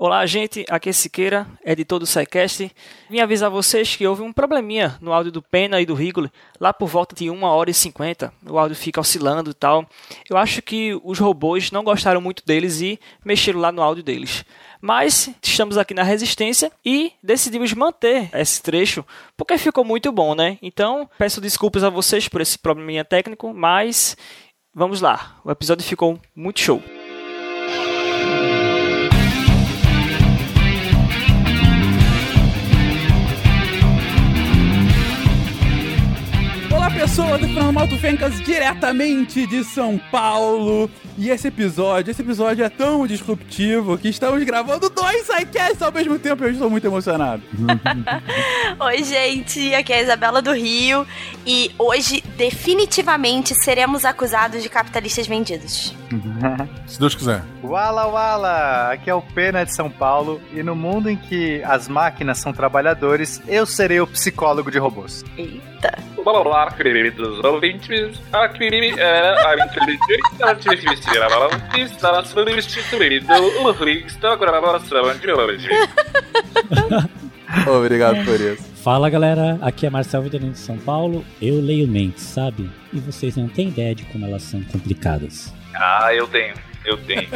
Olá, gente. Aqui é Siqueira, editor do SciCast. Vim avisar vocês que houve um probleminha no áudio do Pena e do Rigoli, lá por volta de 1 hora e 50. O áudio fica oscilando e tal. Eu acho que os robôs não gostaram muito deles e mexeram lá no áudio deles. Mas estamos aqui na Resistência e decidimos manter esse trecho porque ficou muito bom, né? Então, peço desculpas a vocês por esse probleminha técnico, mas vamos lá. O episódio ficou muito show. Pessoas, aqui é Malto Fencas diretamente de São Paulo. E esse episódio, esse episódio é tão disruptivo que estamos gravando dois sidecasts ao mesmo tempo e eu estou muito emocionado. Oi gente, aqui é a Isabela do Rio e hoje definitivamente seremos acusados de capitalistas vendidos. Se Deus quiser. Wala Wala! Aqui é o Pena de São Paulo e no mundo em que as máquinas são trabalhadores, eu serei o psicólogo de robôs. Eita. Olá, queridos ouvintes. Aqui é a inteligência artificial. Obrigado por isso. Fala galera, aqui é Marcel Vitorino de São Paulo. Eu leio mentes, sabe? E vocês não têm ideia de como elas são complicadas. Ah, eu tenho. Eu tenho.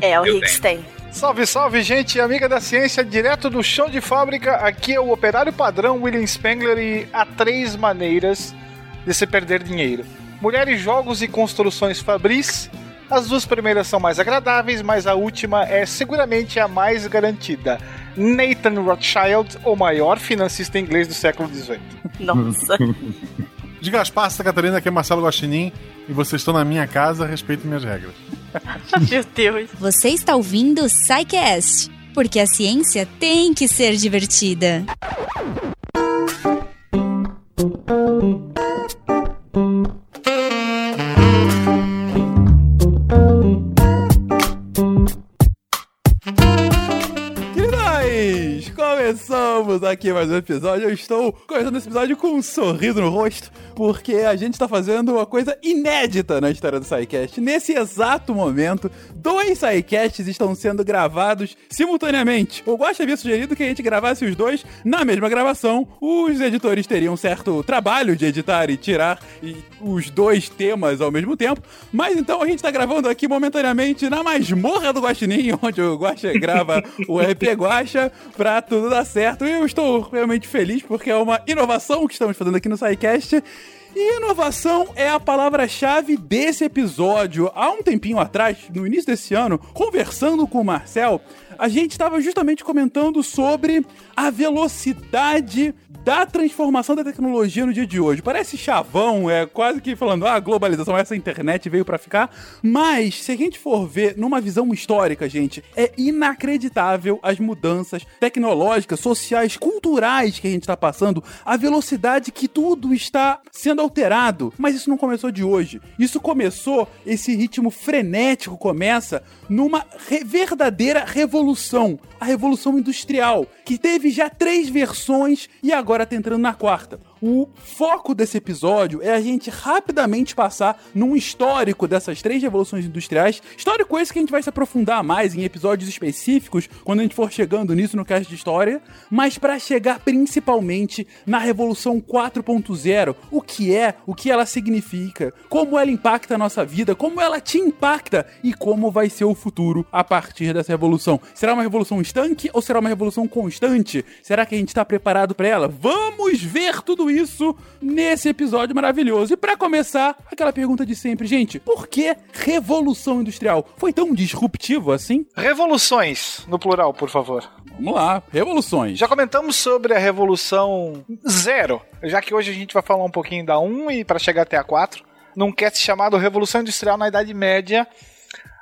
É, o Eu Higgs tem. Salve, salve, gente, amiga da ciência, direto do chão de fábrica. Aqui é o operário padrão William Spengler e há três maneiras de se perder dinheiro: mulheres, jogos e construções fabris. As duas primeiras são mais agradáveis, mas a última é seguramente a mais garantida. Nathan Rothschild, o maior financista inglês do século XVIII. Nossa. De Gaspar, Santa Catarina, aqui é Marcelo Guaxinim e vocês estão na minha casa, respeito minhas regras. Meu Deus. Você está ouvindo o SciCast, porque a ciência tem que ser divertida. Começamos aqui mais um episódio. Eu estou começando esse episódio com um sorriso no rosto, porque a gente está fazendo uma coisa inédita na história do SciCast. Nesse exato momento, dois SciCasts estão sendo gravados simultaneamente. O Guaxa havia sugerido que a gente gravasse os dois na mesma gravação. Os editores teriam certo trabalho de editar e tirar os dois temas ao mesmo tempo. Mas então a gente está gravando aqui momentaneamente na masmorra do Guaxinim, onde o Guaxa grava o RP Guaxa pra tudo dar certo. E eu estou realmente feliz porque é uma inovação que estamos fazendo aqui no SciCast. E inovação é a palavra-chave desse episódio. Há um tempinho atrás, no início desse ano, conversando com o Marcel, a gente estava justamente comentando sobre a velocidade da transformação da tecnologia no dia de hoje. Parece chavão, é quase que falando, ah, globalização, essa internet veio pra ficar. Mas, se a gente for ver numa visão histórica, gente, é inacreditável as mudanças tecnológicas, sociais, culturais que a gente tá passando, a velocidade que tudo está sendo alterado. Mas isso não começou de hoje. Isso começou, esse ritmo frenético começa numa re- verdadeira revolução. A Revolução Industrial, que teve já três versões e agora tá entrando na quarta. O foco desse episódio é a gente rapidamente passar num histórico dessas três revoluções industriais. Histórico esse que a gente vai se aprofundar mais em episódios específicos quando a gente for chegando nisso no cast de história, mas para chegar principalmente na Revolução 4.0, o que é, o que ela significa, como ela impacta a nossa vida, como ela te impacta e como vai ser o futuro a partir dessa revolução. Será uma revolução estanque ou será uma revolução constante? Será que a gente está preparado para ela? Vamos ver tudo isso nesse episódio maravilhoso. E para começar, aquela pergunta de sempre, gente, por que revolução industrial? Foi tão disruptivo assim? Revoluções, no plural, por favor. Vamos lá, revoluções. Já comentamos sobre a Revolução Zero, já que hoje a gente vai falar um pouquinho da 1 e para chegar até a 4, num cast chamado Revolução Industrial na Idade Média,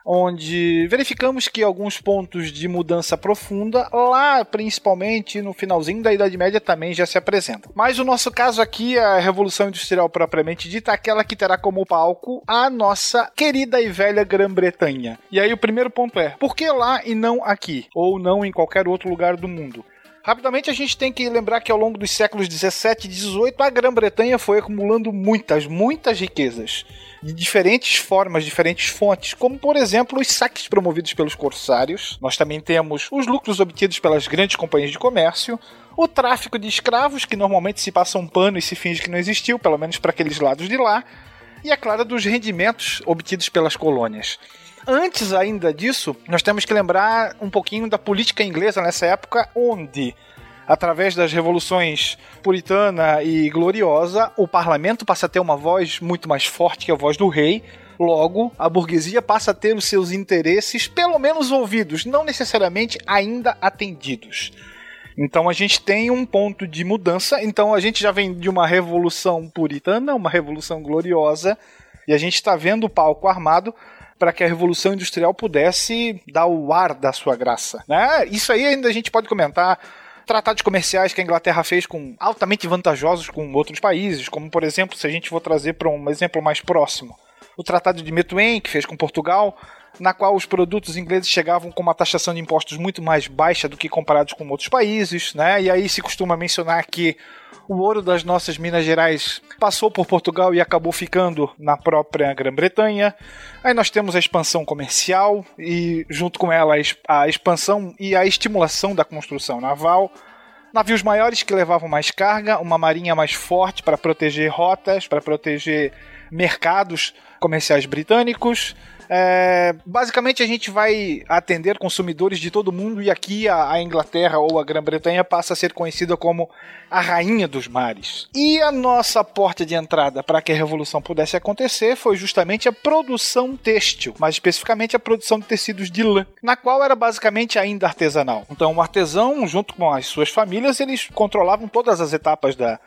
onde verificamos que alguns pontos de mudança profunda, lá principalmente no finalzinho da Idade Média, também já se apresentam. Mas o nosso caso aqui, a Revolução Industrial propriamente dita, é aquela que terá como palco a nossa querida e velha Grã-Bretanha. E aí o primeiro ponto é, por que lá e não aqui? Ou não em qualquer outro lugar do mundo? Rapidamente a gente tem que lembrar que ao longo dos séculos 17 e 18 a Grã-Bretanha foi acumulando muitas, muitas riquezas de diferentes formas, diferentes fontes, como por exemplo os saques promovidos pelos corsários. Nós também temos os lucros obtidos pelas grandes companhias de comércio, o tráfico de escravos, que normalmente se passa um pano e se finge que não existiu, pelo menos para aqueles lados de lá, e é claro dos rendimentos obtidos pelas colônias. Antes ainda disso, nós temos que lembrar um pouquinho da política inglesa nessa época, onde através das revoluções puritana e gloriosa, o parlamento passa a ter uma voz muito mais forte que a voz do rei. Logo, a burguesia passa a ter os seus interesses, pelo menos ouvidos, não necessariamente ainda atendidos. Então a gente tem um ponto de mudança. Então a gente já vem de uma revolução puritana, uma revolução gloriosa, e a gente está vendo o palco armado para que a revolução industrial pudesse dar o ar da sua graça. Né? Isso aí ainda a gente pode comentar tratados comerciais que a Inglaterra fez com altamente vantajosos com outros países, como por exemplo, se a gente for trazer para um exemplo mais próximo, o Tratado de Methuen, que fez com Portugal, na qual os produtos ingleses chegavam com uma taxação de impostos muito mais baixa do que comparados com outros países, né? E aí se costuma mencionar que o ouro das nossas Minas Gerais passou por Portugal e acabou ficando na própria Grã-Bretanha. Aí nós temos a expansão comercial e, junto com ela, a expansão e a estimulação da construção naval. Navios maiores que levavam mais carga, uma marinha mais forte para proteger rotas, para proteger mercados comerciais britânicos, é, basicamente a gente vai atender consumidores de todo mundo e aqui a, a Inglaterra ou a Grã-Bretanha passa a ser conhecida como a rainha dos mares. E a nossa porta de entrada para que a revolução pudesse acontecer foi justamente a produção têxtil, mais especificamente a produção de tecidos de lã, na qual era basicamente ainda artesanal. Então o artesão, junto com as suas famílias, eles controlavam todas as etapas da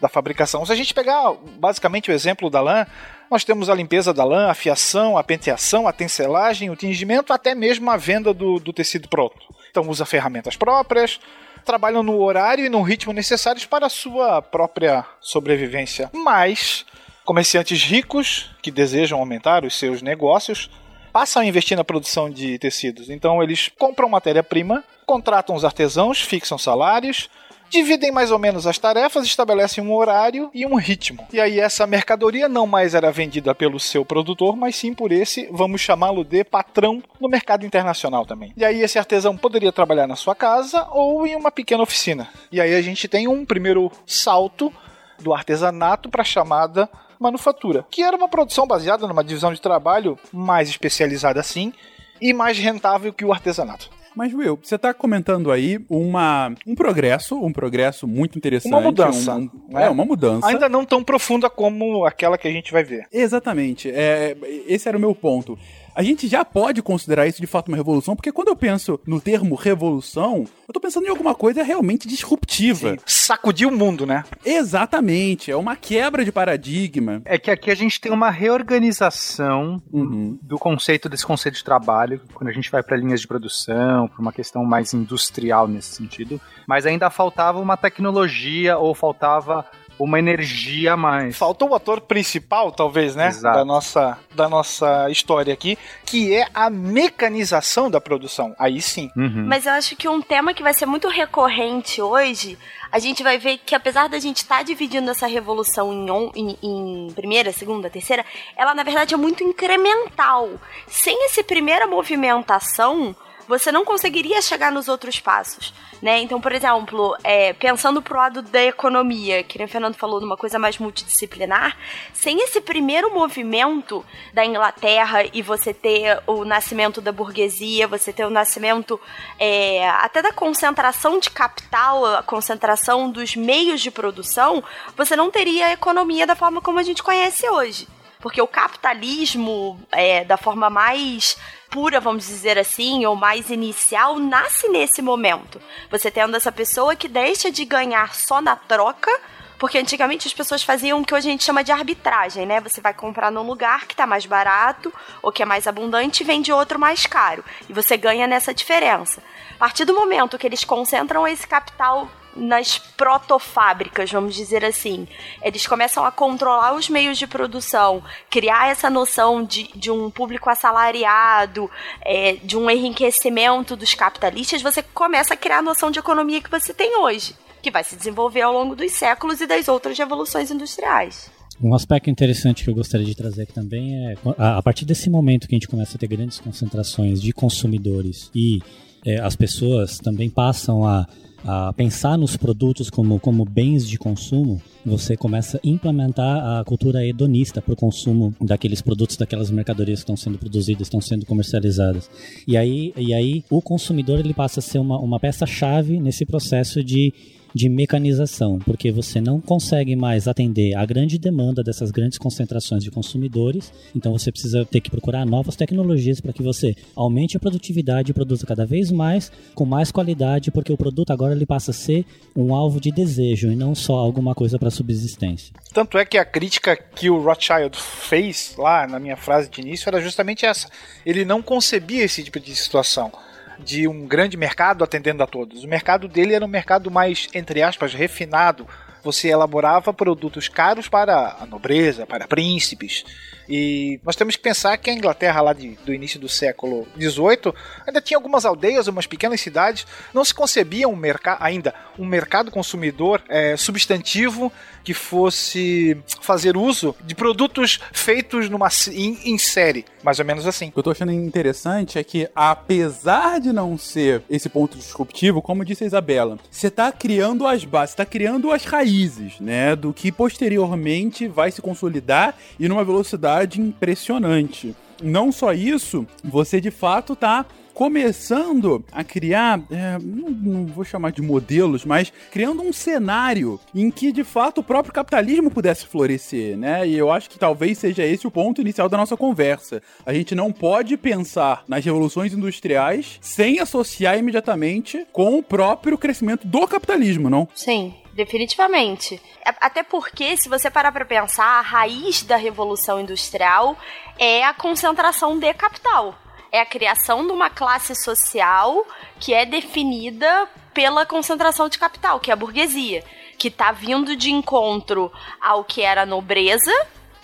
da fabricação. Se a gente pegar basicamente o exemplo da lã, nós temos a limpeza da lã, a fiação, a penteação, a tencelagem, o tingimento, até mesmo a venda do, do tecido pronto. Então usa ferramentas próprias, trabalham no horário e no ritmo necessários para a sua própria sobrevivência. Mas comerciantes ricos que desejam aumentar os seus negócios passam a investir na produção de tecidos. Então eles compram matéria-prima, contratam os artesãos, fixam salários, dividem mais ou menos as tarefas, estabelecem um horário e um ritmo. E aí essa mercadoria não mais era vendida pelo seu produtor, mas sim por esse, vamos chamá-lo de patrão no mercado internacional também. E aí esse artesão poderia trabalhar na sua casa ou em uma pequena oficina. E aí a gente tem um primeiro salto do artesanato para a chamada manufatura, que era uma produção baseada numa divisão de trabalho mais especializada assim e mais rentável que o artesanato. Mas, Will, você está comentando aí uma, um progresso, um progresso muito interessante. Uma mudança. Um, um, é, uma mudança. Ainda não tão profunda como aquela que a gente vai ver. Exatamente. É, esse era o meu ponto a gente já pode considerar isso de fato uma revolução, porque quando eu penso no termo revolução, eu tô pensando em alguma coisa realmente disruptiva. Sim. Sacudir o mundo, né? Exatamente, é uma quebra de paradigma. É que aqui a gente tem uma reorganização uhum. do conceito desse conceito de trabalho, quando a gente vai para linhas de produção, para uma questão mais industrial nesse sentido, mas ainda faltava uma tecnologia ou faltava uma energia a mais. Faltou o ator principal, talvez, né? Exato. Da nossa, da nossa história aqui, que é a mecanização da produção. Aí sim. Uhum. Mas eu acho que um tema que vai ser muito recorrente hoje, a gente vai ver que apesar da gente estar tá dividindo essa revolução em, on, em, em primeira, segunda, terceira, ela na verdade é muito incremental. Sem essa primeira movimentação, você não conseguiria chegar nos outros passos. Né? Então, por exemplo, é, pensando pro lado da economia, que o Fernando falou numa coisa mais multidisciplinar, sem esse primeiro movimento da Inglaterra e você ter o nascimento da burguesia, você ter o nascimento é, até da concentração de capital, a concentração dos meios de produção, você não teria a economia da forma como a gente conhece hoje. Porque o capitalismo, é, da forma mais pura, vamos dizer assim, ou mais inicial, nasce nesse momento. Você tendo essa pessoa que deixa de ganhar só na troca Porque antigamente as pessoas faziam o que hoje a gente chama de arbitragem, né? Você vai comprar num lugar que está mais barato ou que é mais abundante e vende outro mais caro. E você ganha nessa diferença. A partir do momento que eles concentram esse capital nas protofábricas, vamos dizer assim. Eles começam a controlar os meios de produção, criar essa noção de, de um público assalariado, é, de um enriquecimento dos capitalistas, você começa a criar a noção de economia que você tem hoje, que vai se desenvolver ao longo dos séculos e das outras revoluções industriais. Um aspecto interessante que eu gostaria de trazer aqui também é a partir desse momento que a gente começa a ter grandes concentrações de consumidores e é, as pessoas também passam a a pensar nos produtos como, como bens de consumo, você começa a implementar a cultura hedonista para o consumo daqueles produtos, daquelas mercadorias que estão sendo produzidas, estão sendo comercializadas. E aí, e aí o consumidor ele passa a ser uma, uma peça-chave nesse processo de de mecanização, porque você não consegue mais atender a grande demanda dessas grandes concentrações de consumidores, então você precisa ter que procurar novas tecnologias para que você aumente a produtividade e produza cada vez mais, com mais qualidade, porque o produto agora ele passa a ser um alvo de desejo e não só alguma coisa para subsistência. Tanto é que a crítica que o Rothschild fez lá na minha frase de início era justamente essa. Ele não concebia esse tipo de situação de um grande mercado atendendo a todos. O mercado dele era um mercado mais, entre aspas, refinado. Você elaborava produtos caros para a nobreza, para príncipes. E nós temos que pensar que a Inglaterra, lá de, do início do século XVIII, ainda tinha algumas aldeias, umas pequenas cidades, não se concebia um ainda um mercado consumidor é, substantivo que fosse fazer uso de produtos feitos numa, em, em, série, mais ou menos assim. O que eu tô achando interessante é que, apesar de não ser esse ponto disruptivo, como disse a Isabela, você tá criando as bases, está criando as raízes, né, do que posteriormente vai se consolidar e numa velocidade impressionante. Não só isso, você de fato tá começando a criar, é, não, não, vou chamar de modelos, mas criando um cenário em que de fato o próprio capitalismo pudesse florescer, né? E eu acho que talvez seja esse o ponto inicial da nossa conversa. A gente não pode pensar nas revoluções industriais sem associar imediatamente com o próprio crescimento do capitalismo, não? Sim. Definitivamente. Até porque, se você parar para pensar, a raiz da Revolução Industrial é a concentração de capital é a criação de uma classe social que é definida pela concentração de capital, que é a burguesia, que está vindo de encontro ao que era a nobreza,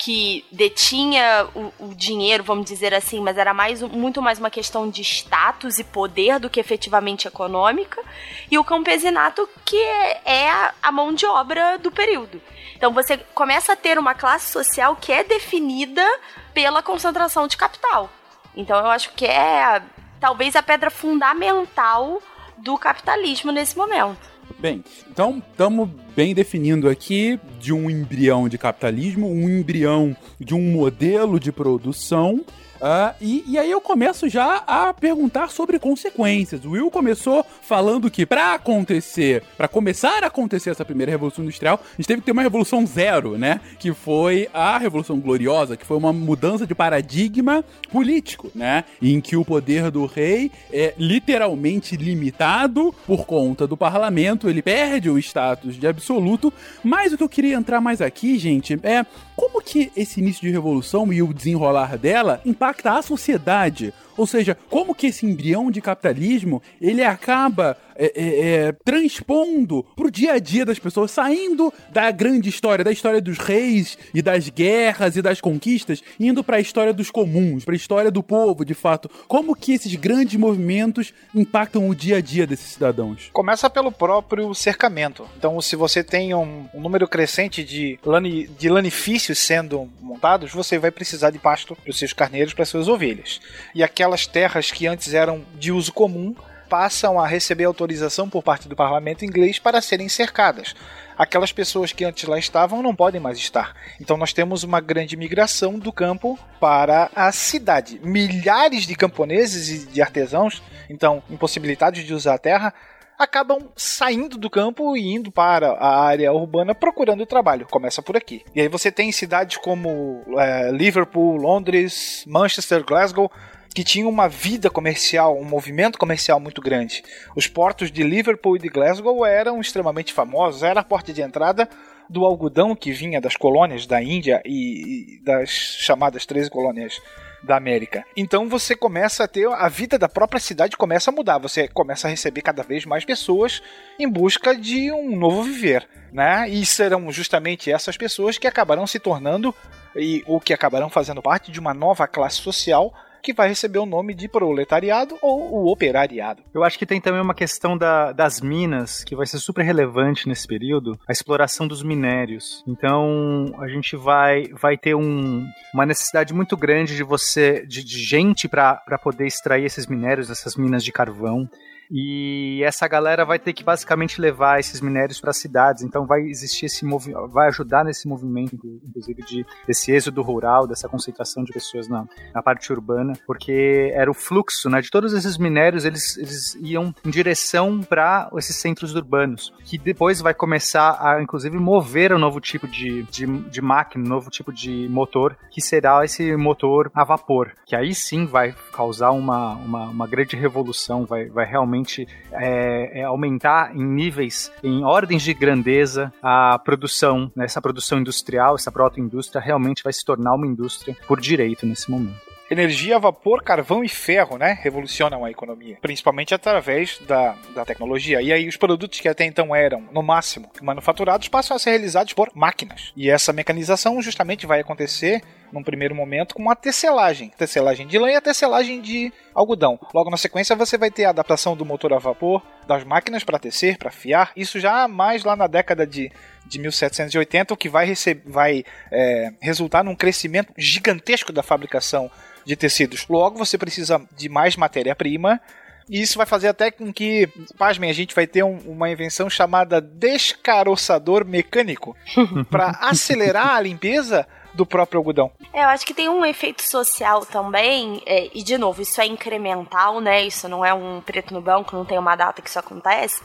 que detinha o, o, dinheiro, vamos dizer assim, mas era mais, muito mais uma questão de status e poder do que efetivamente econômica, e o campesinato, que é, a mão de obra do período. Então você começa a ter uma classe social que é definida pela concentração de capital. Então eu acho que é talvez a pedra fundamental do capitalismo nesse momento. Bem, então estamos bem definindo aqui de um embrião de capitalismo, um embrião de um modelo de produção Uh, e, e, aí eu começo já a perguntar sobre consequências. O Will começou falando que para acontecer, para começar a acontecer essa primeira revolução industrial, a gente teve que ter uma revolução zero, né? Que foi a revolução gloriosa, que foi uma mudança de paradigma político, né? Em que o poder do rei é literalmente limitado por conta do parlamento, ele perde o status de absoluto. Mas o que eu queria entrar mais aqui, gente, é como que esse início de revolução e o desenrolar dela impacta impacta a sociedade. Ou seja, como que esse embrião de capitalismo ele acaba é, é, é, transpondo pro dia a dia das pessoas, saindo da grande história, da história dos reis e das guerras e das conquistas, indo para a história dos comuns, para a história do povo, de fato. Como que esses grandes movimentos impactam o dia a dia desses cidadãos? Começa pelo próprio cercamento. Então, se você tem um, um número crescente de, lani, de lanifícios sendo montados, você vai precisar de pasto para os seus carneiros, para suas ovelhas. E aquelas terras que antes eram de uso comum passam a receber autorização por parte do parlamento inglês para serem cercadas. Aquelas pessoas que antes lá estavam não podem mais estar. Então nós temos uma grande migração do campo para a cidade. Milhares de camponeses e de artesãos, então impossibilitados de usar a terra, acabam saindo do campo e indo para a área urbana procurando trabalho. Começa por aqui. E aí você tem cidades como é, Liverpool, Londres, Manchester, Glasgow, que tinha uma vida comercial, um movimento comercial muito grande. Os portos de Liverpool e de Glasgow eram extremamente famosos, era a porta de entrada do algodão que vinha das colônias da Índia e, e das chamadas 13 colônias da América. Então você começa a ter a vida da própria cidade começa a mudar. Você começa a receber cada vez mais pessoas em busca de um novo viver, né? E serão justamente essas pessoas que acabarão se tornando e ou que acabarão fazendo parte de uma nova classe social que vai receber o nome de proletariado ou o operariado. Eu acho que tem também uma questão da, das minas, que vai ser super relevante nesse período, a exploração dos minérios. Então, a gente vai, vai ter um, uma necessidade muito grande de você, de, de gente para poder extrair esses minérios, essas minas de carvão. E essa galera vai ter que basicamente levar esses minérios para cidades. Então vai existir esse vai ajudar nesse movimento, inclusive, de, desse êxodo rural, dessa concentração de pessoas na, na parte urbana, porque era o fluxo, né? De todos esses minérios, eles, eles iam em direção para esses centros urbanos, que depois vai começar a, inclusive, mover um novo tipo de, de, de máquina, um novo tipo de motor, que será esse motor a vapor, que aí sim vai causar uma, uma, uma grande revolução, vai, vai realmente realmente é, é aumentar em níveis, em ordens de grandeza, a produção, né, essa produção industrial, essa proto-indústria realmente vai se tornar uma indústria por direito nesse momento energia, vapor, carvão e ferro, né? Revolucionam a economia, principalmente através da, da tecnologia. E aí os produtos que até então eram, no máximo, manufaturados, passam a ser realizados por máquinas. E essa mecanização justamente vai acontecer num primeiro momento com uma tecelagem, tecelagem de lã e a tecelagem de algodão. Logo na sequência você vai ter a adaptação do motor a vapor, das máquinas para tecer, para fiar. Isso já mais lá na década de de 1780, o que vai, receber, vai é, resultar num crescimento gigantesco da fabricação de tecidos. Logo, você precisa de mais matéria-prima. E isso vai fazer até com que, pasmem, a gente vai ter um, uma invenção chamada descaroçador mecânico para acelerar a limpeza do próprio algodão. É, eu acho que tem um efeito social também, é, e de novo, isso é incremental, né? Isso não é um preto no branco, não tem uma data que isso acontece.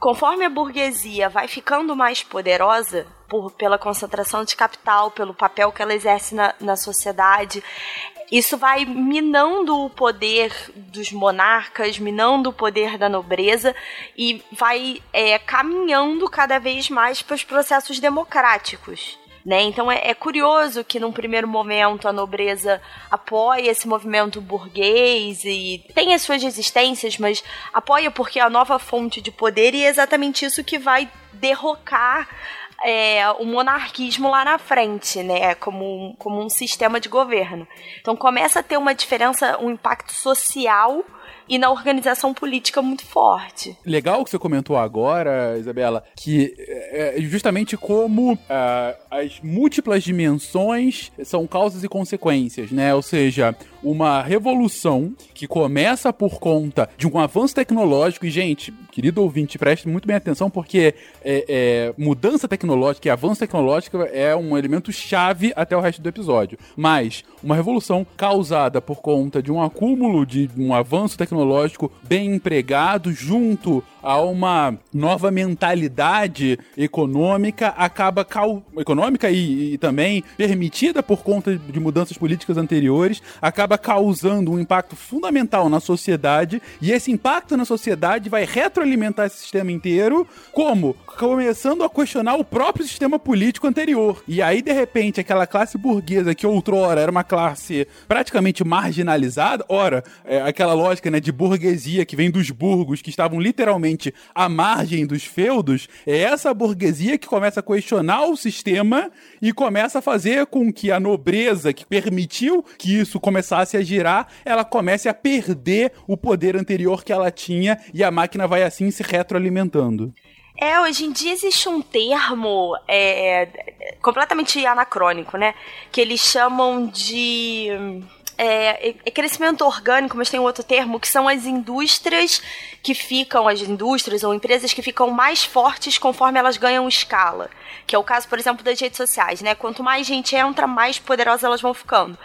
Conforme a burguesia vai ficando mais poderosa, por, pela concentração de capital, pelo papel que ela exerce na, na sociedade, isso vai minando o poder dos monarcas, minando o poder da nobreza e vai é, caminhando cada vez mais para os processos democráticos. Né? Então é, é, curioso que num primeiro momento a nobreza apoia esse movimento burguês e tem as suas resistências, mas apoia porque é a nova fonte de poder e é exatamente isso que vai derrocar é, o monarquismo lá na frente, né? Como, como um sistema de governo. Então começa a ter uma diferença, um impacto social e na organização política muito forte. Legal que você comentou agora, Isabela, que é, é justamente como uh, as múltiplas dimensões são causas e consequências, né? Ou seja, uma revolução que começa por conta de um avanço tecnológico. E, gente, querido ouvinte, preste muito bem atenção, porque é, é, mudança tecnológica e avanço tecnológico é um elemento chave até o resto do episódio. Mas uma revolução causada por conta de um acúmulo de um avanço tecnológico bem empregado junto a uma nova mentalidade econômica acaba econômica e, e também permitida por conta de mudanças políticas anteriores acaba causando um impacto fundamental na sociedade e esse impacto na sociedade vai retroalimentar esse sistema inteiro como? Começando a questionar o próprio sistema político anterior. E aí de repente aquela classe burguesa que outrora era uma classe praticamente marginalizada ora é aquela lógica né de burguesia que vem dos burgos que estavam literalmente à margem dos feudos, é essa burguesia que começa a questionar o sistema e começa a fazer com que a nobreza que permitiu que isso começasse a girar, ela comece a perder o poder anterior que ela tinha e a máquina vai assim se retroalimentando. É, hoje em dia existe um termo é, completamente anacrônico, né? Que eles chamam de é, é, crescimento orgânico, mas tem um outro termo, que são as indústrias que ficam, as indústrias ou empresas que ficam mais fortes conforme elas ganham escala. Que é o caso, por exemplo, das redes sociais, né? Quanto mais gente entra, mais poderosas elas vão ficando.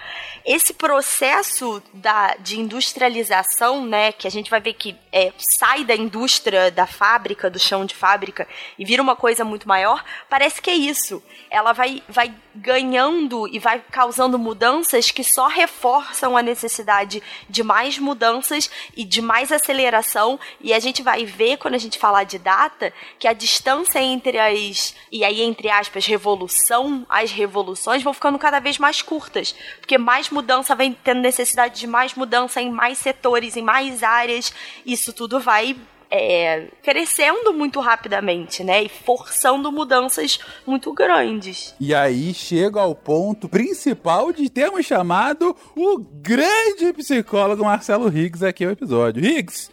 Esse processo da, de industrialização, né? Que a gente vai ver que é, sai da indústria, da fábrica, do chão de fábrica, e vira uma coisa muito maior, parece que é isso. Ela vai, vai ganhando e vai causando mudanças que só reforçam a necessidade de mais mudanças e de mais aceleração. E a gente vai ver, quando a gente falar de data, que a distância entre as, e aí entre aspas, revolução, as revoluções vão ficando cada vez mais curtas. Porque mais mudança vem tendo necessidade de mais mudança em mais setores, em mais áreas. Isso tudo vai é, crescendo muito rapidamente, né? E forçando mudanças muito grandes. E aí chega ao ponto principal de termos chamado o grande psicólogo Marcelo Higgs aqui ao episódio. Higgs,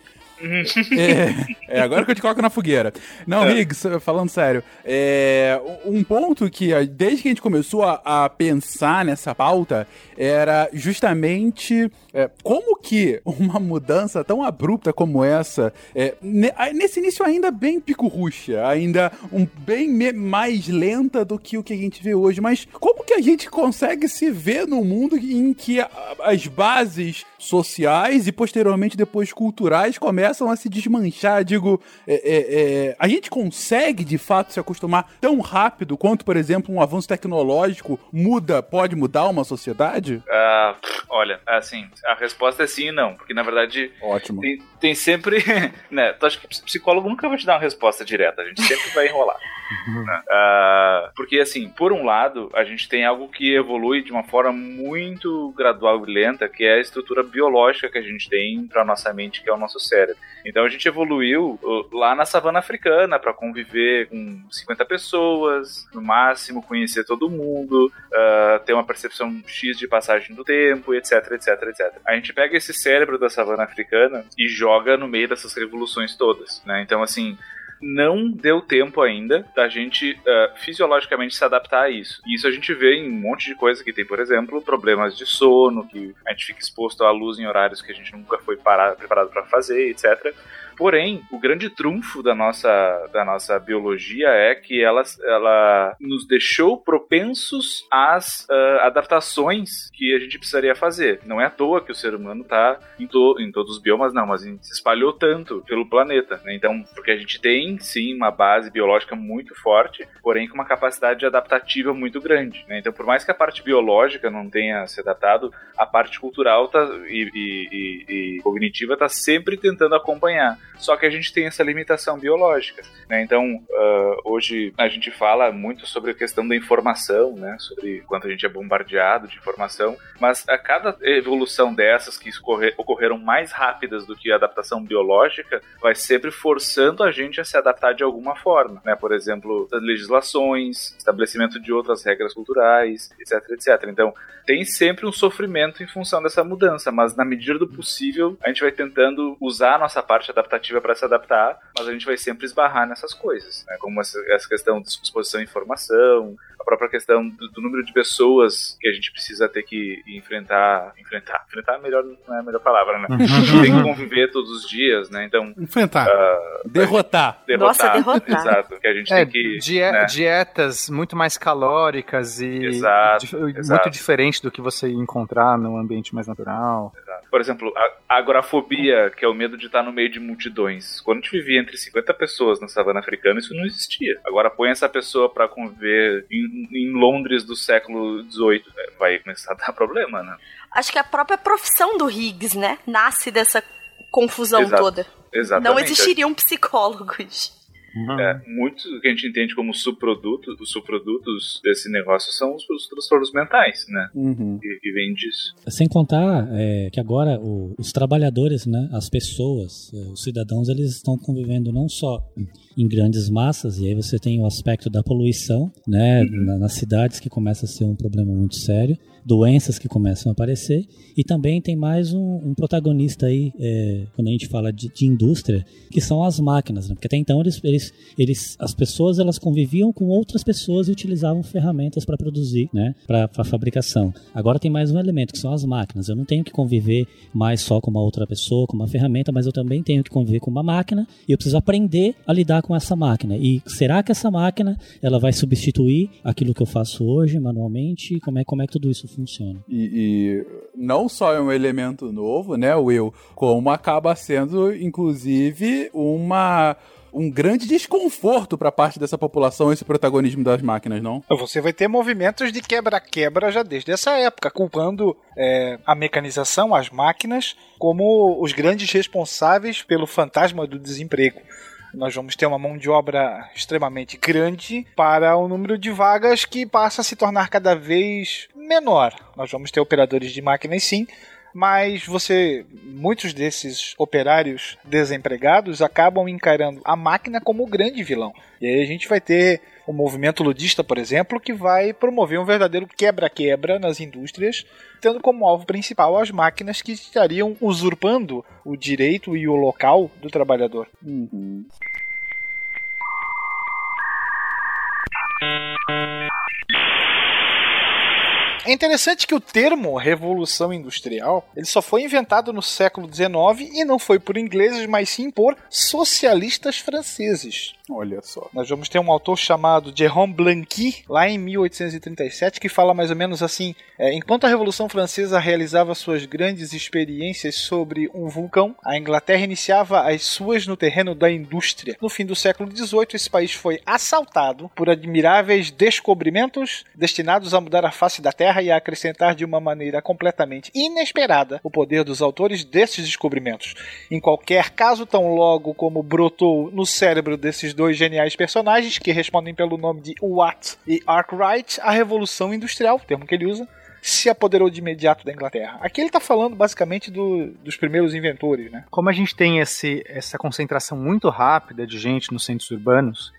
é, é, agora que eu te coloco na fogueira. Não, é. Higgs, falando sério, é, um ponto que, desde que a gente começou a, a pensar nessa pauta, era justamente é, como que uma mudança tão abrupta como essa, é, nesse início ainda bem pico-ruxa, ainda um bem mais lenta do que o que a gente vê hoje, mas como que a gente consegue se ver num mundo em que as bases sociais e posteriormente depois culturais começam a se desmanchar. Digo, é, é, é, a gente consegue de fato se acostumar tão rápido quanto, por exemplo, um avanço tecnológico muda, pode mudar uma sociedade? Uh, olha, assim, a resposta é sim e não, porque na verdade Ótimo. Tem, tem sempre, né? Tu acha que psicólogo nunca vai te dar uma resposta direta, a gente sempre vai enrolar. Uh, porque, assim, por um lado, a gente tem algo que evolui de uma forma muito gradual e lenta, que é a estrutura biológica que a gente tem para nossa mente, que é o nosso cérebro. Então a gente evoluiu uh, lá na savana africana para conviver com 50 pessoas, no máximo conhecer todo mundo, uh, ter uma percepção X de passagem do tempo, etc, etc, etc. A gente pega esse cérebro da savana africana e joga no meio dessas revoluções todas, né? Então, assim, não deu tempo ainda da gente uh, fisiologicamente se adaptar a isso. E isso a gente vê em um monte de coisa que tem, por exemplo, problemas de sono, que a gente fica exposto à luz em horários que a gente nunca foi parar, preparado para fazer, etc. Porém, o grande trunfo da nossa, da nossa biologia é que ela, ela nos deixou propensos às uh, adaptações que a gente precisaria fazer. Não é à toa que o ser humano está em, to, em todos os biomas, não, mas se espalhou tanto pelo planeta. Né? Então, porque a gente tem, sim, uma base biológica muito forte, porém com uma capacidade adaptativa muito grande. Né? Então, por mais que a parte biológica não tenha se adaptado, a parte cultural tá, e, e, e, e cognitiva está sempre tentando acompanhar. Só que a gente tem essa limitação biológica. Né? Então, uh, hoje a gente fala muito sobre a questão da informação, né? sobre quanto a gente é bombardeado de informação, mas a cada evolução dessas que ocorreram mais rápidas do que a adaptação biológica, vai sempre forçando a gente a se adaptar de alguma forma. Né? Por exemplo, legislações, estabelecimento de outras regras culturais, etc, etc. Então, tem sempre um sofrimento em função dessa mudança, mas na medida do possível, a gente vai tentando usar a nossa parte adaptativa para se adaptar, mas a gente vai sempre esbarrar nessas coisas, né? como essa, essa questão de exposição à informação, a própria questão do, do, número de pessoas que a gente precisa ter que enfrentar. Enfrentar. Enfrentar é melhor, não é a melhor palavra, né? tem que conviver todos os dias, né? Então. Enfrentar. Uh, derrotar. derrotar. Nossa, derrotar. Exato. Que a gente é, tem que. né? Dietas muito mais calóricas e. Exato, di muito exato. diferente do que você encontrar num ambiente mais natural. Exato. Por exemplo, a agorafobia, que é o medo de estar no meio de multidões. Quando a gente vivia entre 50 pessoas na savana africana, isso não existia. Agora põe essa pessoa para conviver em em Londres do século XVIII, é, vai começar a dar problema, né? Acho que a própria profissão do Higgs, né, nasce dessa confusão Exato. toda. Exatamente. Não existiriam psicólogos. Uhum. É, muito do que a gente entende como subprodutos, os subprodutos desse negócio são os, os transtornos mentais, né? Uhum. Que, que vem disso. Sem contar é, que agora o, os trabalhadores, né, as pessoas, é, os cidadãos, eles estão convivendo não só em grandes massas, e aí você tem o aspecto da poluição, né, uhum. na, nas cidades que começa a ser um problema muito sério, doenças que começam a aparecer. E também tem mais um, um protagonista aí, é, quando a gente fala de, de, indústria, que são as máquinas. Né? Porque até então eles, eles, eles, as pessoas elas conviviam com outras pessoas e utilizavam ferramentas para produzir, né? para fabricação. Agora tem mais um elemento, que são as máquinas. Eu não tenho que conviver mais só com uma outra pessoa, com uma ferramenta, mas eu também tenho que conviver com uma máquina e eu preciso aprender a lidar com essa máquina. E será que essa máquina ela vai substituir aquilo que eu faço hoje manualmente? Como é, como é que tudo isso funciona. E, e, não só é um elemento novo, né, Will, como acaba sendo, inclusive, uma um grande desconforto para parte dessa população esse protagonismo das máquinas, não? Você vai ter movimentos de quebra-quebra já desde essa época, culpando é, a mecanização, as máquinas, como os grandes responsáveis pelo fantasma do desemprego nós vamos ter uma mão de obra extremamente grande para o número de vagas que passa a se tornar cada vez menor. Nós vamos ter operadores de máquinas sim, mas você muitos desses operários desempregados acabam encarando a máquina como o grande vilão. E aí a gente vai ter o movimento ludista, por exemplo, que vai promover um verdadeiro quebra-quebra nas indústrias, tendo como alvo principal as máquinas que estariam usurpando o direito e o local do trabalhador. Uhum. É interessante que o termo Revolução Industrial ele só foi inventado no século XIX e não foi por ingleses, mas sim por socialistas franceses. Olha só. Nós vamos ter um autor chamado Jérôme Blanqui, lá em 1837, que fala mais ou menos assim: é, enquanto a Revolução Francesa realizava suas grandes experiências sobre um vulcão, a Inglaterra iniciava as suas no terreno da indústria. No fim do século XVIII, esse país foi assaltado por admiráveis descobrimentos destinados a mudar a face da Terra e a acrescentar de uma maneira completamente inesperada o poder dos autores desses descobrimentos. Em qualquer caso, tão logo como brotou no cérebro desses dois geniais personagens que respondem pelo nome de Watt e Arkwright, a Revolução Industrial, termo que ele usa, se apoderou de imediato da Inglaterra. Aqui ele está falando basicamente do, dos primeiros inventores, né? Como a gente tem esse, essa concentração muito rápida de gente nos centros urbanos,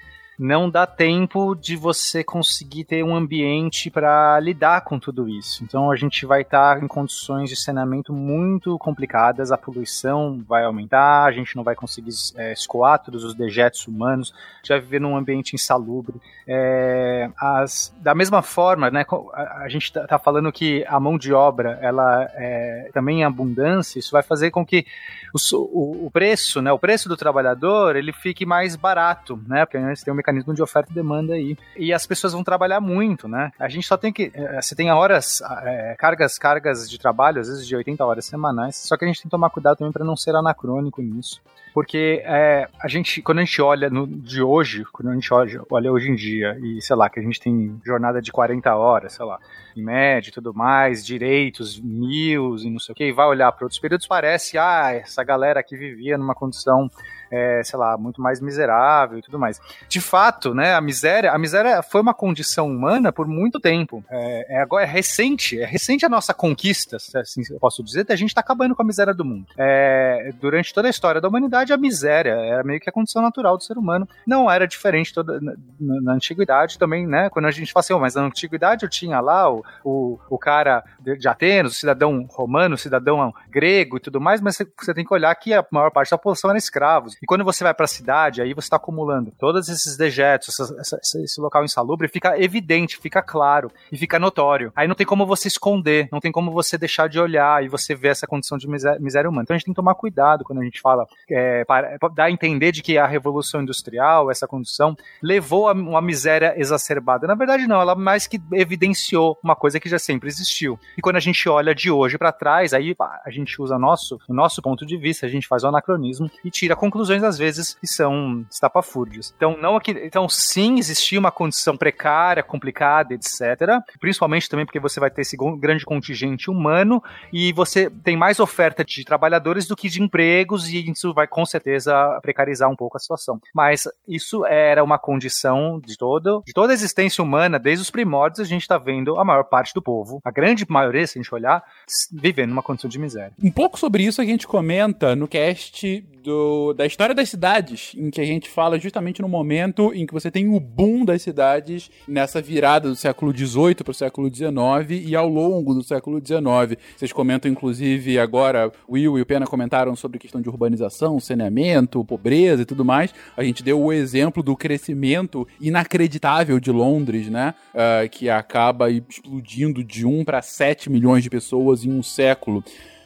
não dá tempo de você conseguir ter um ambiente para lidar com tudo isso. Então a gente vai estar tá em condições de saneamento muito complicadas, a poluição vai aumentar, a gente não vai conseguir é, escoar todos os dejetos humanos, já viver num ambiente insalubre. É, as, da mesma forma, né, a, a gente está tá falando que a mão de obra ela é também em abundância, isso vai fazer com que o, o, o preço, né, o preço do trabalhador, ele fique mais barato, né, porque a gente tem um mecanismo de oferta e demanda aí. E as pessoas vão trabalhar muito, né? A gente só tem que. Eh, você tem horas, é, cargas, cargas de trabalho, às vezes de 80 horas semanais, só que a gente tem que tomar cuidado também para não ser anacrônico nisso. Porque é, a gente, quando a gente olha no, de hoje, quando a gente olha, olha hoje em dia, e sei lá, que a gente tem jornada de 40 horas, sei lá, média e tudo mais, direitos, mil e não sei o que, e vai olhar para outros períodos, parece, ah, essa galera aqui vivia numa condição é, sei lá, muito mais miserável e tudo mais. De fato, né, a miséria, a miséria foi uma condição humana por muito tempo. É, é agora é recente, é recente a nossa conquista, se assim eu posso dizer, a gente está acabando com a miséria do mundo. É, durante toda a história da humanidade, a miséria era meio que a condição natural do ser humano. Não era diferente toda, na, na antiguidade também, né? Quando a gente fala assim, oh, mas na antiguidade eu tinha lá o, o, o cara de, Atenas, o cidadão romano, o cidadão grego e tudo mais, mas você, tem que olhar que a maior parte da população era escravos. E quando você vai para a cidade, aí você está acumulando todos esses dejetos, essa, essa, esse local insalubre, fica evidente, fica claro e fica notório. Aí não tem como você esconder, não tem como você deixar de olhar e você ver essa condição de miséria, miséria humana. Então a gente tem que tomar cuidado quando a gente fala, é, para, para dar a entender de que a revolução industrial, essa condição, levou a uma miséria exacerbada. Na verdade, não, ela mais que evidenciou uma coisa que já sempre existiu. E quando a gente olha de hoje para trás, aí a gente usa nosso, o nosso ponto de vista, a gente faz o anacronismo e tira conclusões às vezes que são estapafúrdias. Então, não aqui, então sim, existia uma condição precária, complicada, etc. Principalmente também porque você vai ter esse grande contingente humano e você tem mais oferta de trabalhadores do que de empregos e isso vai com certeza precarizar um pouco a situação. Mas isso era uma condição de toda, de toda a existência humana, desde os primórdios a gente está vendo a maior parte do povo, a grande maioria, se a gente olhar, vivendo numa condição de miséria. Um pouco sobre isso a gente comenta no cast do, da história das cidades, em que a gente fala justamente no momento em que você tem o boom das cidades nessa virada do século XVIII para o século XIX e ao longo do século XIX. Vocês comentam, inclusive, agora, Will e o Pena comentaram sobre questão de urbanização, saneamento, pobreza e tudo mais. A gente deu o exemplo do crescimento inacreditável de Londres, né? Uh, que acaba explodindo de 1 para 7 milhões de pessoas em um século.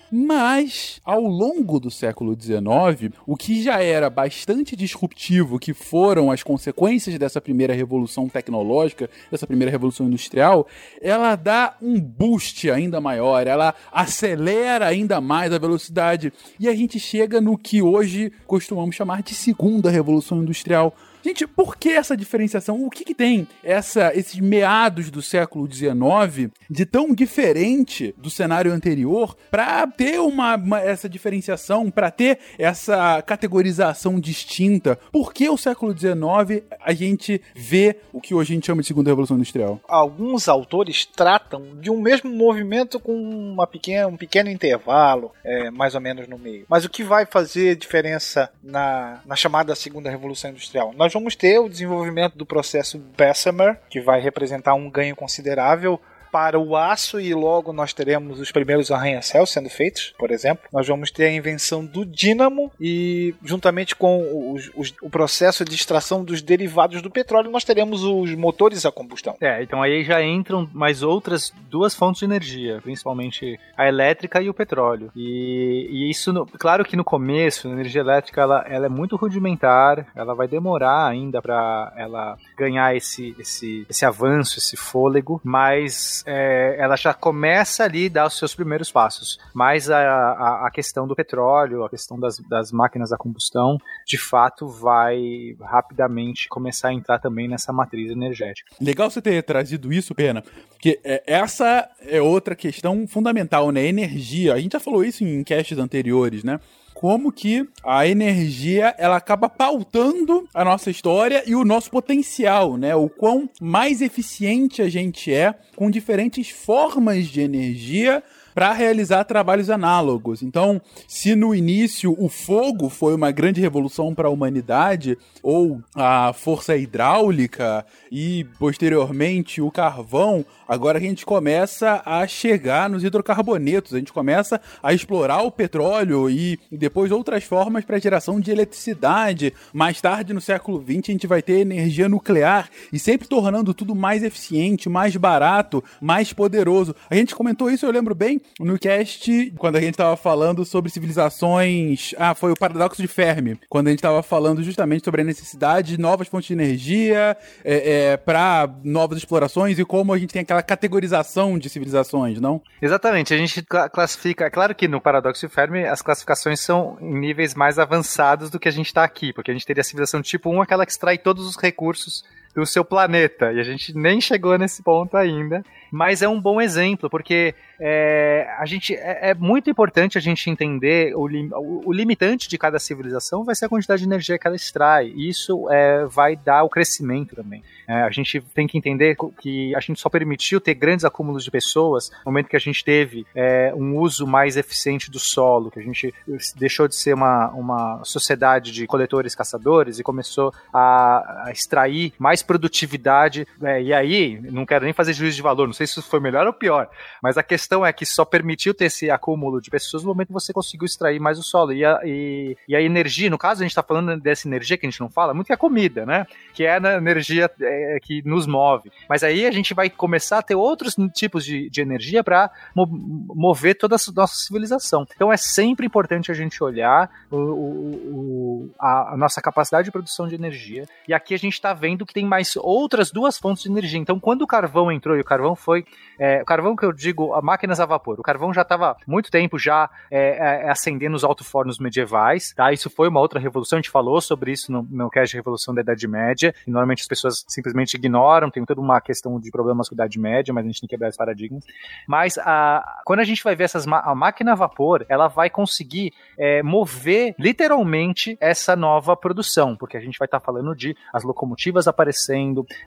Mas, ao longo do século XIX, o que já era bastante disruptivo, que foram as consequências dessa primeira revolução tecnológica, dessa primeira revolução industrial, ela dá um boost ainda maior, ela acelera ainda mais a velocidade. E a gente chega no que hoje costumamos chamar de segunda revolução industrial Gente, por que essa diferenciação? O que, que tem essa, esses meados do século XIX de tão diferente do cenário anterior para ter uma, uma, essa diferenciação, para ter essa categorização distinta? Por que o século XIX a gente vê o que hoje a gente chama de segunda revolução industrial? Alguns autores tratam de um mesmo movimento com uma pequena, um pequeno intervalo, é, mais ou menos no meio. Mas o que vai fazer diferença na, na chamada segunda revolução industrial? Nós vamos ter o desenvolvimento do processo Bessemer, que vai representar um ganho considerável para o aço e logo nós teremos os primeiros arranha-céus sendo feitos, por exemplo. Nós vamos ter a invenção do dínamo e juntamente com os, os, o processo de extração dos derivados do petróleo nós teremos os motores a combustão. É, então aí já entram mais outras duas fontes de energia, principalmente a elétrica e o petróleo. E, e isso, no, claro que no começo a energia elétrica ela, ela é muito rudimentar, ela vai demorar ainda para ela ganhar esse, esse, esse avanço, esse fôlego, mas é, ela já começa ali a dar os seus primeiros passos. Mas a, a, a questão do petróleo, a questão das, das máquinas a combustão, de fato vai rapidamente começar a entrar também nessa matriz energética. Legal você ter trazido isso, Pena, porque é, essa é outra questão fundamental, né? Energia. A gente já falou isso em castes anteriores, né? Como que a energia ela acaba pautando a nossa história e o nosso potencial, né? O quão mais eficiente a gente é com diferentes formas de energia para realizar trabalhos análogos. Então, se no início o fogo foi uma grande revolução para a humanidade, ou a força hidráulica e posteriormente o carvão, agora a gente começa a chegar nos hidrocarbonetos, a gente começa a explorar o petróleo e depois outras formas para geração de eletricidade. Mais tarde, no século XX, a gente vai ter energia nuclear e sempre tornando tudo mais eficiente, mais barato, mais poderoso. A gente comentou isso, eu lembro bem, no cast, quando a gente tava falando sobre civilizações. Ah, foi o paradoxo de Fermi. Quando a gente tava falando justamente sobre a necessidade de novas fontes de energia é, é, para novas explorações e como a gente tem aquela categorização de civilizações, não? Exatamente. A gente classifica. É claro que no paradoxo de Fermi as classificações são em níveis mais avançados do que a gente está aqui, porque a gente teria a civilização tipo 1, aquela que extrai todos os recursos do seu planeta. E a gente nem chegou nesse ponto ainda. Mas é um bom exemplo, porque é, a gente, é, é, muito importante a gente entender o, lim, o, o, limitante de cada civilização vai ser a quantidade de energia que ela extrai. E isso é, vai dar o crescimento também. É, a gente tem que entender que a gente só permitiu ter grandes acúmulos de pessoas no momento que a gente teve é, um uso mais eficiente do solo, que a gente deixou de ser uma, uma sociedade de coletores caçadores e começou a, a extrair mais produtividade. É, e aí, não quero nem fazer juízo de valor, não sei se foi melhor ou pior, mas a questão é que só permitiu ter esse acúmulo de pessoas no momento que você conseguiu extrair mais o solo. E a, e, e a energia, no caso, a gente está falando dessa energia que a gente não fala, muito que é comida, né? Que é a energia é, que nos move. Mas aí a gente vai começar a ter outros tipos de, de energia para mo mover toda a nossa civilização. Então é sempre importante a gente olhar o, o, a, a nossa capacidade de produção de energia. E aqui a gente está vendo que tem mais outras duas fontes de energia. Então, quando o carvão entrou, e o carvão foi. É, o carvão que eu digo, a máquinas a vapor. O carvão já estava muito tempo já é, é, acendendo os alto-fornos medievais, tá? Isso foi uma outra revolução, a gente falou sobre isso no, no cast de Revolução da Idade Média, e normalmente as pessoas simplesmente ignoram, tem toda uma questão de problemas com a Idade Média, mas a gente tem que quebrar esse paradigma. Mas a, quando a gente vai ver essas, a máquina a vapor, ela vai conseguir é, mover literalmente essa nova produção, porque a gente vai estar tá falando de as locomotivas aparecendo,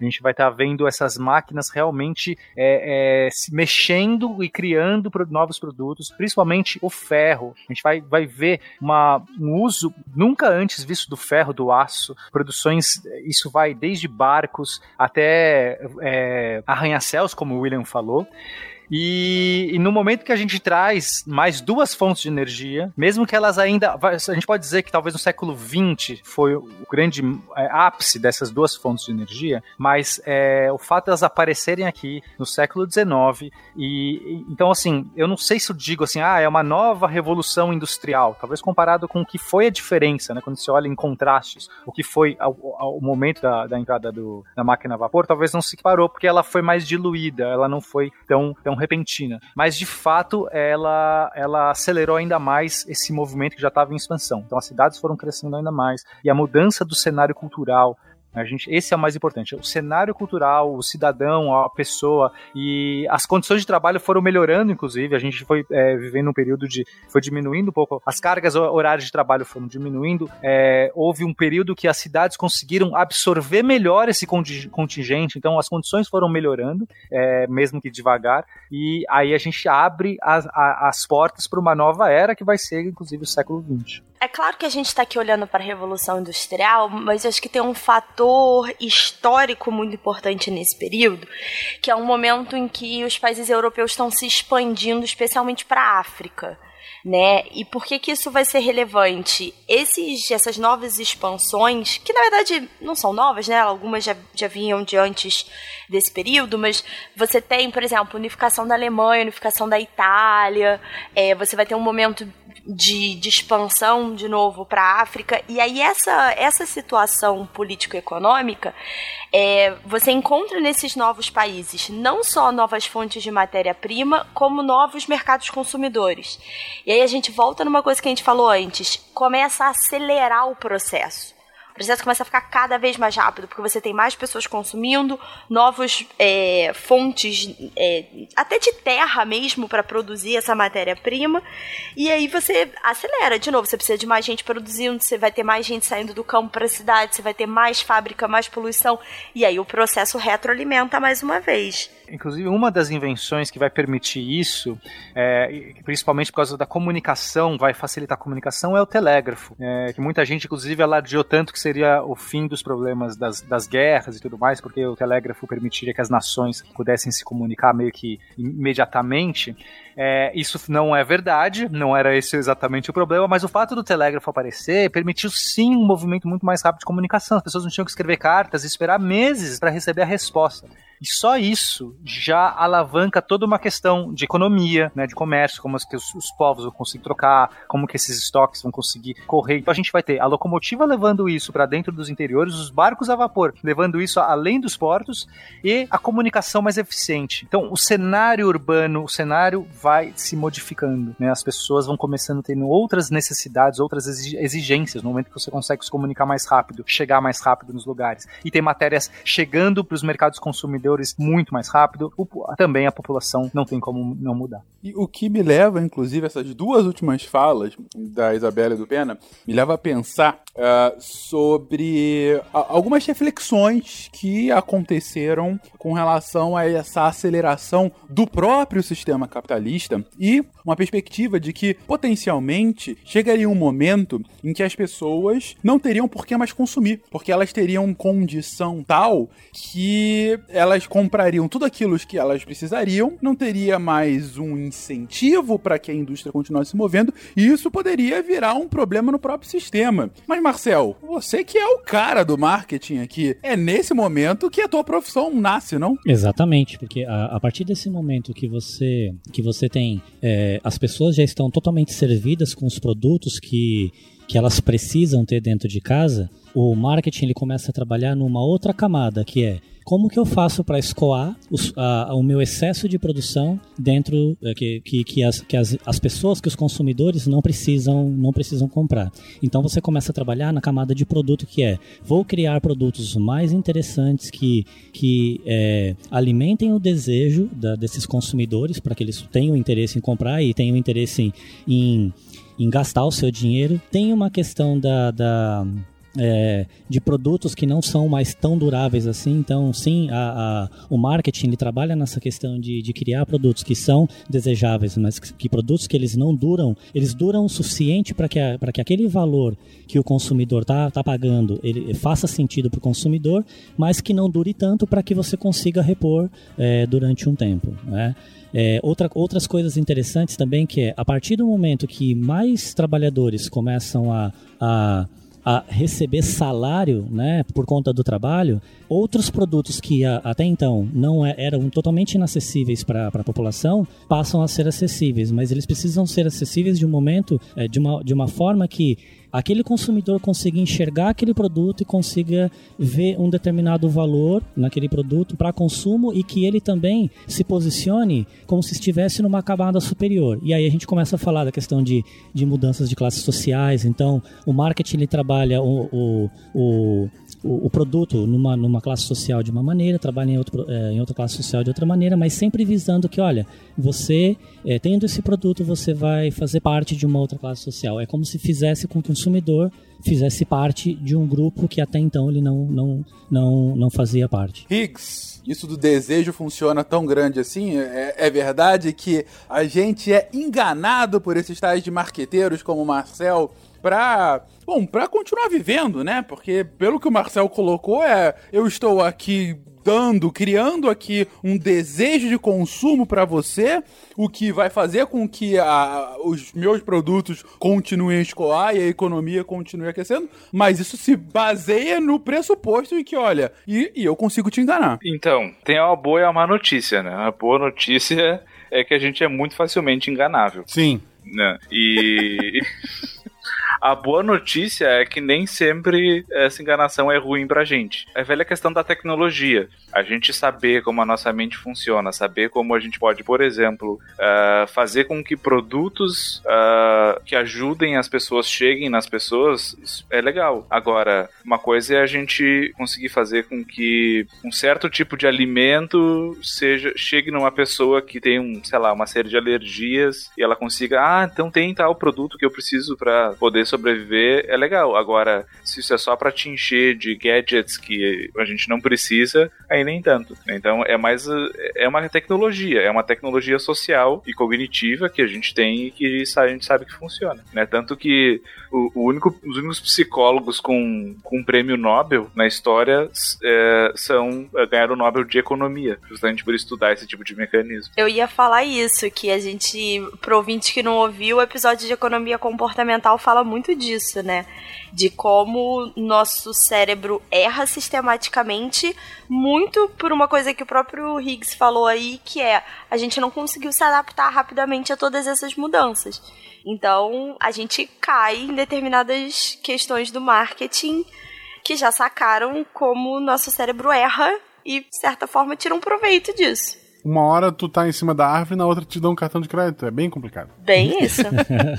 a gente vai estar tá vendo essas máquinas realmente é, é, se mexendo e criando novos produtos, principalmente o ferro. A gente vai, vai ver uma, um uso nunca antes visto do ferro, do aço, produções, isso vai desde barcos até é, arranha-céus, como o William falou. E, e, no momento que a gente traz mais duas fontes de energia, mesmo que elas ainda. A gente pode dizer que talvez no século XX foi o grande é, ápice dessas duas fontes de energia, mas é, o fato de elas aparecerem aqui no século XIX, e então, assim, eu não sei se eu digo assim, ah, é uma nova revolução industrial, talvez comparado com o que foi a diferença, né, quando você olha em contrastes, o que foi ao momento da, da entrada do, da máquina a vapor, talvez não se parou, porque ela foi mais diluída, ela não foi tão, tão repentina. Mas de fato, ela, ela acelerou ainda mais esse movimento que já estava em expansão. Então as cidades foram crescendo ainda mais e a mudança do cenário cultural, a gente, esse é o mais importante. O cenário cultural, o cidadão, a pessoa e as condições de trabalho foram melhorando, inclusive. A gente foi é, vivendo um período de. foi diminuindo um pouco. As cargas horárias de trabalho foram diminuindo. É, houve um período que as cidades conseguiram absorver melhor esse contingente, então as condições foram melhorando, é, mesmo que devagar. E aí a gente abre as, as portas para uma nova era que vai ser, inclusive, o século XX. É claro que a gente está aqui olhando para a Revolução Industrial, mas acho que tem um fator histórico muito importante nesse período, que é um momento em que os países europeus estão se expandindo, especialmente para a África. Né? E por que, que isso vai ser relevante? Esses, essas novas expansões, que na verdade não são novas, né? Algumas já, já vinham de antes desse período, mas você tem, por exemplo, unificação da Alemanha, unificação da Itália, é, você vai ter um momento de, de expansão de novo para a África. E aí essa, essa situação político-econômica é, você encontra nesses novos países não só novas fontes de matéria-prima, como novos mercados consumidores. E aí a gente volta numa coisa que a gente falou antes, começa a acelerar o processo processo começa a ficar cada vez mais rápido, porque você tem mais pessoas consumindo, novas é, fontes, é, até de terra mesmo, para produzir essa matéria-prima, e aí você acelera. De novo, você precisa de mais gente produzindo, você vai ter mais gente saindo do campo para a cidade, você vai ter mais fábrica, mais poluição, e aí o processo retroalimenta mais uma vez. Inclusive, uma das invenções que vai permitir isso, é, principalmente por causa da comunicação, vai facilitar a comunicação, é o telégrafo. É, que muita gente, inclusive, alardeou tanto que seria o fim dos problemas das, das guerras e tudo mais, porque o telégrafo permitiria que as nações pudessem se comunicar meio que imediatamente. É, isso não é verdade, não era esse exatamente o problema, mas o fato do telégrafo aparecer permitiu sim um movimento muito mais rápido de comunicação. As pessoas não tinham que escrever cartas e esperar meses para receber a resposta. E só isso já alavanca toda uma questão de economia, né, de comércio, como que os, os, povos vão conseguir trocar, como que esses estoques vão conseguir correr. Então a gente vai ter a locomotiva levando isso para dentro dos interiores, os barcos a vapor levando isso além dos portos e a comunicação mais eficiente. Então o cenário urbano, o cenário vai se modificando, né? As pessoas vão começando a ter outras necessidades, outras exigências no momento que você consegue se comunicar mais rápido, chegar mais rápido nos lugares e tem matérias chegando para os mercados consumidores muito mais rápido, também a população não tem como não mudar. E o que me leva, inclusive, essas duas últimas falas da Isabela e do Pena, me leva a pensar uh, sobre algumas reflexões que aconteceram com relação a essa aceleração do próprio sistema capitalista e uma perspectiva de que potencialmente chegaria um momento em que as pessoas não teriam por que mais consumir, porque elas teriam condição tal que elas comprariam tudo aquilo que elas precisariam, não teria mais um incentivo para que a indústria continuasse se movendo, e isso poderia virar um problema no próprio sistema. Mas Marcel, você que é o cara do marketing aqui, é nesse momento que a tua profissão nasce, não? Exatamente, porque a, a partir desse momento que você que você tem é, as pessoas já estão totalmente servidas com os produtos que que elas precisam ter dentro de casa, o marketing ele começa a trabalhar numa outra camada, que é como que eu faço para escoar a, o meu excesso de produção dentro é, que, que, que, as, que as, as pessoas, que os consumidores não precisam não precisam comprar. Então você começa a trabalhar na camada de produto que é vou criar produtos mais interessantes que, que é, alimentem o desejo da, desses consumidores para que eles tenham interesse em comprar e tenham interesse em, em, em gastar o seu dinheiro. Tem uma questão da, da é, de produtos que não são mais tão duráveis assim. Então, sim, a, a, o marketing ele trabalha nessa questão de, de criar produtos que são desejáveis, mas que, que produtos que eles não duram, eles duram o suficiente para que, que aquele valor que o consumidor está tá pagando ele faça sentido para o consumidor, mas que não dure tanto para que você consiga repor é, durante um tempo. Né? É, outra, outras coisas interessantes também que é a partir do momento que mais trabalhadores começam a, a a receber salário né, por conta do trabalho, outros produtos que até então não é, eram totalmente inacessíveis para a população passam a ser acessíveis, mas eles precisam ser acessíveis de um momento, é, de, uma, de uma forma que aquele consumidor consiga enxergar aquele produto e consiga ver um determinado valor naquele produto para consumo e que ele também se posicione como se estivesse numa camada superior. E aí a gente começa a falar da questão de, de mudanças de classes sociais. Então, o marketing ele trabalha o, o, o o, o, produto numa, numa classe social de uma maneira, trabalha em, outro, é, em outra classe social de outra maneira, mas sempre visando que, olha, você, é, tendo esse produto, você vai fazer parte de uma outra classe social. É como se fizesse com o consumidor fizesse parte de um grupo que até então ele não, não, não, não fazia parte. Higgs, isso do desejo funciona tão grande assim? É, é, verdade que a gente é enganado por esses tais de marqueteiros como o Marcel pra. Bom, pra continuar vivendo, né? Porque pelo que o Marcel colocou, é. Eu estou aqui dando, criando aqui um desejo de consumo para você, o que vai fazer com que a, os meus produtos continuem a escoar e a economia continue aquecendo, mas isso se baseia no pressuposto em que, olha, e, e eu consigo te enganar. Então, tem uma boa e uma má notícia, né? A boa notícia é que a gente é muito facilmente enganável. Sim. Né? E. A boa notícia é que nem sempre essa enganação é ruim pra gente. É velha questão da tecnologia. A gente saber como a nossa mente funciona, saber como a gente pode, por exemplo, uh, fazer com que produtos uh, que ajudem as pessoas cheguem nas pessoas, isso é legal. Agora, uma coisa é a gente conseguir fazer com que um certo tipo de alimento seja chegue numa pessoa que tem um, sei lá, uma série de alergias e ela consiga, ah, então tem tal produto que eu preciso para poder sobreviver, é legal. Agora, se isso é só para te encher de gadgets que a gente não precisa, aí nem tanto. Então é mais é uma tecnologia, é uma tecnologia social e cognitiva que a gente tem e que a gente sabe que funciona. Né? Tanto que o, o único, os únicos psicólogos com, com um prêmio Nobel na história é, são é, ganharam o Nobel de Economia, justamente por estudar esse tipo de mecanismo. Eu ia falar isso, que a gente, pro ouvinte que não ouviu, o episódio de economia comportamental fala muito disso, né? De como nosso cérebro erra sistematicamente, muito por uma coisa que o próprio Higgs falou aí, que é a gente não conseguiu se adaptar rapidamente a todas essas mudanças. Então, a gente cai em determinadas questões do marketing que já sacaram como nosso cérebro erra e, de certa forma, tiram proveito disso. Uma hora tu tá em cima da árvore, na outra te dá um cartão de crédito. É bem complicado. Bem isso.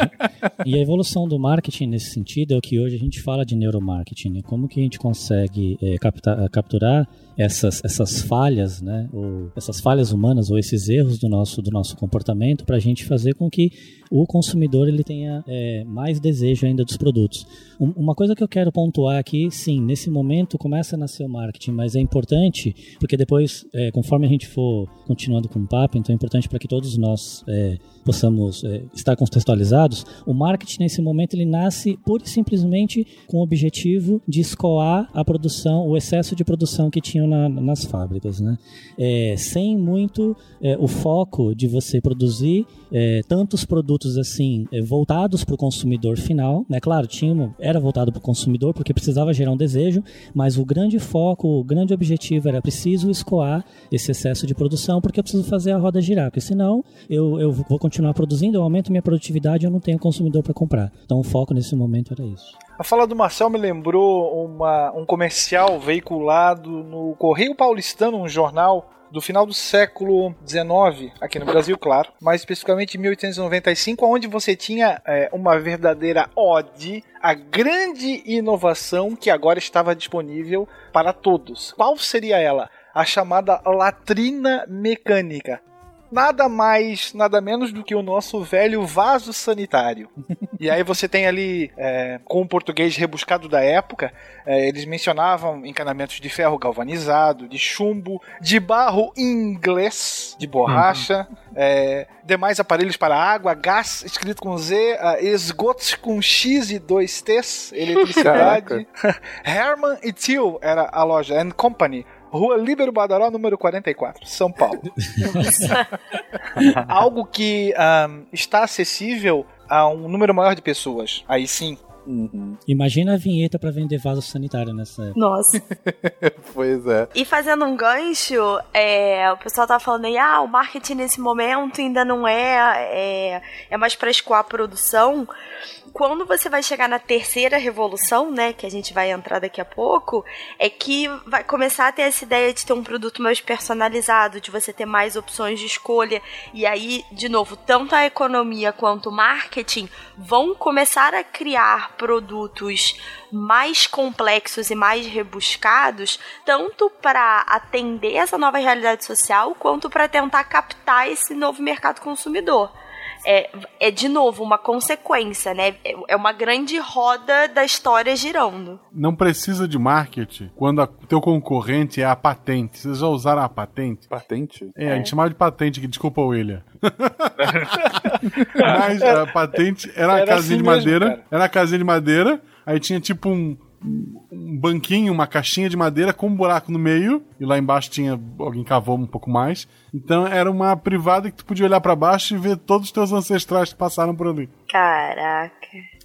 e a evolução do marketing nesse sentido é o que hoje a gente fala de neuromarketing. Né? Como que a gente consegue é, captar, capturar essas, essas falhas, né? Ou essas falhas humanas ou esses erros do nosso, do nosso comportamento para a gente fazer com que o consumidor ele tenha é, mais desejo ainda dos produtos. Um, uma coisa que eu quero pontuar aqui, sim, nesse momento começa a nascer o marketing, mas é importante porque depois, é, conforme a gente for continuando com o papo, então é importante para que todos nós é, possamos é, estar contextualizados, o marketing nesse momento ele nasce pura e simplesmente com o objetivo de escoar a produção, o excesso de produção que tinham na, nas fábricas, né? É, sem muito é, o foco de você produzir é, tantos produtos assim voltados para o consumidor final, né? Claro, tinha era voltado para o consumidor porque precisava gerar um desejo, mas o grande foco, o grande objetivo era preciso escoar esse excesso de produção porque eu preciso fazer a roda girar, porque senão eu, eu vou continuar produzindo, eu aumento minha produtividade e eu não tenho consumidor para comprar. Então o foco nesse momento era isso. A fala do Marcel me lembrou uma, um comercial veiculado no Correio Paulistano, um jornal do final do século XIX, aqui no Brasil, claro, mais especificamente em 1895, onde você tinha é, uma verdadeira ode à grande inovação que agora estava disponível para todos. Qual seria ela? A chamada latrina mecânica. Nada mais, nada menos do que o nosso velho vaso sanitário. e aí você tem ali, é, com o português rebuscado da época, é, eles mencionavam encanamentos de ferro galvanizado, de chumbo, de barro inglês, de borracha, uhum. é, demais aparelhos para água, gás escrito com Z, esgotos com X e dois T's, eletricidade. Herman e Till era a loja, and Company. Rua Líbero Badaró, número 44, São Paulo. Algo que um, está acessível a um número maior de pessoas. Aí sim, Uhum. Imagina a vinheta para vender vaso sanitário nessa época. Nossa. pois é. E fazendo um gancho, é, o pessoal tava falando aí, ah, o marketing nesse momento ainda não é, é, é mais para escoar a produção quando você vai chegar na terceira revolução, né, que a gente vai entrar daqui a pouco, é que vai começar a ter essa ideia de ter um produto mais personalizado, de você ter mais opções de escolha. E aí, de novo, tanto a economia quanto o marketing vão começar a criar produtos mais complexos e mais rebuscados, tanto para atender essa nova realidade social, quanto para tentar captar esse novo mercado consumidor é, é de novo uma consequência, né? É uma grande roda da história girando. Não precisa de marketing quando o teu concorrente é a patente. Vocês já usaram a patente? Patente? É, é. a gente chamava de patente, que desculpa, William. Mas a patente era, era a casinha assim de madeira. Mesmo, era a casinha de madeira. Aí tinha tipo um, um banquinho, uma caixinha de madeira com um buraco no meio, e lá embaixo tinha alguém cavou um pouco mais. Então era uma privada que tu podia olhar para baixo e ver todos os teus ancestrais que passaram por ali. Caraca.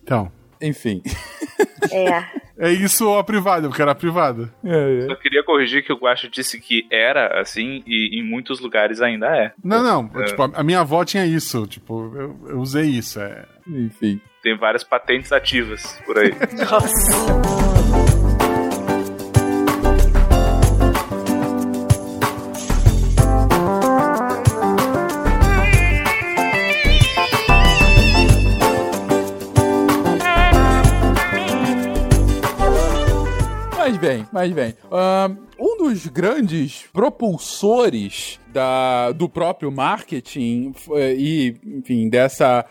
Então, enfim. É. É isso ou a privada, porque era a privada. É, é. Eu queria corrigir que o Guacho disse que era assim e em muitos lugares ainda é. Não, não. É. Tipo, a minha avó tinha isso. Tipo, eu, eu usei isso. É. Enfim. Tem várias patentes ativas por aí. Nossa. Mas bem, mas bem. Um dos grandes propulsores da, do próprio marketing eh, e, enfim, dessa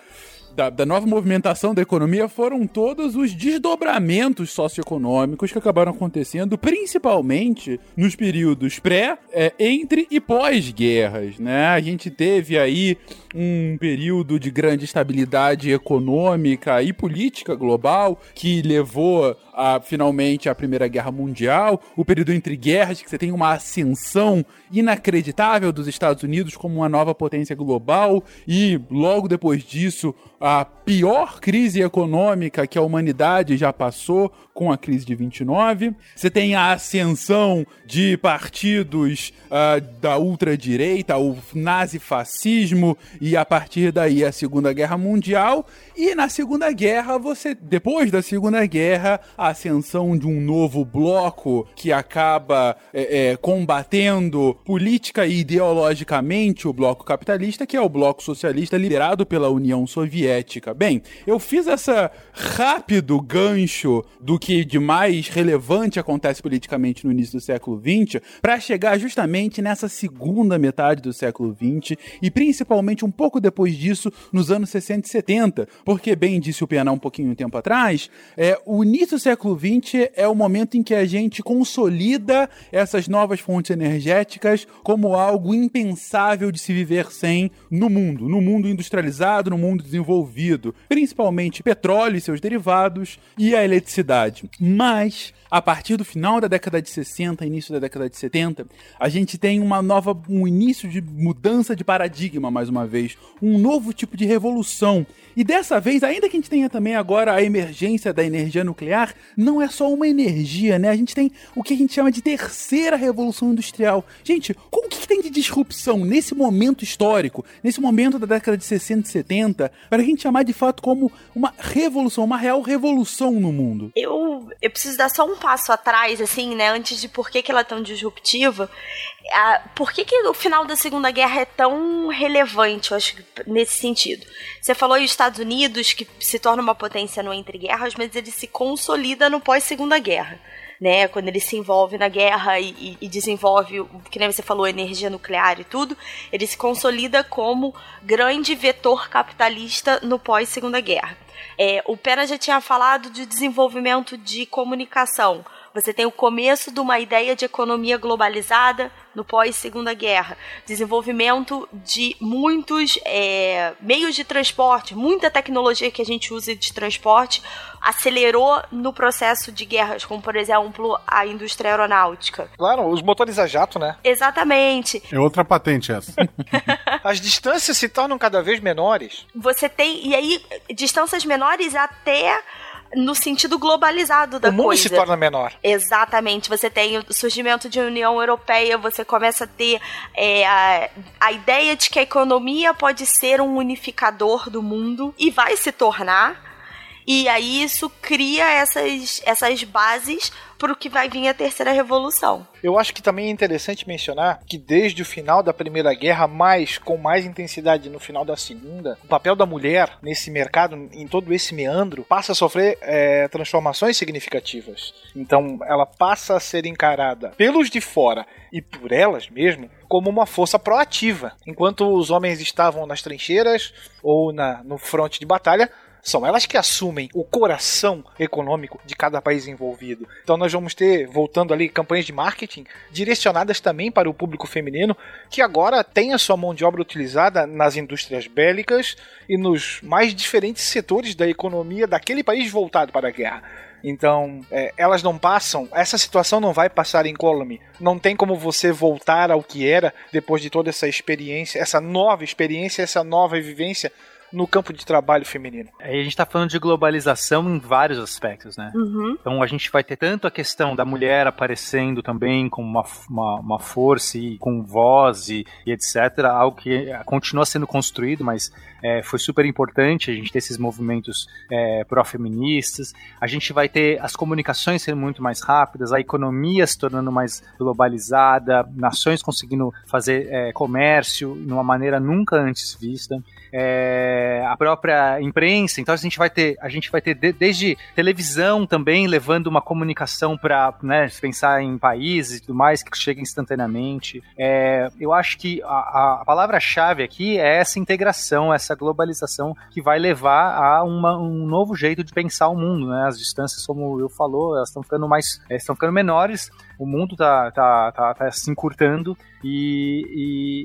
da, da, nova movimentação da economia foram todos os desdobramentos socioeconômicos que acabaram acontecendo, principalmente nos períodos pré, é, entre e pós-guerras, né? A gente teve aí um período de grande estabilidade econômica e política global que levou a, finalmente à Primeira Guerra Mundial, o período entre guerras, que você tem uma ascensão inacreditável dos Estados Unidos como uma nova potência global, e logo depois disso, a pior crise econômica que a humanidade já passou com a crise de 29. Você tem a ascensão de partidos uh, da ultradireita, o nazifascismo, e a partir daí a Segunda Guerra Mundial. E na Segunda Guerra, você, depois da Segunda Guerra, a ascensão de um novo bloco que acaba é, é, combatendo política e ideologicamente o bloco capitalista, que é o bloco socialista liderado pela União Soviética. Bem, eu fiz essa rápido gancho do que de mais relevante acontece politicamente no início do século XX, para chegar justamente nessa segunda metade do século XX e principalmente um pouco depois disso, nos anos 60 e 70, porque, bem disse o Pena um pouquinho um tempo atrás, é, o início do século XX é o momento em que a gente consolida essas novas fontes energéticas como algo impensável de se viver sem no mundo, no mundo industrializado, no mundo desenvolvido, principalmente petróleo e seus derivados e a eletricidade. Mas a partir do final da década de 60, início da década de 70, a gente tem uma nova, um início de mudança de paradigma, mais uma vez, um novo tipo de revolução. E dessa vez, ainda que a gente tenha também agora a emergência da energia nuclear, não é só uma energia, né? A gente tem o que a gente chama de terceira revolução industrial. Gente, o que, que tem de disrupção nesse momento histórico, nesse momento da década de 60 e 70, para a gente chamar de fato como uma revolução, uma real revolução no mundo? Eu, eu preciso dar só um passo atrás, assim, né, antes de por que, que ela é tão disruptiva. A, por que, que o final da Segunda Guerra é tão relevante, eu acho, nesse sentido? Você falou os Estados Unidos, que se torna uma potência no entre guerras, mas ele se consolida no pós-Segunda Guerra. Né? Quando ele se envolve na guerra e, e, desenvolve, que nem você falou, energia nuclear e tudo, ele se consolida como grande vetor capitalista no pós-segunda guerra. É, o Pena já tinha falado de desenvolvimento de comunicação. Você tem o começo de uma ideia de economia globalizada no pós-segunda guerra, desenvolvimento de muitos é, meios de transporte, muita tecnologia que a gente usa de transporte acelerou no processo de guerras, como por exemplo a indústria aeronáutica. Claro, os motores a jato, né? Exatamente. É outra patente essa. As distâncias se tornam cada vez menores. Você tem e aí distâncias menores até no sentido globalizado da o mundo coisa. se torna menor. Exatamente. Você tem o surgimento de União Europeia, você começa a ter é, a, a ideia de que a economia pode ser um unificador do mundo e vai se tornar. E aí isso cria essas, essas bases para o que vai vir a terceira revolução. Eu acho que também é interessante mencionar que desde o final da Primeira Guerra, mais com mais intensidade no final da Segunda, o papel da mulher nesse mercado, em todo esse meandro, passa a sofrer é, transformações significativas. Então, ela passa a ser encarada pelos de fora e por elas mesmo como uma força proativa. Enquanto os homens estavam nas trincheiras ou na, no fronte de batalha, são elas que assumem o coração econômico de cada país envolvido. Então nós vamos ter, voltando ali, campanhas de marketing direcionadas também para o público feminino, que agora tem a sua mão de obra utilizada nas indústrias bélicas e nos mais diferentes setores da economia daquele país voltado para a guerra. Então, é, elas não passam, essa situação não vai passar incólume. Não tem como você voltar ao que era depois de toda essa experiência, essa nova experiência, essa nova vivência no campo de trabalho feminino. Aí a gente está falando de globalização em vários aspectos, né? Uhum. Então a gente vai ter tanto a questão da mulher aparecendo também com uma, uma, uma força e com voz e, e, etc. Algo que continua sendo construído, mas é, foi super importante a gente ter esses movimentos é, pró-feministas. A gente vai ter as comunicações sendo muito mais rápidas, a economia se tornando mais globalizada, nações conseguindo fazer é, comércio de uma maneira nunca antes vista é, a própria imprensa. Então a gente vai ter, a gente vai ter de, desde televisão também levando uma comunicação para né, pensar em países e tudo mais que chega instantaneamente. É, eu acho que a, a palavra-chave aqui é essa integração, essa globalização que vai levar a uma, um novo jeito de pensar o mundo. Né? As distâncias, como eu falou, elas estão ficando mais, estão ficando menores o mundo tá, tá, tá, tá se encurtando e,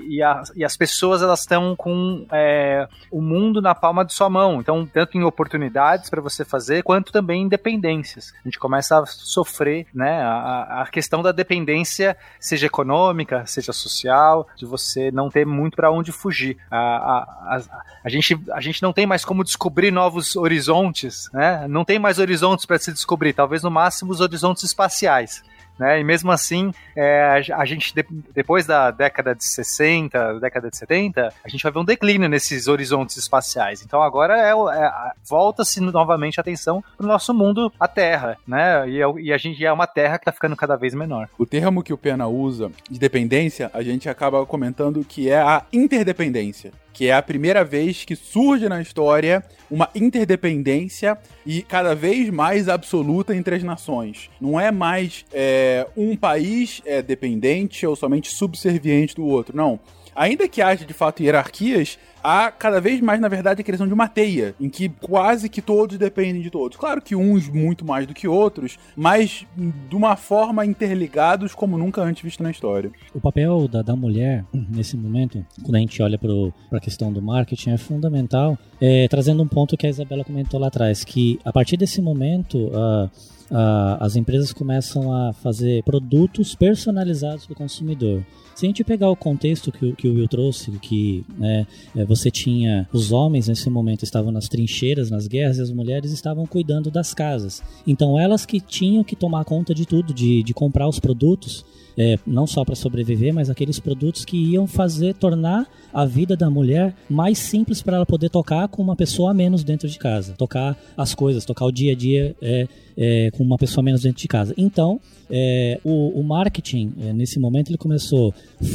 e, e, a, e as pessoas elas estão com é, o mundo na palma de sua mão. Então, tanto em oportunidades para você fazer, quanto também em dependências. A gente começa a sofrer né, a, a questão da dependência, seja econômica, seja social, de você não ter muito para onde fugir. A, a, a, a, gente, a gente não tem mais como descobrir novos horizontes, né? não tem mais horizontes para se descobrir, talvez no máximo os horizontes espaciais. Né? E mesmo assim, é, a gente, depois da década de 60, década de 70, a gente vai ver um declínio nesses horizontes espaciais. Então agora é, é volta-se novamente a atenção para o nosso mundo, a Terra, né? E, é e a gente é uma Terra que está ficando cada vez menor. O termo que o Pena usa de dependência, a gente acaba comentando que é a interdependência que é a primeira vez que surge na história uma interdependência e cada vez mais absoluta entre as nações. Não é mais é, um país é, dependente ou somente subserviente do outro, não. Ainda que haja de fato hierarquias, há cada vez mais, na verdade, a criação de uma teia, em que quase que todos dependem de todos. Claro que uns muito mais do que outros, mas de uma forma interligados como nunca antes visto na história. O papel da, da mulher, nesse momento, quando a gente olha para a questão do marketing, é fundamental, é, trazendo um ponto que a Isabela comentou lá atrás, que a partir desse momento. Uh, Uh, as empresas começam a fazer produtos personalizados para o consumidor. Se a gente pegar o contexto que, que o Will trouxe, que né, é, você tinha os homens nesse momento estavam nas trincheiras, nas guerras, e as mulheres estavam cuidando das casas. Então elas que tinham que tomar conta de tudo, de, de comprar os produtos é, não só para sobreviver, mas aqueles produtos que iam fazer tornar a vida da mulher mais simples para ela poder tocar com uma pessoa a menos dentro de casa, tocar as coisas, tocar o dia a dia é, é, com uma pessoa menos dentro de casa. Então, é, o, o, marketing, é, nesse momento, ele começou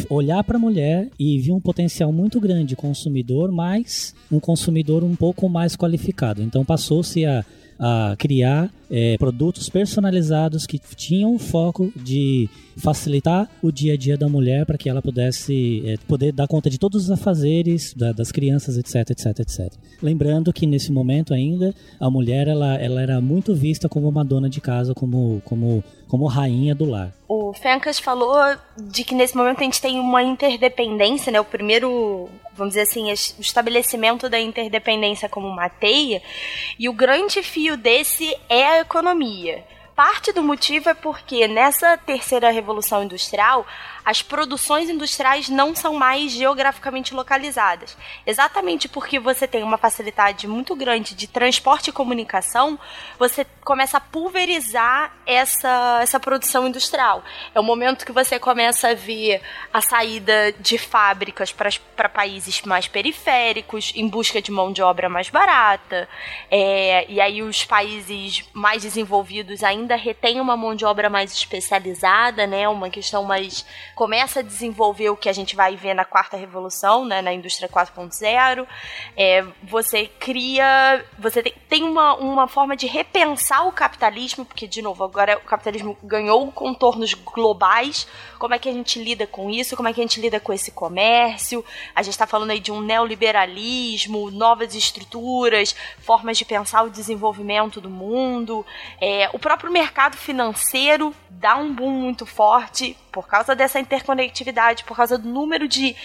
a olhar para a mulher e viu um potencial muito grande de consumidor, mas um consumidor um pouco mais qualificado. Então, passou-se a a criar é, produtos personalizados que tinham o foco de facilitar o dia a dia da mulher para que ela pudesse é, poder dar conta de todos os afazeres da, das crianças, etc, etc, etc. Lembrando que nesse momento ainda a mulher ela, ela era muito vista como uma dona de casa, como, como, como rainha do lar. O Fencas falou de que nesse momento a gente tem uma interdependência, né? O primeiro, vamos dizer assim, o estabelecimento da interdependência como uma teia, e o grande fio desse é a economia. Parte do motivo é porque nessa terceira revolução industrial, as produções industriais não são mais geograficamente localizadas. Exatamente porque você tem uma facilidade muito grande de transporte e comunicação, você começa a pulverizar essa, essa produção industrial. É o momento que você começa a ver a saída de fábricas para países mais periféricos, em busca de mão de obra mais barata. É, e aí os países mais desenvolvidos ainda retêm uma mão de obra mais especializada, né? Uma questão mais começa a desenvolver o que a gente vai ver na quarta revolução, né, na indústria 4.0. É, você cria, você tem, uma, uma forma de repensar o capitalismo, porque de novo agora o capitalismo ganhou contornos globais. Como é que a gente lida com isso? Como é que a gente lida com esse comércio? A gente está falando aí de um neoliberalismo, novas estruturas, formas de pensar o desenvolvimento do mundo. É, o próprio mercado financeiro dá um boom muito forte por causa dessa interconectividade, por causa do número de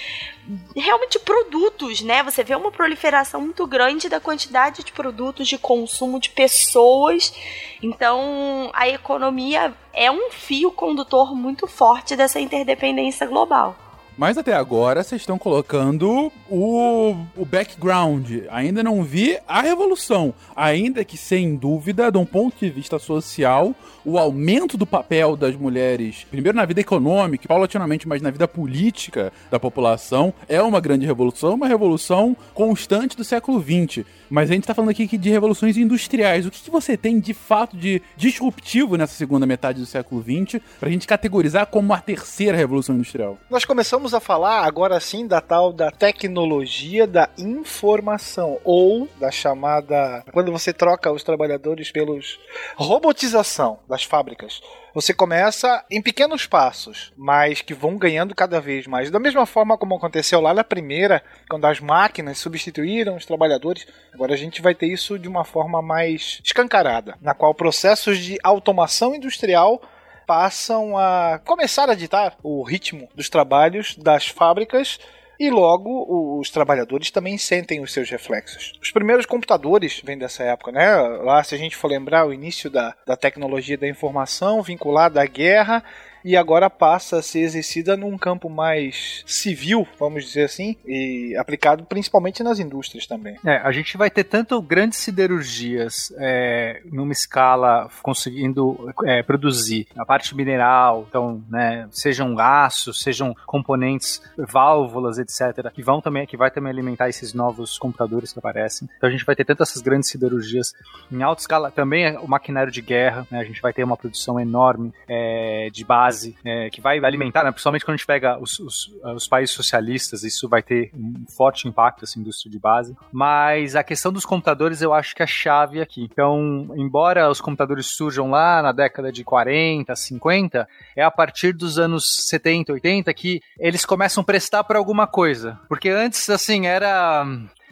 realmente produtos, né? Você vê uma proliferação muito grande da quantidade de produtos de consumo de pessoas. Então, a economia é um fio condutor muito forte dessa interdependência global. Mas até agora vocês estão colocando o, o background. Ainda não vi a revolução. Ainda que, sem dúvida, de um ponto de vista social, o aumento do papel das mulheres, primeiro na vida econômica, paulatinamente, mas na vida política da população, é uma grande revolução, uma revolução constante do século XX. Mas a gente está falando aqui de revoluções industriais. O que, que, você tem de fato de disruptivo nessa segunda metade do século XX para a gente categorizar como a terceira revolução industrial? Nós começamos a falar agora sim da tal da tecnologia da informação ou da chamada quando você troca os trabalhadores pelos robotização das fábricas. Você começa em pequenos passos, mas que vão ganhando cada vez mais. Da mesma forma como aconteceu lá na primeira, quando as máquinas substituíram os trabalhadores, agora a gente vai ter isso de uma forma mais escancarada, na qual processos de automação industrial passam a começar a ditar o ritmo dos trabalhos das fábricas e logo os trabalhadores também sentem os seus reflexos. Os primeiros computadores vêm dessa época, né? Lá, se a gente for lembrar, o início da, da tecnologia da informação vinculada à guerra e agora passa a ser exercida num campo mais civil, vamos dizer assim, e aplicado principalmente nas indústrias também. É, a gente vai ter tanto grandes siderurgias é, numa escala conseguindo é, produzir a parte mineral, então, né, sejam aços, sejam componentes, válvulas, etc., que vão também, que vai também alimentar esses novos computadores que aparecem. Então a gente vai ter tanto essas grandes siderurgias em alta escala, também o maquinário de guerra, né, a gente vai ter uma produção enorme é, de base base é, que vai alimentar, né, principalmente quando a gente pega os, os, os, países socialistas, isso vai ter um forte impacto essa indústria de base. Mas a questão dos computadores eu acho que é a chave aqui. Então, embora os computadores surjam lá na década de 40, 50, é a partir dos anos 70, 80 que eles começam a prestar para alguma coisa. Porque antes, assim, era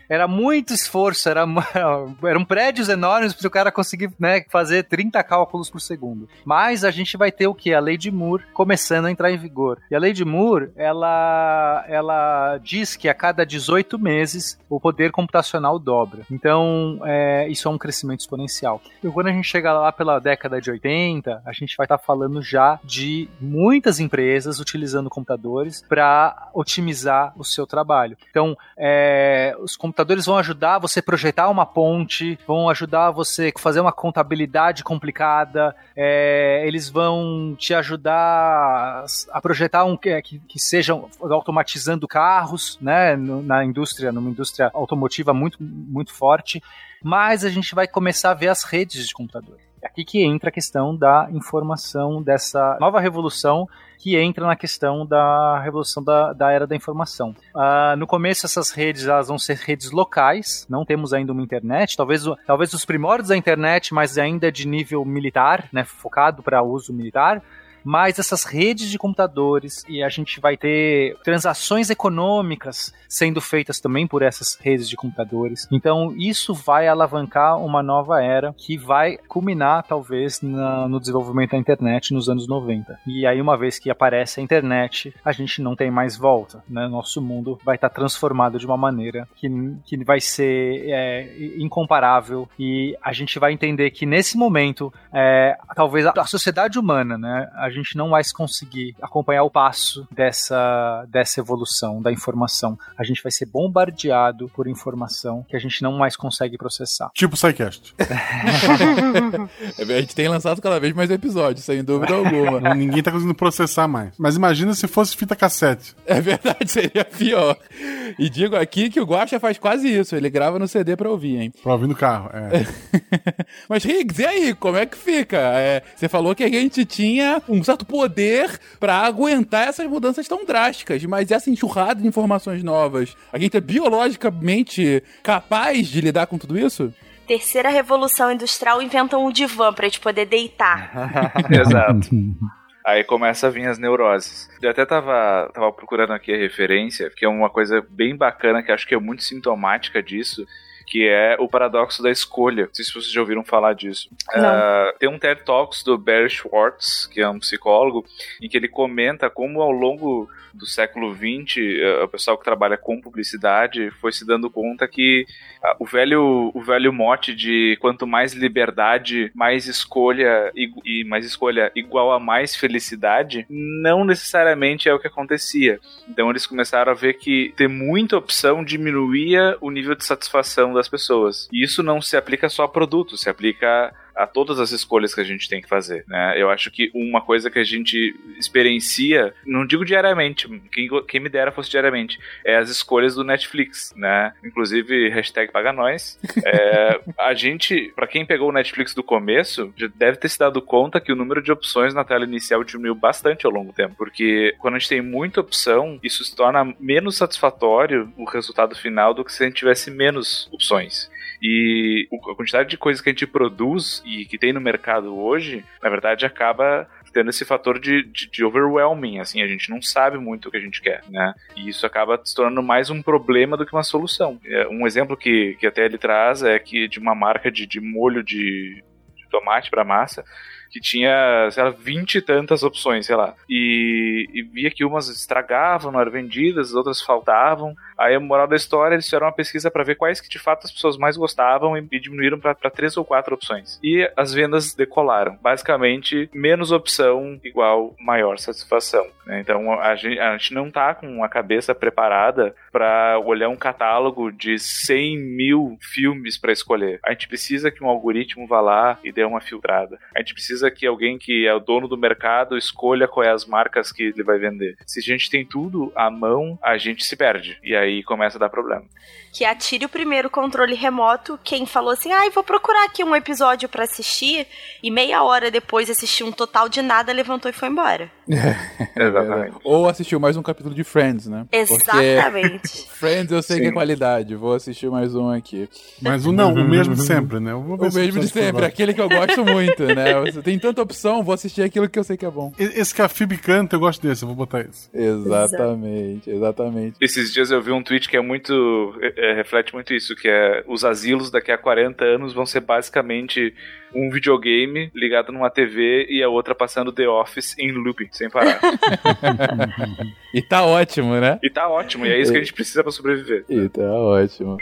era muito esforço, era, eram prédios enormes para o cara conseguir né, fazer 30 cálculos por segundo. Mas a gente vai ter o que? A lei de Moore começando a entrar em vigor. E a lei de Moore, ela, ela diz que a cada 18 meses o poder computacional dobra. Então, é, isso é um crescimento exponencial. E quando a gente chega lá pela década de 80, a gente vai estar tá falando já de muitas empresas utilizando computadores para otimizar o seu trabalho. Então, é, os computadores computadores vão ajudar você a projetar uma ponte, vão ajudar você a fazer uma contabilidade complicada, é, eles vão te ajudar a projetar um que, que sejam automatizando carros, né, na indústria, numa indústria automotiva muito, muito forte mas a gente vai começar a ver as redes de computador. É aqui que entra a questão da informação, dessa nova revolução que entra na questão da revolução da, da era da informação. Uh, no começo, essas redes elas vão ser redes locais, não temos ainda uma internet, talvez, talvez os primórdios da internet, mas ainda de nível militar, né, focado para uso militar mas essas redes de computadores e a gente vai ter transações econômicas sendo feitas também por essas redes de computadores. Então isso vai alavancar uma nova era que vai culminar talvez na, no desenvolvimento da internet nos anos 90. E aí uma vez que aparece a internet, a gente não tem mais volta, né? Nosso mundo vai estar transformado de uma maneira que, que vai ser é, incomparável e a gente vai entender que nesse momento é, talvez a, a sociedade humana, né? A gente não vai conseguir acompanhar o passo dessa, dessa evolução da informação. A gente vai ser bombardeado por informação que a gente não mais consegue processar. Tipo o SciCast. a gente tem lançado cada vez mais episódios, sem dúvida alguma. Ninguém tá conseguindo processar mais. Mas imagina se fosse fita cassete. É verdade, seria pior. E digo aqui que o Guacha faz quase isso, ele grava no CD pra ouvir, hein? Pra ouvir no carro, é. Mas, Riggs, e aí, como é que fica? É, você falou que a gente tinha um certo poder para aguentar essas mudanças tão drásticas, mas essa enxurrada de informações novas, a gente é biologicamente capaz de lidar com tudo isso? Terceira revolução industrial inventam um divã pra gente poder deitar. Exato. Aí começa a vir as neuroses. Eu até tava, tava procurando aqui a referência, que é uma coisa bem bacana, que acho que é muito sintomática disso, que é o paradoxo da escolha. Não sei se vocês já ouviram falar disso. Uh, tem um TED Talks do Barry Schwartz, que é um psicólogo, em que ele comenta como ao longo do século XX, eh, o pessoal que trabalha com publicidade foi se dando conta que ah, o velho, o velho mote de quanto mais liberdade, mais escolha e, e mais escolha igual a mais felicidade, não necessariamente é o que acontecia. Então eles começaram a ver que ter muita opção diminuía o nível de satisfação das pessoas. E isso não se aplica só a produtos, se aplica a todas as escolhas que a gente tem que fazer, né? Eu acho que uma coisa que a gente experiencia, não digo diariamente, quem, quem me dera fosse diariamente, é as escolhas do Netflix, né? Inclusive, hashtag paga nós. É, a gente, para quem pegou o Netflix do começo, já deve ter se dado conta que o número de opções na tela inicial diminuiu bastante ao longo do tempo, porque quando a gente tem muita opção, isso se torna menos satisfatório o resultado final do que se a gente tivesse menos opções. E a quantidade de coisas que a gente produz e que tem no mercado hoje, na verdade, acaba tendo esse fator de, de, de, overwhelming, assim, a gente não sabe muito o que a gente quer, né? E isso acaba se tornando mais um problema do que uma solução. É, um exemplo que, que até ele traz é que de uma marca de, de molho de, de tomate para massa, que tinha, sei lá, vinte e tantas opções, sei lá. E, e via que umas estragavam, não eram vendidas, as outras faltavam. Aí a moral da história, eles fizeram uma pesquisa para ver quais que de fato as pessoas mais gostavam e, diminuíram para três ou quatro opções. E as vendas decolaram. Basicamente, menos opção igual maior satisfação. Né? Então a gente, a gente não tá com a cabeça preparada para olhar um catálogo de 100 mil filmes para escolher. A gente precisa que um algoritmo vá lá e dê uma filtrada. A gente precisa que alguém que é o dono do mercado escolha quais as marcas que ele vai vender. Se a gente tem tudo à mão, a gente se perde. E aí aí começa a dar problema. Que atire o primeiro controle remoto quem falou assim: ah, vou procurar aqui um episódio para assistir, e meia hora depois assistiu um total de nada, levantou e foi embora. É, Exatamente. Ou assistiu mais um capítulo de Friends, né? Exatamente. Friends eu sei Sim. que é qualidade, vou assistir mais um aqui. Mais um não, o mesmo de sempre, né? o mesmo de sempre, aquele que eu gosto muito, né? Você tem tanta opção, vou assistir aquilo que eu sei que é bom. Esse que a Phoebe canta, eu gosto desse, eu vou botar isso. Exatamente, exatamente. Esses dias eu vi um tweet que é muito. É, reflete muito isso, que é os asilos daqui a 40 anos vão ser basicamente um videogame ligado numa TV e a outra passando The Office em loop, sem parar. e tá ótimo, né? E tá ótimo, e é isso que a gente precisa para sobreviver. E tá ótimo.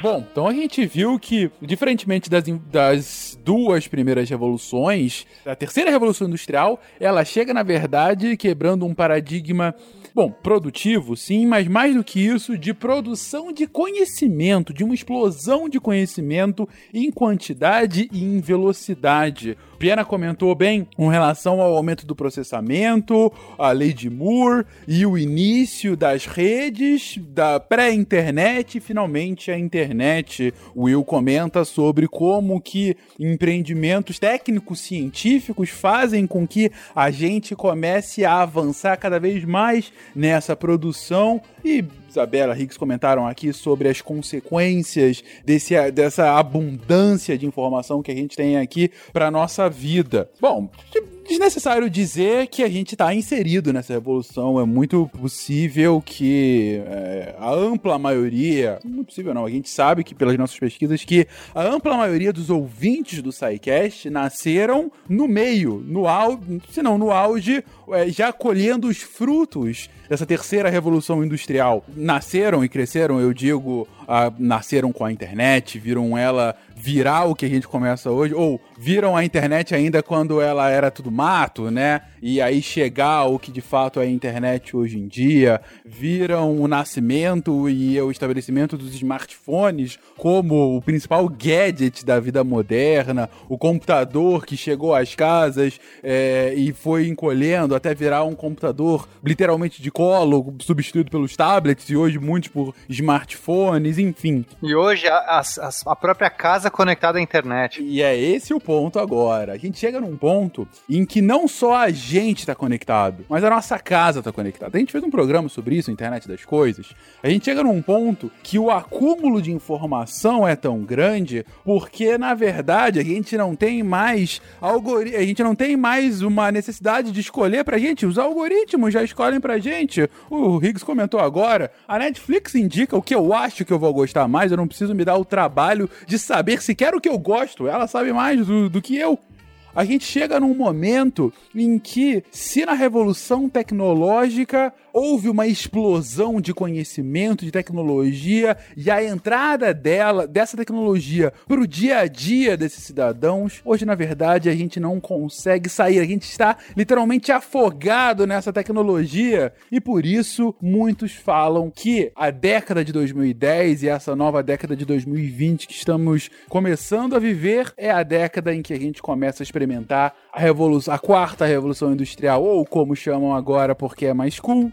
Bom, então a gente viu que, diferentemente das, das duas primeiras revoluções, a terceira revolução industrial, ela chega, na verdade, quebrando um paradigma bom, produtivo, sim, mas mais do que isso, de produção de conhecimento, de uma explosão de conhecimento em quantidade e em velocidade. Piena comentou bem com relação ao aumento do processamento, a lei de Moore e o início das redes, da pré-internet e finalmente a internet. Will comenta sobre como que empreendimentos técnicos científicos fazem com que a gente comece a avançar cada vez mais nessa produção e Isabela, Higgs comentaram aqui sobre as consequências desse, dessa abundância de informação que a gente tem aqui para nossa vida. Bom, desnecessário dizer que a gente está inserido nessa revolução. É muito possível que é, a ampla maioria, não é possível não, a gente sabe que pelas nossas pesquisas que a ampla maioria dos ouvintes do SciCast nasceram no meio, no auge, se não no auge, é, já colhendo os frutos dessa terceira revolução industrial. Nasceram e cresceram, eu digo, a, nasceram com a internet, viram ela virar o que a gente começa hoje, ou viram a internet ainda quando ela era tudo mato, né? E aí chegar ao que de fato é a internet hoje em dia, viram o nascimento e o estabelecimento dos smartphones como o principal gadget da vida moderna, o computador que chegou às casas é, e foi encolhendo até virar um computador literalmente de colo, substituído pelos tablets e hoje muitos por smartphones, enfim. E hoje a, a, a própria casa conectada à internet. E é esse o ponto agora. A gente chega num ponto em que não só a gente está conectado, mas a nossa casa está conectada. A gente fez um programa sobre isso, Internet das Coisas. A gente chega num ponto que o acúmulo de informação é tão grande porque, na verdade, a gente não tem mais algoritmo, a gente não tem mais uma necessidade de escolher pra gente. Os algoritmos já escolhem pra gente. O Higgs comentou agora. A Netflix indica o que eu acho que eu vou gostar mais. Eu não preciso me dar o trabalho de saber sequer o que eu gosto. Ela sabe mais do, do que eu a gente chega num momento em que, se na revolução tecnológica houve uma explosão de conhecimento, de tecnologia, e a entrada dela, dessa tecnologia, para o dia a dia desses cidadãos, hoje, na verdade, a gente não consegue sair. A gente está literalmente afogado nessa tecnologia, e por isso muitos falam que a década de 2010 e essa nova década de 2020 que estamos começando a viver é a década em que a gente começa a experimentar a revolução, a quarta revolução industrial, ou como chamam agora porque é mais cool,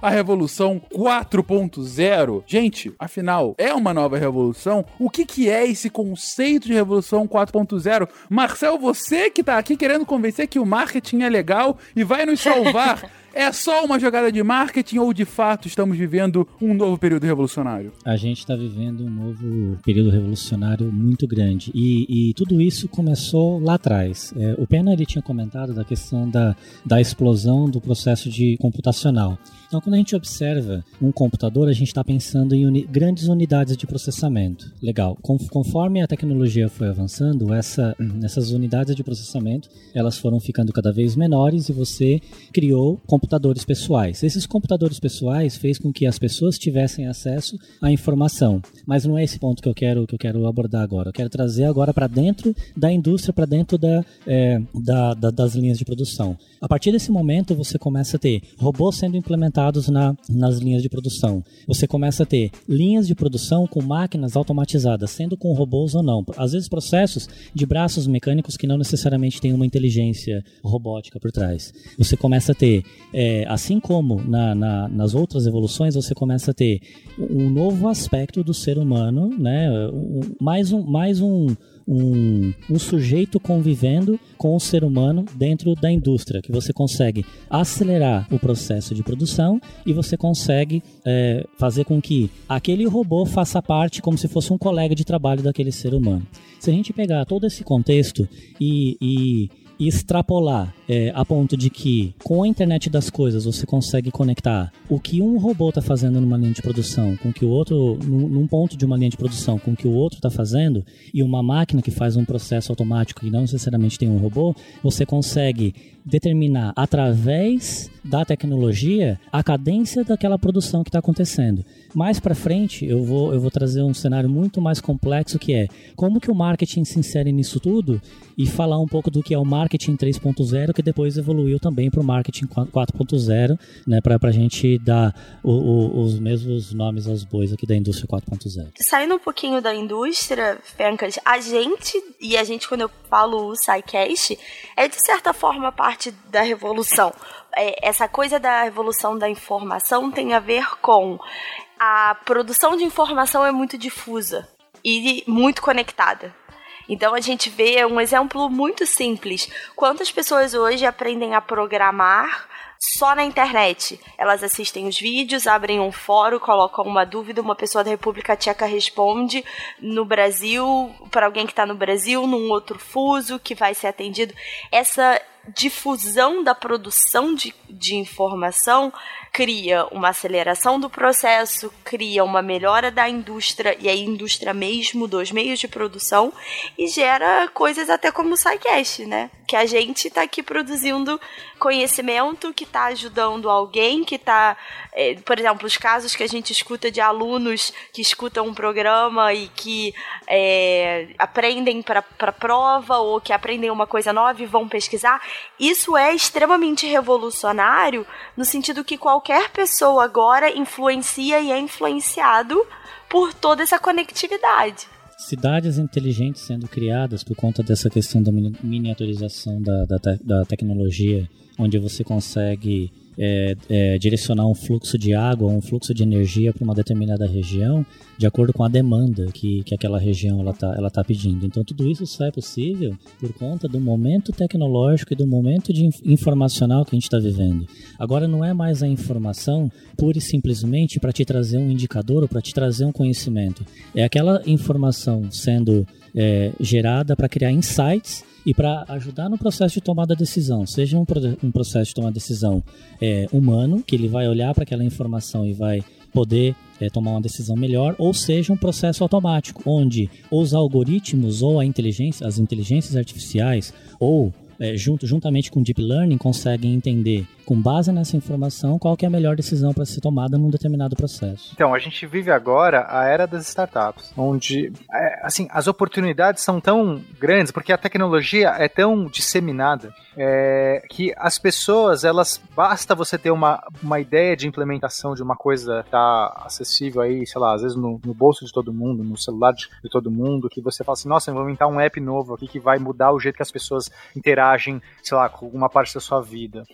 a revolução 4.0. Gente, afinal, é uma nova revolução? O que, que é esse conceito de revolução 4.0? Marcel, você que tá aqui querendo convencer que o marketing é legal e vai nos salvar. É só uma jogada de marketing ou de fato estamos vivendo um novo período revolucionário? A gente está vivendo um novo período revolucionário muito grande e, e tudo isso começou lá atrás. É, o Pena ele tinha comentado da questão da, da explosão do processo de computacional. Então, quando a gente observa um computador, a gente está pensando em uni grandes unidades de processamento. Legal. Com conforme a tecnologia foi avançando, essa, essas unidades de processamento elas foram ficando cada vez menores e você criou computadores pessoais. Esses computadores pessoais fez com que as pessoas tivessem acesso à informação. Mas não é esse ponto que eu quero que eu quero abordar agora. Eu quero trazer agora para dentro da indústria, para dentro da, é, da, da, das linhas de produção. A partir desse momento, você começa a ter robôs sendo implementados na, nas linhas de produção. Você começa a ter linhas de produção com máquinas automatizadas, sendo com robôs ou não. Às vezes, processos de braços mecânicos que não necessariamente têm uma inteligência robótica por trás. Você começa a ter, é, assim como na, na, nas outras evoluções, você começa a ter um novo aspecto do ser humano, né? Um, mais um. Mais um um, um sujeito convivendo com o ser humano dentro da indústria, que você consegue acelerar o processo de produção e você consegue é, fazer com que aquele robô faça parte como se fosse um colega de trabalho daquele ser humano. Se a gente pegar todo esse contexto e, e e extrapolar é, a ponto de que com a internet das coisas você consegue conectar o que um robô está fazendo numa linha de produção com o que o outro, num, num, ponto de uma linha de produção, com o que o outro está fazendo, e uma máquina que faz um processo automático que não necessariamente tem um robô, você consegue determinar através da tecnologia a cadência daquela produção que está acontecendo. Mais para frente eu vou, eu vou trazer um cenário muito mais complexo que é como que o marketing se insere nisso tudo e falar um pouco do que é o marketing 3.0 que depois evoluiu também para o marketing 4.0, né, para a gente dar o, o, os mesmos nomes aos bois aqui da indústria 4.0. Saindo um pouquinho da indústria, Fencas, a gente, e a gente quando eu falo o SciCast, é de certa forma parte da revolução. É, essa coisa da revolução da informação tem a ver com a produção de informação é muito difusa e muito conectada. Então a gente vê um exemplo muito simples. Quantas pessoas hoje aprendem a programar só na internet? Elas assistem os vídeos, abrem um fórum, colocam uma dúvida, uma pessoa da República Tcheca responde no Brasil, para alguém que está no Brasil, num outro fuso, que vai ser atendido. Essa difusão da produção de, de informação cria uma aceleração do processo, cria uma melhora da indústria e a indústria mesmo dos meios de produção e gera coisas até como o SciCast, né? Que a gente está aqui produzindo conhecimento que está ajudando alguém, que está, é, por exemplo, os casos que a gente escuta de alunos que escutam um programa e que é, aprendem para prova ou que aprendem uma coisa nova e vão pesquisar, isso é extremamente revolucionário no sentido que qualquer pessoa agora influencia e é influenciado por toda essa conectividade. Cidades inteligentes sendo criadas por conta dessa questão da miniaturização da, da, da tecnologia, onde você consegue é, é, direcionar um fluxo de água, um fluxo de energia para uma determinada região, de acordo com a demanda que, que aquela região ela está ela tá pedindo. Então tudo isso só é possível por conta do momento tecnológico e do momento de informacional que a gente está vivendo. Agora não é mais a informação pura e simplesmente para te trazer um indicador ou para te trazer um conhecimento. É aquela informação sendo é, gerada para criar insights e para ajudar no processo de tomada de decisão, seja um, um processo de tomada de decisão é, humano, que ele vai olhar para aquela informação e vai poder é, tomar uma decisão melhor, ou seja um processo automático, onde os algoritmos ou a inteligência, as inteligências artificiais ou é, junto, juntamente com o Deep Learning, conseguem entender, com base nessa informação, qual é a melhor decisão para ser tomada num determinado processo. Então, a gente vive agora a era das startups, onde é, assim, as oportunidades são tão grandes, porque a tecnologia é tão disseminada, é, que as pessoas, elas, basta você ter uma, uma ideia de implementação de uma coisa tá acessível aí, sei lá, às vezes no, no bolso de todo mundo, no celular de, de todo mundo, que você fala assim, nossa, eu vou inventar um app novo aqui que vai mudar o jeito que as pessoas interagem sei lá, com alguma parte da sua vida.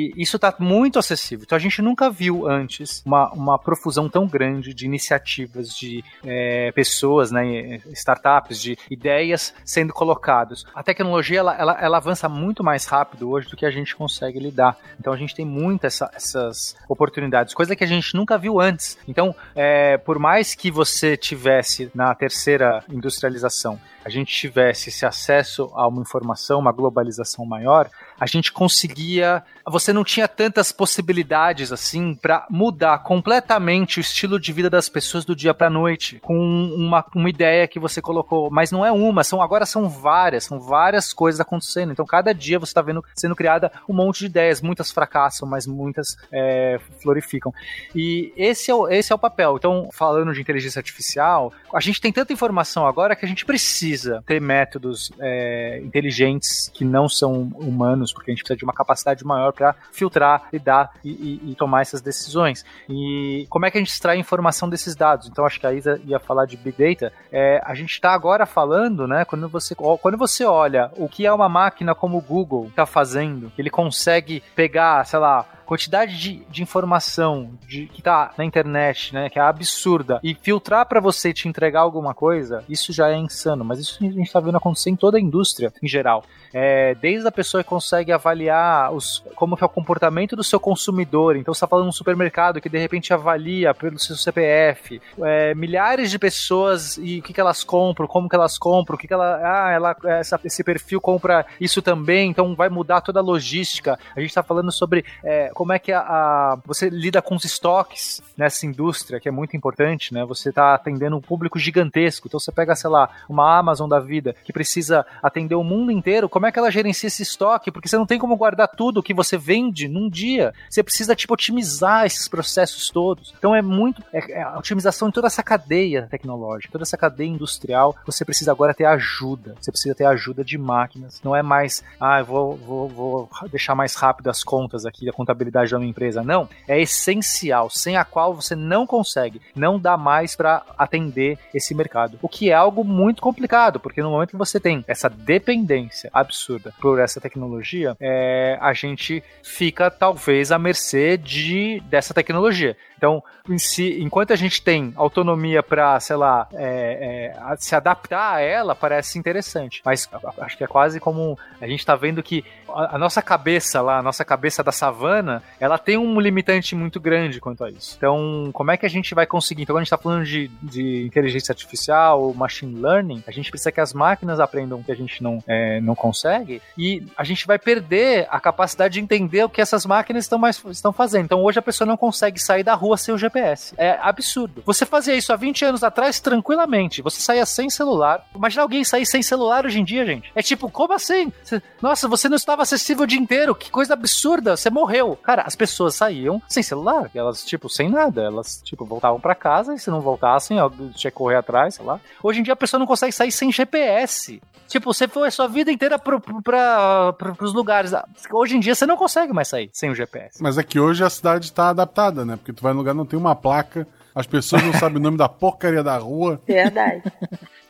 E isso está muito acessível. Então a gente nunca viu antes uma, uma profusão tão grande de iniciativas, de é, pessoas, né, startups, de ideias sendo colocadas. A tecnologia ela, ela, ela, avança muito mais rápido hoje do que a gente consegue lidar. Então a gente tem muitas essa, essas oportunidades, coisa que a gente nunca viu antes. Então, é, por mais que você tivesse na terceira industrialização a gente tivesse esse acesso a uma informação, uma globalização maior, a gente conseguia. Você não tinha tantas possibilidades assim para mudar completamente o estilo de vida das pessoas do dia para noite com uma, uma ideia que você colocou. Mas não é uma, são agora são várias, são várias coisas acontecendo. Então cada dia você está vendo sendo criada um monte de ideias, muitas fracassam, mas muitas é, florificam. E esse é, o, esse é o papel. Então falando de inteligência artificial, a gente tem tanta informação agora que a gente precisa ter métodos é, inteligentes que não são humanos porque a gente precisa de uma capacidade maior para filtrar, lidar e, e, e, tomar essas decisões. E como é que a gente extrai informação desses dados? Então, acho que a Isa ia falar de Big Data. É, a gente está agora falando, né, quando você, quando você olha o que é uma máquina como o Google está fazendo, ele consegue pegar, sei lá, quantidade de, de informação de, que tá na internet, né, que é absurda, e filtrar para você te entregar alguma coisa, isso já é insano. Mas isso a gente tá vendo acontecer em toda a indústria em geral. É, desde a pessoa que consegue avaliar os, como que é o comportamento do seu consumidor. Então você tá falando de um supermercado que de repente avalia pelo seu CPF, é, milhares de pessoas e o que, que elas compram, como que elas compram, o que, que ela. Ah, ela, essa, esse perfil compra isso também, então vai mudar toda a logística. A gente está falando sobre é, como é que a, a, você lida com os estoques nessa indústria, que é muito importante, né? Você está atendendo um público gigantesco. Então você pega, sei lá, uma Amazon da vida que precisa atender o mundo inteiro, como é que ela gerencia esse estoque? Porque você não tem como guardar tudo que você vende num dia. Você precisa, tipo, otimizar esses processos todos. Então é muito. É, é a otimização em toda essa cadeia tecnológica, toda essa cadeia industrial. Você precisa agora ter ajuda. Você precisa ter ajuda de máquinas. Não é mais, ah, eu vou, vou, vou deixar mais rápido as contas aqui, a contabilidade da minha empresa. Não. É essencial, sem a qual você não consegue, não dá mais para atender esse mercado. O que é algo muito complicado, porque no momento que você tem essa dependência absurda por essa tecnologia, é, a gente fica talvez à mercê de, dessa tecnologia. Então, si, enquanto a gente tem autonomia para, sei lá, é, é, se adaptar a ela, parece interessante. Mas acho que é quase como a gente está vendo que a, a, nossa cabeça lá, a nossa cabeça da savana, ela tem um limitante muito grande quanto a isso. Então, como é que a gente vai conseguir? Então, quando a gente está falando de, de inteligência artificial, machine learning, a gente precisa que as máquinas aprendam o que a gente não, é, não consegue e a gente vai perder a capacidade de entender o que essas máquinas estão, mais, estão fazendo. Então, hoje a pessoa não consegue sair da rua sem o GPS. É absurdo. Você fazia isso há 20 anos atrás tranquilamente. Você saía sem celular. Imagina alguém sair sem celular hoje em dia, gente. É tipo, como assim? Nossa, você não estava acessível o dia inteiro. Que coisa absurda. Você morreu. Cara, as pessoas saíam sem celular. Elas, tipo, sem nada. Elas, tipo, voltavam para casa e se não voltassem, tinha que correr atrás, sei lá. Hoje em dia a pessoa não consegue sair sem GPS. Tipo, você foi a sua vida inteira pro, pro, pra, pro, pros lugares. Hoje em dia você não consegue mais sair sem o GPS. Mas é que hoje a cidade tá adaptada, né? Porque tu vai no lugar não tem uma placa, as pessoas não sabem o nome da porcaria da rua. Verdade.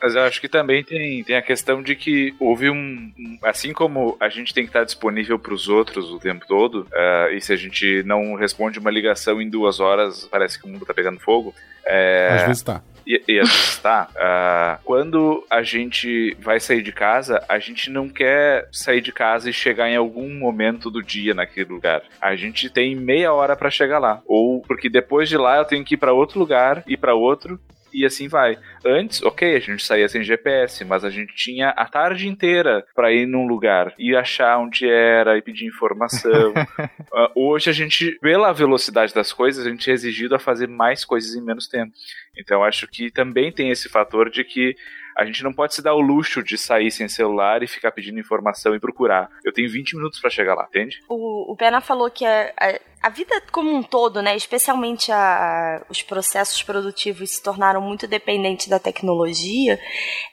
Mas eu acho que também tem, tem a questão de que houve um. Assim como a gente tem que estar disponível para os outros o tempo todo, uh, e se a gente não responde uma ligação em duas horas, parece que o mundo está pegando fogo. É, Às vezes está e, e está, uh, quando a gente vai sair de casa, a gente não quer sair de casa e chegar em algum momento do dia naquele lugar. A gente tem meia hora para chegar lá. Ou porque depois de lá eu tenho que ir para outro lugar, ir para outro, e assim vai. Antes, ok, a gente saía sem GPS, mas a gente tinha a tarde inteira para ir num lugar e achar onde era e pedir informação. uh, hoje a gente, pela velocidade das coisas, a gente é exigido a fazer mais coisas em menos tempo. Então acho que também tem esse fator de que a gente não pode se dar o luxo de sair sem celular e ficar pedindo informação e procurar. Eu tenho 20 minutos para chegar lá, entende? O, o Pena falou que a, a, a, vida como um todo, né, especialmente a, os processos produtivos se tornaram muito dependentes da tecnologia.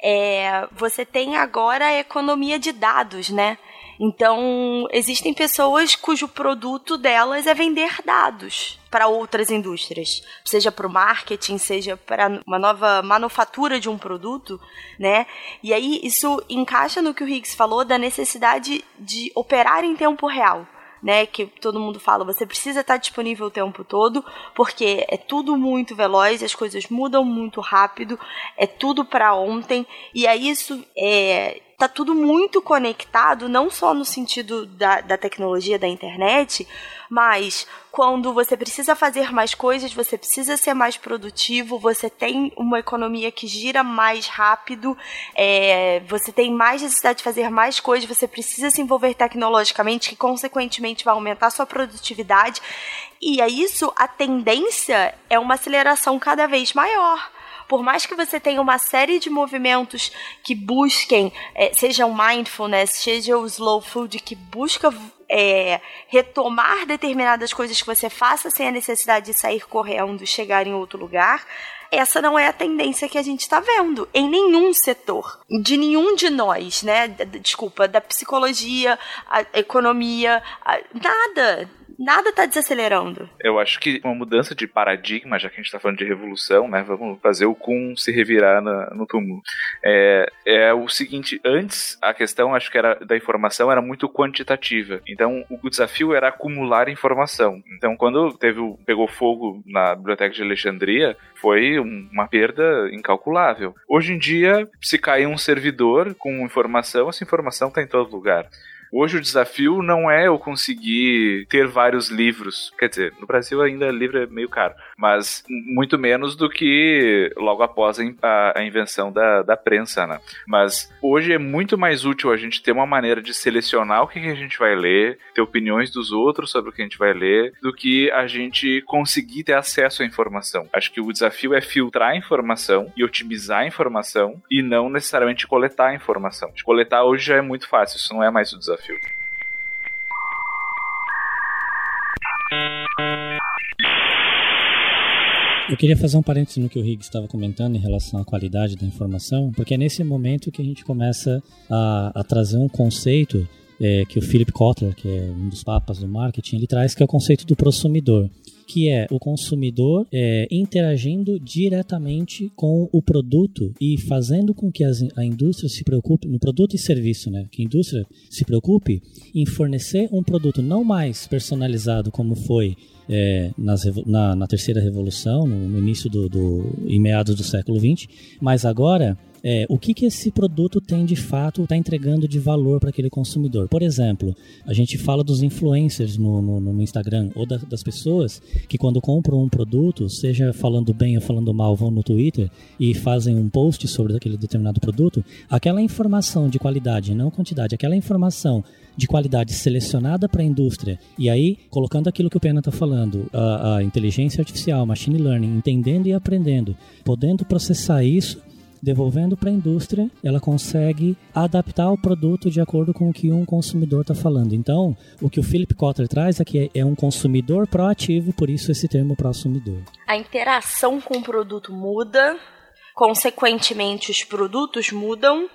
É, você tem agora a economia de dados, né? Então, existem pessoas cujo produto delas é vender dados para outras indústrias, seja para o marketing, seja para uma nova manufatura de um produto, né? E aí isso encaixa no que o Higgs falou da necessidade de operar em tempo real. Né, que todo mundo fala, você precisa estar disponível o tempo todo, porque é tudo muito veloz, as coisas mudam muito rápido, é tudo para ontem, e aí isso é, tá tudo muito conectado, não só no sentido da, da tecnologia da internet, mas quando você precisa fazer mais coisas, você precisa ser mais produtivo, você tem uma economia que gira mais rápido, é, você tem mais necessidade de fazer mais coisas, você precisa se envolver tecnologicamente, que consequentemente vai aumentar a sua produtividade. E é isso, a tendência é uma aceleração cada vez maior por mais que você tenha uma série de movimentos que busquem, é, seja o mindfulness, seja o slow food, que busca é, retomar determinadas coisas que você faça sem a necessidade de sair correndo e chegar em outro lugar, essa não é a tendência que a gente está vendo em nenhum setor, de nenhum de nós, né? Desculpa, da psicologia, a economia, a, nada nada tá desacelerando. Eu acho que uma mudança de paradigma, já que a gente tá falando de revolução, né? Vamos fazer o Kun se revirar na, no túmulo. É, é o seguinte, antes a questão, acho que era da informação, era muito quantitativa. Então, o desafio era acumular informação. Então, quando teve o, pegou fogo na biblioteca de Alexandria, foi uma perda incalculável. Hoje em dia, se cair um servidor com informação, essa informação está em todo lugar. Hoje o desafio não é eu conseguir ter vários livros. Quer dizer, no Brasil ainda livro é meio caro, mas muito menos do que logo após a, invenção da, da prensa, né? Mas hoje é muito mais útil a gente ter uma maneira de selecionar o que, que a gente vai ler, ter opiniões dos outros sobre o que a gente vai ler, do que a gente conseguir ter acesso à informação. Acho que o desafio é filtrar a informação e otimizar a informação e não necessariamente coletar a informação. De coletar hoje já é muito fácil, isso não é mais o desafio. Eu queria fazer um parênteses no que o Higgs estava comentando em relação à qualidade da informação, porque é nesse momento que a gente começa a, a trazer um conceito é, que o Philip Kotler, que é um dos papas do marketing, ele traz, que é o conceito do prosumidor que é o consumidor é, interagindo diretamente com o produto e fazendo com que as, a indústria se preocupe no produto e serviço, né? Que a indústria se preocupe em fornecer um produto não mais personalizado como foi é, nas, na, na, terceira revolução, no, no início do, do, meados do século XX, mas agora é, o que, que esse produto tem de fato, está entregando de valor para aquele consumidor. Por exemplo, a gente fala dos influencers no, no, no Instagram ou da, das pessoas que quando compram um produto, seja falando bem ou falando mal, vão no Twitter e fazem um post sobre aquele determinado produto, aquela informação de qualidade, não quantidade, aquela informação de qualidade selecionada para a indústria e aí colocando aquilo que o Pena está falando, a, a inteligência artificial, machine learning, entendendo e aprendendo, podendo processar isso devolvendo para a indústria, ela consegue adaptar o produto de acordo com o que um consumidor está falando. Então, o que o Philip Kotler traz aqui é, é um consumidor proativo, por isso esse termo prosumidor. A interação com o produto muda, consequentemente os produtos mudam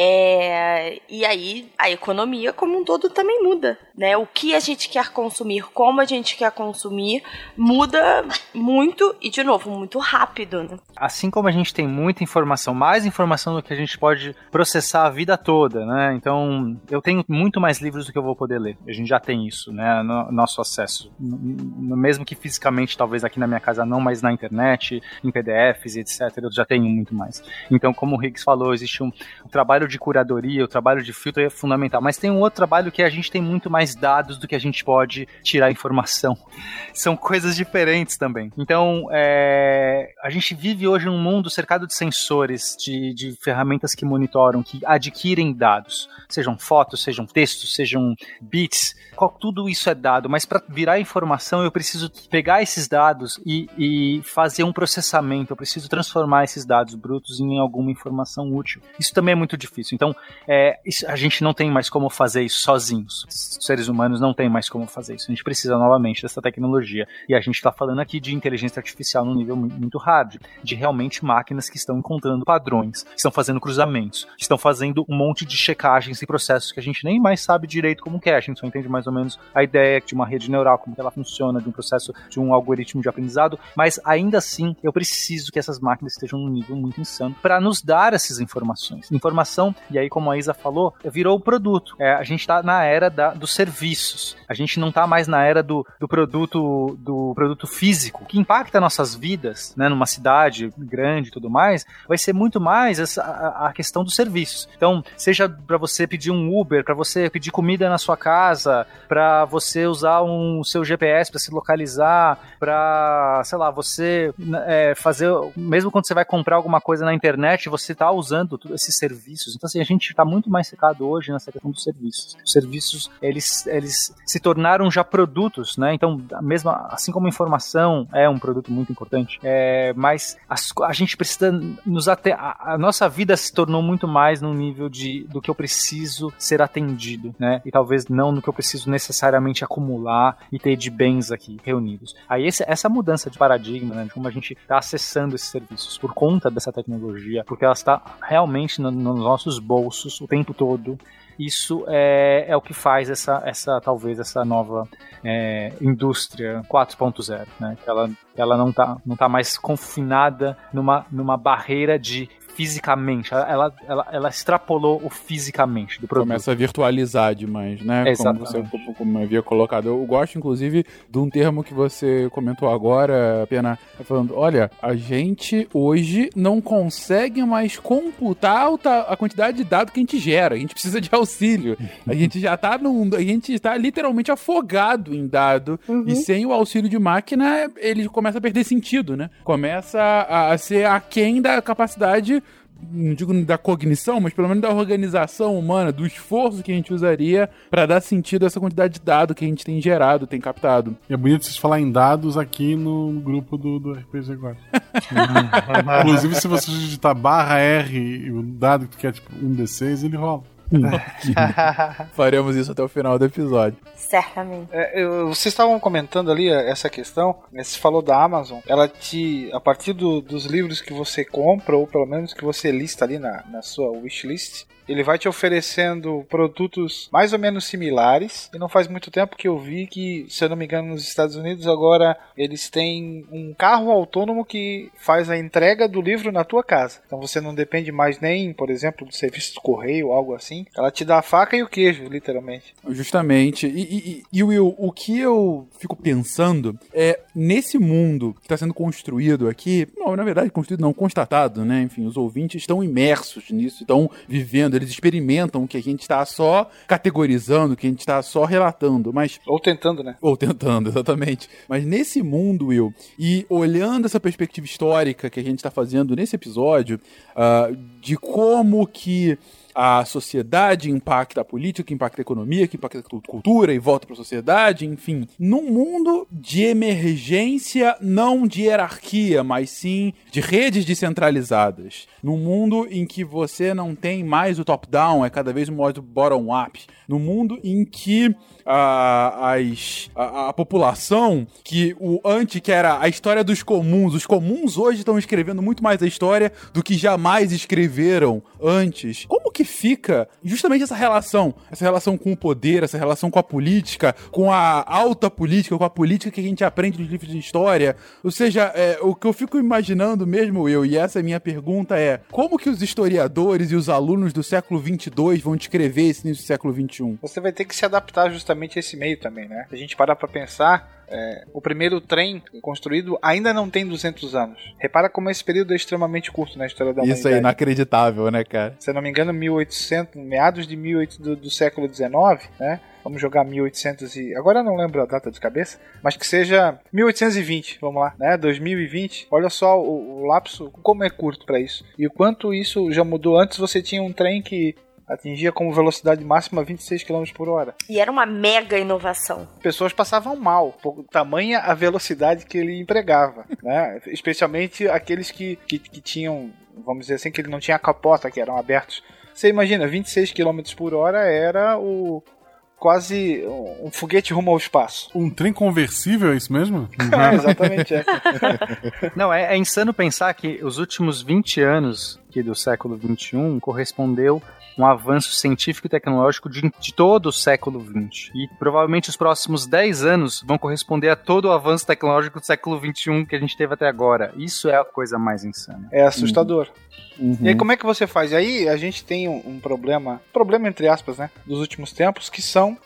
é, e aí a economia como um todo também muda, né? O que a gente quer consumir, como a gente quer consumir, muda muito e de novo muito rápido. Né? Assim como a gente tem muita informação, mais informação do que a gente pode processar a vida toda, né? Então eu tenho muito mais livros do que eu vou poder ler. A gente já tem isso, né? No, nosso acesso, mesmo que fisicamente, talvez aqui na minha casa não, mas na internet, em PDFs e etc. Eu já tenho muito mais. Então, como o Higgs falou, existe um, um trabalho de curadoria, o trabalho de filtro é fundamental. Mas tem um outro trabalho que a gente tem muito mais dados do que a gente pode tirar informação. São coisas diferentes também. Então, é, a gente vive hoje num mundo cercado de sensores, de, de ferramentas que monitoram, que adquirem dados, sejam fotos, sejam textos, sejam bits, qual, tudo isso é dado. Mas para virar informação, eu preciso pegar esses dados e, e fazer um processamento. Eu preciso transformar esses dados brutos em alguma informação útil. Isso também é muito difícil. Então, é, isso, a gente não tem mais como fazer isso sozinhos. Os seres humanos não tem mais como fazer isso. A gente precisa novamente dessa tecnologia. E a gente está falando aqui de inteligência artificial num nível muito hard, de realmente máquinas que estão encontrando padrões, que estão fazendo cruzamentos, que estão fazendo um monte de checagens e processos que a gente nem mais sabe direito como é. A gente só entende mais ou menos a ideia de uma rede neural, como ela funciona, de um processo, de um algoritmo de aprendizado, mas ainda assim eu preciso que essas máquinas estejam num nível muito insano para nos dar essas informações. Informação e aí, como a Isa falou, virou o produto. É, a gente está na era da, dos serviços. A gente não está mais na era do, do produto do produto físico, que impacta nossas vidas, né, numa cidade grande e tudo mais, vai ser muito mais essa, a, a questão dos serviços. Então, seja para você pedir um Uber, para você pedir comida na sua casa, para você usar um seu GPS para se localizar, para, sei lá, você é, fazer, mesmo quando você vai comprar alguma coisa na internet, você está usando esses serviços. Então, assim, a gente está muito mais secado hoje nessa questão dos serviços. Os serviços, eles, eles se tornaram já produtos, né? Então, mesmo, assim como a informação é um produto muito importante, é, mas as, a gente precisa nos até a, a, nossa vida se tornou muito mais no nível de do que eu preciso ser atendido, né? E talvez não no que eu preciso necessariamente acumular e ter de bens aqui reunidos. Aí esse, essa mudança de paradigma, né, de como a gente está acessando esses serviços por conta dessa tecnologia, porque ela está realmente no, nos nossos nossos bolsos o tempo todo. Isso é, é o que faz essa, essa talvez essa nova é, indústria 4.0, né? Ela, ela não está não tá mais confinada numa, numa barreira de fisicamente. Ela, ela, ela extrapolou o fisicamente do produto. Começa a virtualizar demais, né? Como você como havia colocado. Eu gosto, inclusive, de um termo que você comentou agora, Pena, falando: olha, a gente hoje não consegue mais computar a quantidade de dados que a gente gera. A gente precisa de auxílio. A gente já tá num. A gente está literalmente afogado em dado. Uhum. E sem o auxílio de máquina, ele começa a perder sentido, né? Começa a, a ser aquém da capacidade não digo da cognição, mas pelo menos da organização humana, do esforço que a gente usaria para dar sentido a essa quantidade de dados que a gente tem gerado, tem captado. E é bonito vocês falar em dados aqui no grupo do, do RPG agora. Inclusive, se você digitar barra R o dado que quer tipo 1D6, ele rola. Faremos isso até o final do episódio. Certamente. É, eu, vocês estavam comentando ali é, essa questão, né, você falou da Amazon, ela te, a partir do, dos livros que você compra, ou pelo menos que você lista ali na, na sua wishlist, ele vai te oferecendo produtos mais ou menos similares. E não faz muito tempo que eu vi que, se eu não me engano, nos Estados Unidos agora eles têm um carro autônomo que faz a entrega do livro na tua casa. Então você não depende mais nem, por exemplo, do serviço de correio ou algo assim. Ela te dá a faca e o queijo, literalmente. Justamente. E, e, e Will, o que eu fico pensando é nesse mundo que está sendo construído aqui, não, na verdade, construído não, constatado, né? Enfim, os ouvintes estão imersos nisso, estão vivendo eles experimentam o que a gente está só categorizando, que a gente está só relatando, mas... Ou tentando, né? Ou tentando, exatamente. Mas nesse mundo, Will, e olhando essa perspectiva histórica que a gente está fazendo nesse episódio, uh, de como que a sociedade impacta a política, impacta a economia, que impacta a cultura e volta para a sociedade, enfim. Num mundo de emergência, não de hierarquia, mas sim de redes descentralizadas. Num mundo em que você não tem mais o top-down, é cada vez mais o bottom-up. Num mundo em que a, as, a, a, população que o antes que era a história dos comuns. Os comuns hoje estão escrevendo muito mais a história do que jamais escreveram antes. Como que fica justamente essa relação? Essa relação com o poder, essa relação com a política, com a alta política, com a política que a gente aprende nos livros de história. Ou seja, é, o que eu fico imaginando mesmo eu, e essa é a minha pergunta é, como que os historiadores e os alunos do século 22 vão descrever esse início do século 21? Você vai ter que se adaptar justamente exatamente esse meio também, né? Se a gente parar para pensar, é, o primeiro trem construído ainda não tem 200 anos. Repara como esse período é extremamente curto na história da humanidade. Isso é inacreditável, né, cara? Se eu não me engano, 1800, meados de 1800 do, do século 19, né? Vamos jogar 1800 e agora eu não lembro a data de cabeça, mas que seja 1820, vamos lá, né? 2020. Olha só o, o lapso como é curto para isso. E o quanto isso já mudou. Antes você tinha um trem que atingia como velocidade máxima 26 km por hora. E era uma mega inovação. Pessoas passavam mal, por tamanha a velocidade que ele empregava, né? Especialmente aqueles que, que, que tinham, vamos dizer assim, que ele não tinha capota, que eram abertos. Você imagina, 26 km por hora era o, quase um foguete rumo ao espaço. Um trem conversível, é isso mesmo? é, exatamente. É. Não, é, é, insano pensar que os últimos 20 anos aqui do século 21 correspondeu um avanço científico e tecnológico de, de, todo o século 20. E provavelmente os próximos 10 anos vão corresponder a todo o avanço tecnológico do século 21 que a gente teve até agora. Isso é a coisa mais insana. É assustador. Uhum. E aí como é que você faz? Aí a gente tem um, um problema, problema entre aspas, né, dos últimos tempos, que são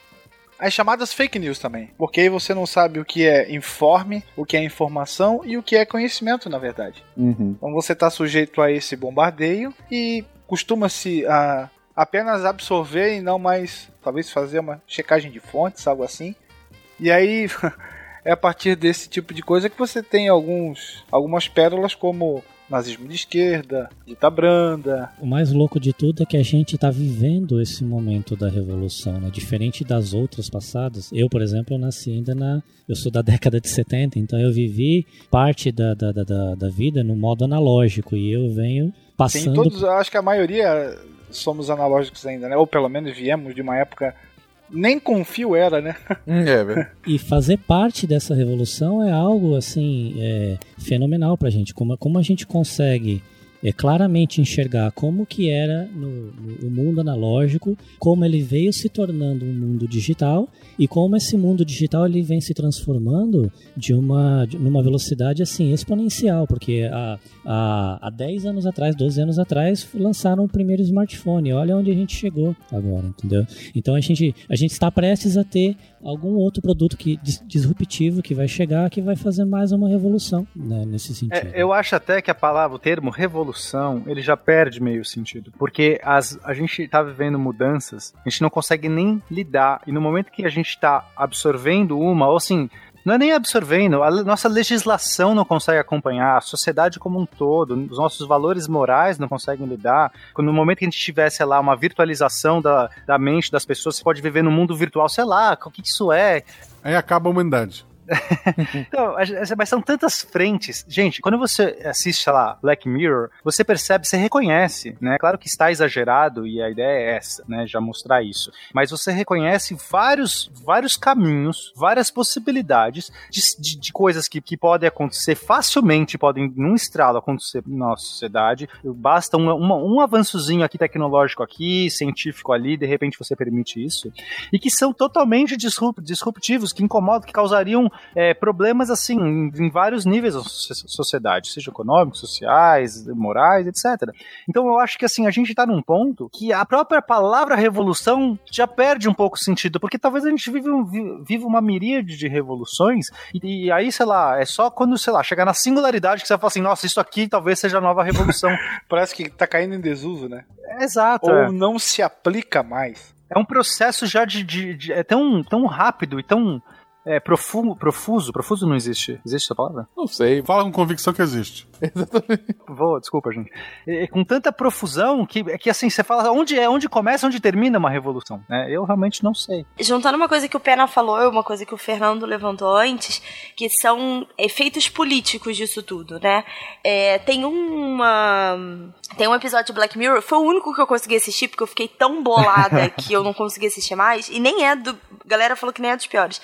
as chamadas fake news também. Porque aí você não sabe o que é informe, o que é informação e o que é conhecimento, na verdade. Uhum. Então você está sujeito a esse bombardeio e costuma-se a apenas absorver e não mais, talvez fazer uma checagem de fontes, algo assim. E aí é a partir desse tipo de coisa que você tem alguns, algumas pérolas como nazismo de esquerda, dita branda. O mais louco de tudo é que a gente está vivendo esse momento da revolução, né? Diferente das outras passadas. Eu, por exemplo, eu nasci ainda na. Eu sou da década de 70, então eu vivi parte da, da, da, da vida no modo analógico e eu venho passando. Todos, acho que a maioria somos analógicos ainda, né? Ou pelo menos viemos de uma época nem com fio era, né? Hum, é, velho. e fazer parte dessa revolução é algo assim é, fenomenal pra gente. Como, como a gente consegue é claramente enxergar como que era no, no, o mundo analógico, como ele veio se tornando um mundo digital e como esse mundo digital ele vem se transformando de uma de, numa velocidade assim exponencial, porque há, há, há 10 anos atrás, 12 anos atrás, lançaram o primeiro smartphone. Olha onde a gente chegou agora, entendeu? Então a gente, a gente está prestes a ter algum outro produto que disruptivo que vai chegar, que vai fazer mais uma revolução né, nesse sentido. É, eu acho até que a palavra, o termo revolução, ele já perde meio sentido, porque as, a gente está vivendo mudanças, a gente não consegue nem lidar, e no momento que a gente está absorvendo uma, ou assim, não é nem absorvendo, a nossa legislação não consegue acompanhar, a sociedade como um todo, os nossos valores morais não conseguem lidar. Quando no momento que a gente tivesse lá uma virtualização da, da mente das pessoas, você pode viver no mundo virtual, sei lá, o que isso é? Aí acaba a humanidade. então, mas são tantas frentes. Gente, quando você assiste, sei lá, Black Mirror, você percebe, você reconhece, né? Claro que está exagerado e a ideia é essa, né? Já mostrar isso. Mas você reconhece vários, vários caminhos, várias possibilidades de, de, de coisas que, que podem acontecer facilmente, podem num estralo acontecer na nossa sociedade. Basta uma, uma, um avançozinho aqui tecnológico aqui, científico ali, de repente você permite isso. E que são totalmente disruptivos, que incomodam, que causariam é, problemas assim em, vários níveis da sociedade, seja econômicos, sociais, morais, etc. Então eu acho que assim a gente está num ponto que a própria palavra revolução já perde um pouco o sentido, porque talvez a gente vive, um, vive uma miríade de revoluções e, e, aí, sei lá, é só quando, sei lá, chegar na singularidade que você fala assim, nossa, isso aqui talvez seja a nova revolução. Parece que tá caindo em desuso, né? exato. Ou é. não se aplica mais. É um processo já de, de, de, é tão, tão rápido e tão é, profuso, profuso, profuso não existe. Existe essa palavra? Não sei. Fala com convicção que existe. Exatamente. Vou, desculpa, gente. É, com tanta profusão que, que assim, você fala onde é, onde começa, onde termina uma revolução, né? Eu realmente não sei. Juntando uma coisa que o Pena falou e uma coisa que o Fernando levantou antes, que são efeitos políticos disso tudo, né? É, tem uma tem um episódio de Black Mirror, foi o único que eu consegui assistir, porque eu fiquei tão bolada que eu não consegui assistir mais. E nem é do. A galera falou que nem é dos piores.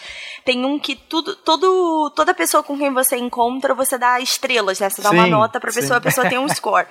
Tem um que tudo, todo, toda pessoa com quem você encontra, você dá estrelas, né? Você dá sim, uma nota pra pessoa, sim. a pessoa tem um score.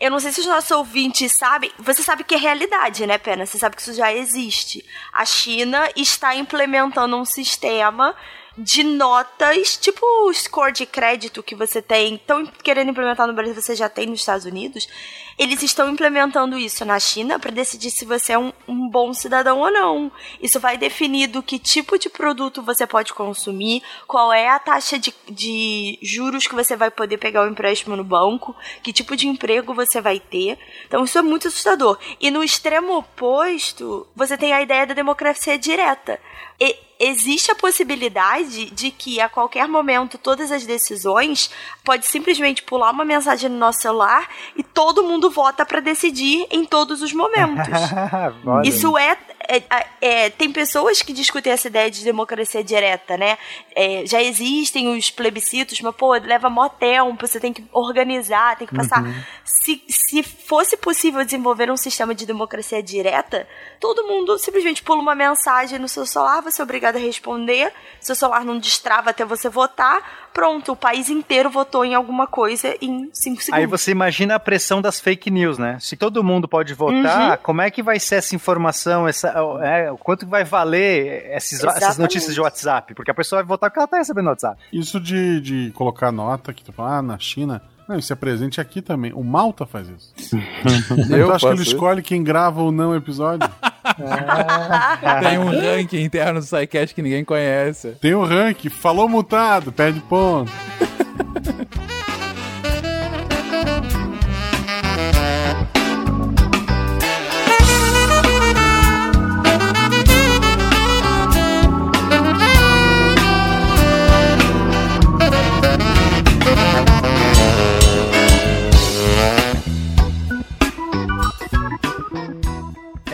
Eu não sei se os nossos ouvintes sabem. Você sabe que é realidade, né, Pena? Você sabe que isso já existe. A China está implementando um sistema de notas, tipo o score de crédito que você tem, estão querendo implementar no Brasil, você já tem nos Estados Unidos. Eles estão implementando isso na China para decidir se você é um, um, bom cidadão ou não. Isso vai definir do que tipo de produto você pode consumir, qual é a taxa de, de juros que você vai poder pegar o empréstimo no banco, que tipo de emprego você vai ter. Então isso é muito assustador. E no extremo oposto, você tem a ideia da democracia direta. E existe a possibilidade de que a qualquer momento todas as decisões pode simplesmente pular uma mensagem no nosso celular e todo mundo vota para decidir em todos os momentos. Isso é é, é, tem pessoas que discutem essa ideia de democracia direta, né? É, já existem os plebiscitos, mas, pô, leva mó tempo, você tem que organizar, tem que passar. Uhum. Se, se fosse possível desenvolver um sistema de democracia direta, todo mundo simplesmente pula uma mensagem no seu celular, você é obrigado a responder, seu celular não destrava até você votar, pronto, o país inteiro votou em alguma coisa em 5 segundos. Aí você imagina a pressão das fake news, né? Se todo mundo pode votar, uhum. como é que vai ser essa informação, essa, é, quanto vai valer esses, essas notícias de WhatsApp? Porque a pessoa vai votar porque ela tá recebendo WhatsApp. Isso de, de colocar nota que tu fala, ah, na China. Não, isso é presente aqui também. O Malta faz isso. Eu acho que ele escolhe quem grava ou não o episódio. Tem um ranking interno do SciCast que ninguém conhece. Tem um ranking. Falou mutado, perde ponto.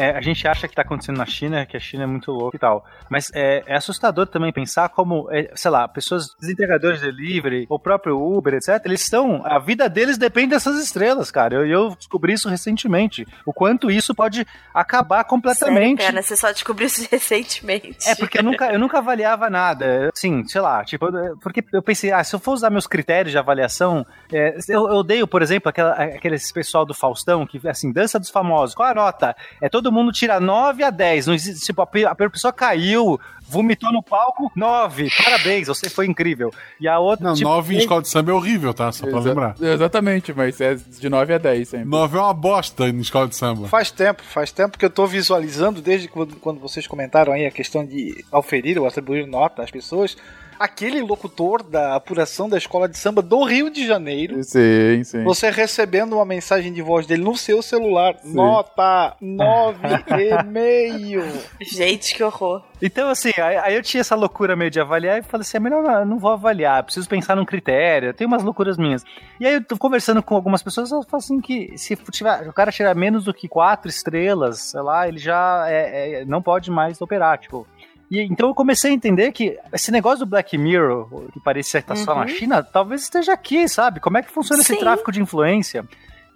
é a gente acha que tá acontecendo na China, que a China é muito louca e tal. Mas é, é assustador também pensar como, é, sei lá, pessoas, entregadores de delivery, o próprio Uber, etc., eles estão. A vida deles depende dessas estrelas, cara. Eu, eu descobri isso recentemente. O quanto isso pode acabar completamente. Sério, pena, você só descobriu isso recentemente. É, porque eu nunca, eu nunca avaliava nada. Assim, sei lá, tipo, porque eu pensei, ah, se eu for usar meus critérios de avaliação, é, eu, eu odeio, por exemplo, aquela, aqueles pessoal do Faustão que, assim, dança dos famosos. Qual a nota? É todo mundo tira 9 a 10. Não existe, tipo, a, a pessoa caiu, vomitou no palco, 9. Parabéns, você foi incrível. E a outra. Não, tipo, 9 em escola de samba é horrível, tá? Só pra Exa lembrar. Exatamente, mas é de 9 a 10 sempre. 9 é uma bosta em escola de samba. Faz tempo, faz tempo que eu tô visualizando, desde quando, quando vocês comentaram aí a questão de auferir ou atribuir nota às pessoas aquele locutor da apuração da escola de samba do Rio de Janeiro. Sim, sim. Você recebendo uma mensagem de voz dele no seu celular. Sim. Nota 9,5. Gente, que horror. Então, assim, aí eu tinha essa loucura meio de avaliar e falei assim: é melhor não, não vou avaliar, preciso pensar num critério, tem umas loucuras minhas. E aí eu tô conversando com algumas pessoas, eu falo assim que se tiver, o cara tirar menos do que quatro estrelas, sei lá, ele já é, é, não pode mais operar, tipo. E então eu comecei a entender que esse negócio do Black Mirror, que parecia estar uhum. só na uhum. China, talvez esteja aqui, sabe? Como é que funciona Sim. esse tráfico de influência?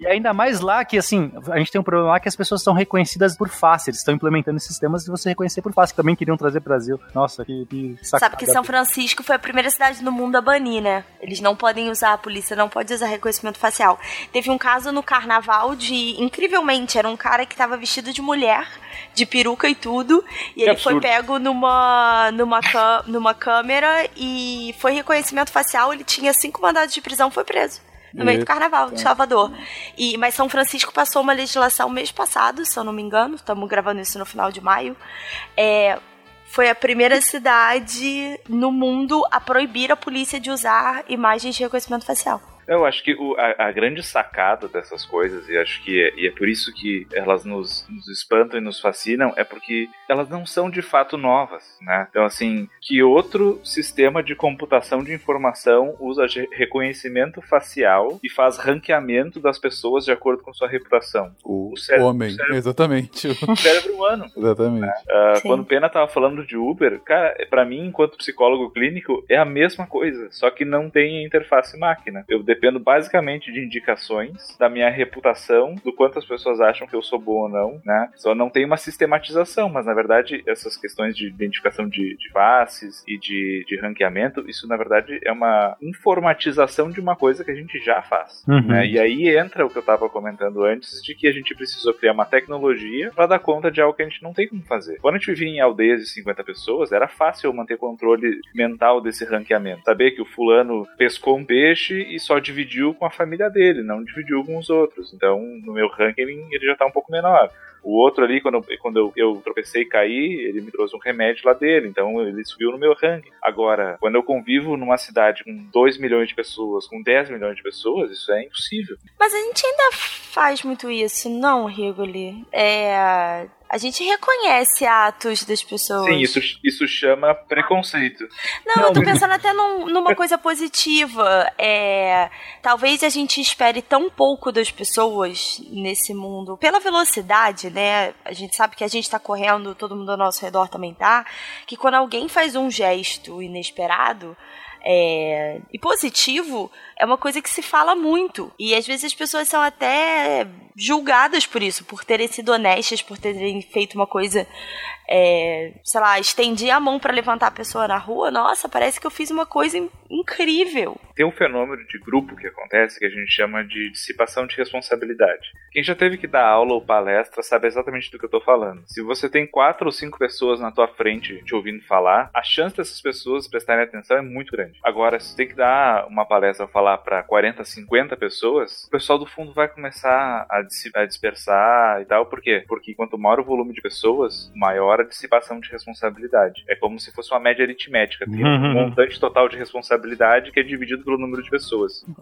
E ainda mais lá que, assim, a gente tem um problema lá que as pessoas são reconhecidas por face. Eles estão implementando sistemas de você reconhecer por face, que também queriam trazer Brasil. Nossa, que, que Sabe que São Francisco foi a primeira cidade no mundo a banir, né? Eles não podem usar, a polícia não pode usar reconhecimento facial. Teve um caso no carnaval de, incrivelmente, era um cara que estava vestido de mulher, de peruca e tudo, e que ele absurdo. foi pego numa, numa, numa câmera e foi reconhecimento facial, ele tinha cinco mandados de prisão, foi preso no meio do carnaval de Salvador. E, mas São Francisco passou uma legislação mês passado, se eu não me engano, estamos gravando isso no final de maio. É, foi a primeira cidade no mundo a proibir a polícia de usar imagens de reconhecimento facial. Eu acho que o, a, a, grande sacada dessas coisas, e acho que é, e é por isso que elas nos, nos, espantam e nos fascinam, é porque elas não são de fato novas, né? Então, assim, que outro sistema de computação de informação usa reconhecimento facial e faz ranqueamento das pessoas de acordo com sua reputação? O, o cérebro, homem, o cérebro, exatamente. O cérebro humano. exatamente. Né? Uh, quando Pena tava falando de Uber, cara, para mim, enquanto psicólogo clínico, é a mesma coisa, só que não tem interface máquina. Eu dependo basicamente de indicações da minha reputação, do quanto as pessoas acham que eu sou bom ou não, né? Só não tem uma sistematização, mas na verdade essas questões de identificação de, de faces e de, de ranqueamento, isso na verdade é uma informatização de uma coisa que a gente já faz. Uhum. Né? E aí entra o que eu estava comentando antes, de que a gente precisou criar uma tecnologia para dar conta de algo que a gente não tem como fazer. Quando a gente vivia em aldeias de 50 pessoas, era fácil manter controle mental desse ranqueamento. Saber que o fulano pescou um peixe e só dividiu com a família dele, não dividiu com os outros. Então, no meu ranking, ele já está um pouco menor. O outro ali, quando, eu, quando eu, eu, tropecei e caí, ele me trouxe um remédio lá dele, então ele subiu no meu ranking. Agora, quando eu convivo numa cidade com 2 milhões de pessoas, com 10 milhões de pessoas, isso é impossível. Mas a gente ainda faz muito isso, não, Rigoli? É a gente reconhece atos das pessoas. Sim, isso, isso chama preconceito. Não, Não eu tô pensando até num, numa coisa positiva. É, talvez a gente espere tão pouco das pessoas nesse mundo. Pela velocidade, né? A gente sabe que a gente tá correndo, todo mundo ao nosso redor também tá. Que quando alguém faz um gesto inesperado, é, e positivo é uma coisa que se fala muito. E às vezes as pessoas são até julgadas por isso, por terem sido honestas, por terem feito uma coisa é, sei lá, estendi a mão para levantar a pessoa na rua, nossa, parece que eu fiz uma coisa incrível. Tem um fenômeno de grupo que acontece que a gente chama de dissipação de responsabilidade. Quem já teve que dar aula ou palestra sabe exatamente do que eu tô falando. Se você tem quatro ou cinco pessoas na tua frente te ouvindo falar, a chance dessas pessoas prestarem atenção é muito grande. Agora, se tem que dar uma palestra falar para 40, 50 pessoas, o pessoal do fundo vai começar a, a dispersar e tal. Por quê? Porque quanto maior o volume de pessoas, maior maior a dissipação de responsabilidade. É como se fosse uma média aritmética. Tem um uhum. montante total de responsabilidade que é dividido pelo número de pessoas.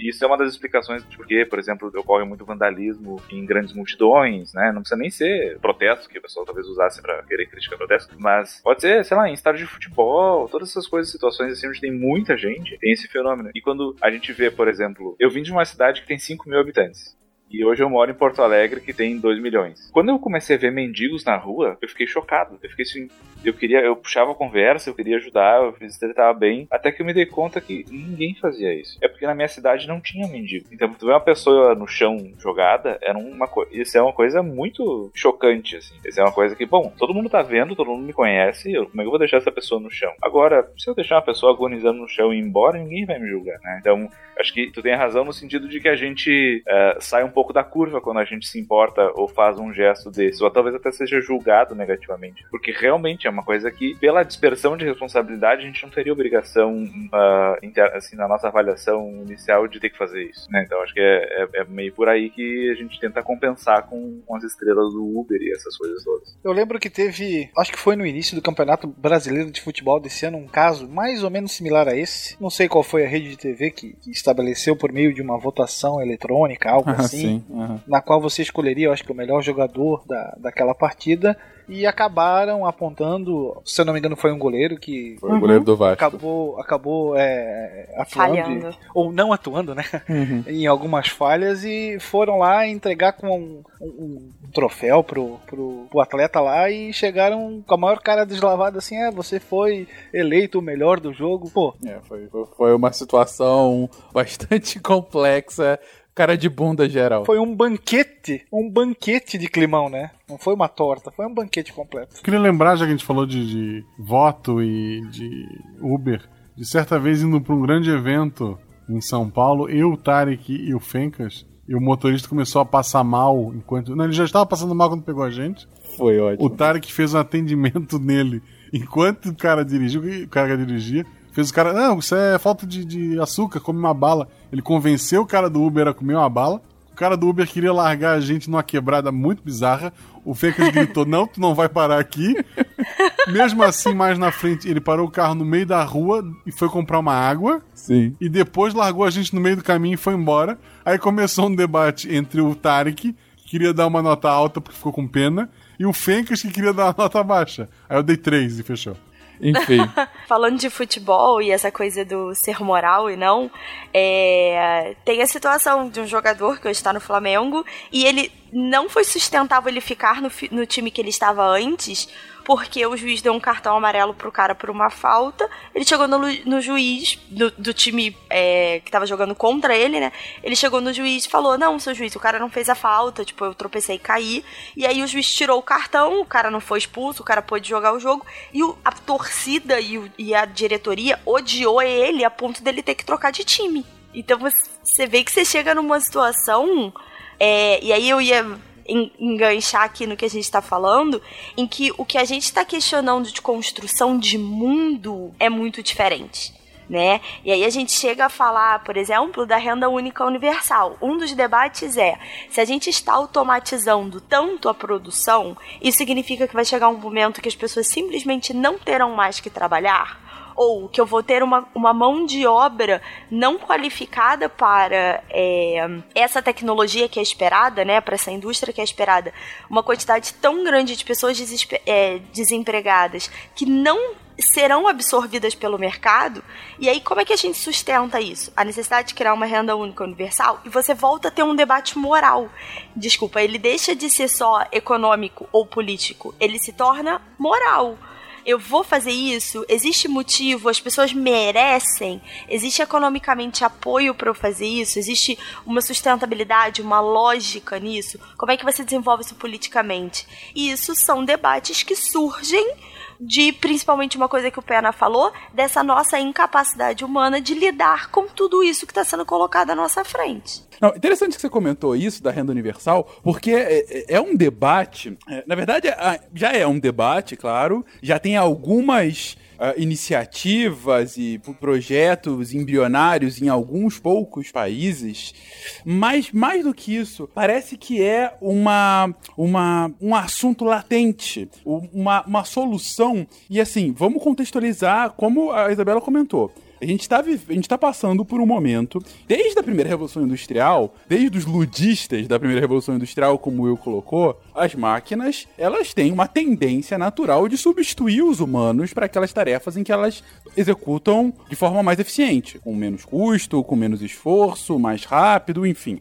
E isso é uma das explicações de por que, por exemplo, ocorre muito vandalismo em grandes multidões, né? Não precisa nem ser protesto, que o pessoal talvez usasse para querer criticar protesto, mas pode ser, sei lá, em estádio de futebol, todas essas coisas, situações assim, onde tem muita gente, tem esse fenômeno. E quando a gente vê, por exemplo, eu vim de uma cidade que tem 5 mil habitantes. E hoje eu moro em Porto Alegre, que tem 2 milhões. Quando eu comecei a ver mendigos na rua, eu fiquei chocado. Eu fiquei assim, eu queria, eu puxava a conversa, eu queria ajudar, eu fiz tava bem, até que eu me dei conta que ninguém fazia isso. É porque na minha cidade não tinha mendigo. Então, tu vê uma pessoa no chão jogada, era uma coisa, isso é uma coisa muito chocante assim. Isso é uma coisa que, bom, todo mundo tá vendo, todo mundo me conhece, eu, como é que eu vou deixar essa pessoa no chão? Agora, se eu deixar uma pessoa agonizando no chão e ir embora, ninguém vai me julgar, né? Então, acho que tu tem razão no sentido de que a gente uh, sai um pouco da curva quando a gente se importa ou faz um gesto desse, ou talvez até seja julgado negativamente, porque realmente é uma coisa que, pela dispersão de responsabilidade, a gente não teria obrigação, uh, assim, na nossa avaliação inicial de ter que fazer isso, né? Então, acho que é, é, é meio por aí que a gente tenta compensar com, com as estrelas do Uber e essas coisas todas. Eu lembro que teve, acho que foi no início do Campeonato Brasileiro de Futebol desse ano, um caso mais ou menos similar a esse. Não sei qual foi a rede de TV que, que estabeleceu por meio de uma votação eletrônica, algo assim, uhum. na qual você escolheria, eu acho que o melhor jogador da, daquela partida e acabaram apontando, se eu não me engano, foi um goleiro que. Foi o goleiro do Vasco. Acabou, acabou é, atuando. Falhando. Ou não atuando, né? Uhum. em algumas falhas e foram lá entregar com um, um, um, troféu pro, pro, pro atleta lá e chegaram com a maior cara deslavada assim: é, você foi eleito o melhor do jogo. Pô. É, foi, foi uma situação bastante complexa cara de bunda geral. Foi um banquete, um banquete de climão, né? Não foi uma torta, foi um banquete completo. queria lembrar, já que a gente falou de, de voto e de Uber, de certa vez indo para um grande evento em São Paulo, eu, o Tarek e o Fencas, e o motorista começou a passar mal enquanto. Não, ele já estava passando mal quando pegou a gente. Foi ótimo. O Tarek fez um atendimento nele enquanto o cara dirigiu, o cara dirigia. Fez o cara, não, isso é falta de, de açúcar, come uma bala. Ele convenceu o cara do Uber a comer uma bala. O cara do Uber queria largar a gente numa quebrada muito bizarra. O Fencas gritou: Não, tu não vai parar aqui. Mesmo assim, mais na frente, ele parou o carro no meio da rua e foi comprar uma água. Sim. E depois largou a gente no meio do caminho e foi embora. Aí começou um debate entre o Tarek, que queria dar uma nota alta porque ficou com pena, e o Fencas, que queria dar uma nota baixa. Aí eu dei três e fechou. Enfim. Falando de futebol e essa coisa do ser moral e não, é... tem a situação de um jogador que hoje está no Flamengo e ele não foi sustentável ele ficar no, no time que ele estava antes porque o juiz deu um cartão amarelo pro cara por uma falta. Ele chegou no, no juiz do, do time é, que tava jogando contra ele, né? Ele chegou no juiz e falou: Não, seu juiz, o cara não fez a falta. Tipo, eu tropecei e caí. E aí o juiz tirou o cartão, o cara não foi expulso, o cara pôde jogar o jogo. E o, a torcida e, o, e a diretoria odiou ele a ponto dele ter que trocar de time. Então você vê que você chega numa situação. É, e aí eu ia enganchar aqui no que a gente está falando, em que o que a gente está questionando de construção de mundo é muito diferente. Né? E aí a gente chega a falar, por exemplo, da renda única universal. Um dos debates é: se a gente está automatizando tanto a produção, isso significa que vai chegar um momento que as pessoas simplesmente não terão mais que trabalhar? Ou que eu vou ter uma, uma mão de obra não qualificada para é, essa tecnologia que é esperada, né, para essa indústria que é esperada, uma quantidade tão grande de pessoas é, desempregadas que não serão absorvidas pelo mercado. E aí, como é que a gente sustenta isso? A necessidade de criar uma renda única universal e você volta a ter um debate moral. Desculpa, ele deixa de ser só econômico ou político, ele se torna moral eu vou fazer isso? Existe motivo? As pessoas merecem? Existe economicamente apoio para eu fazer isso? Existe uma sustentabilidade, uma lógica nisso? Como é que você desenvolve isso politicamente? E isso são debates que surgem de principalmente uma coisa que o Pena falou, dessa nossa incapacidade humana de lidar com tudo isso que está sendo colocado à nossa frente. Não, interessante que você comentou isso da renda universal, porque é, é, é um debate. É, na verdade, é, já é um debate, claro. Já tem algumas Uh, iniciativas e projetos embrionários em alguns poucos países, mas mais do que isso, parece que é uma, uma, um assunto latente, uma, uma solução. E assim, vamos contextualizar como a Isabela comentou. A gente está a gente tá passando por um momento, desde a primeira revolução industrial, desde os ludistas da primeira revolução industrial, como Will colocou, as máquinas, elas têm uma tendência natural de substituir os humanos para aquelas tarefas em que elas executam de forma mais eficiente, com menos custo, com menos esforço, mais rápido, enfim.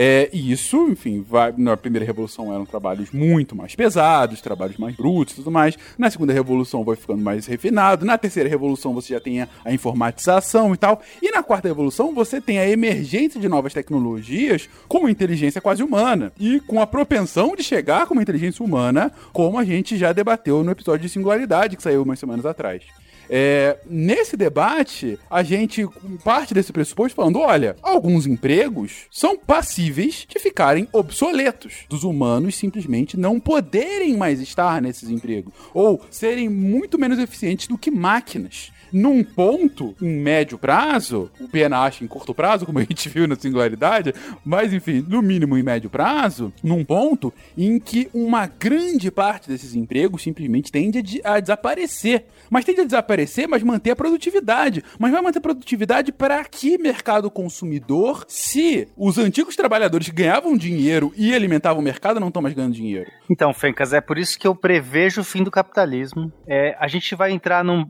É, e isso, enfim, vai, na primeira revolução eram trabalhos muito mais pesados, trabalhos mais brutos e tudo mais. Na segunda revolução vai ficando mais refinado. Na terceira revolução você já tem a, a informatização e tal. E na quarta revolução você tem a emergência de novas tecnologias com inteligência quase humana e com a propensão de chegar com uma inteligência humana, como a gente já debateu no episódio de singularidade que saiu umas semanas atrás. É, nesse debate, a gente parte desse pressuposto falando: olha, alguns empregos são passíveis de ficarem obsoletos, dos humanos simplesmente não poderem mais estar nesses empregos, ou serem muito menos eficientes do que máquinas num ponto, em médio prazo, o Pena acha em curto prazo, como a gente viu na singularidade, mas enfim, no mínimo em médio prazo, num ponto em que uma grande parte desses empregos simplesmente tende a, desaparecer. Mas tende a desaparecer, mas manter a produtividade. Mas vai manter a produtividade para que mercado consumidor se os antigos trabalhadores que ganhavam dinheiro e alimentavam o mercado não estão mais ganhando dinheiro? Então, Fencas, é por isso que eu prevejo o fim do capitalismo. É, a gente vai entrar num.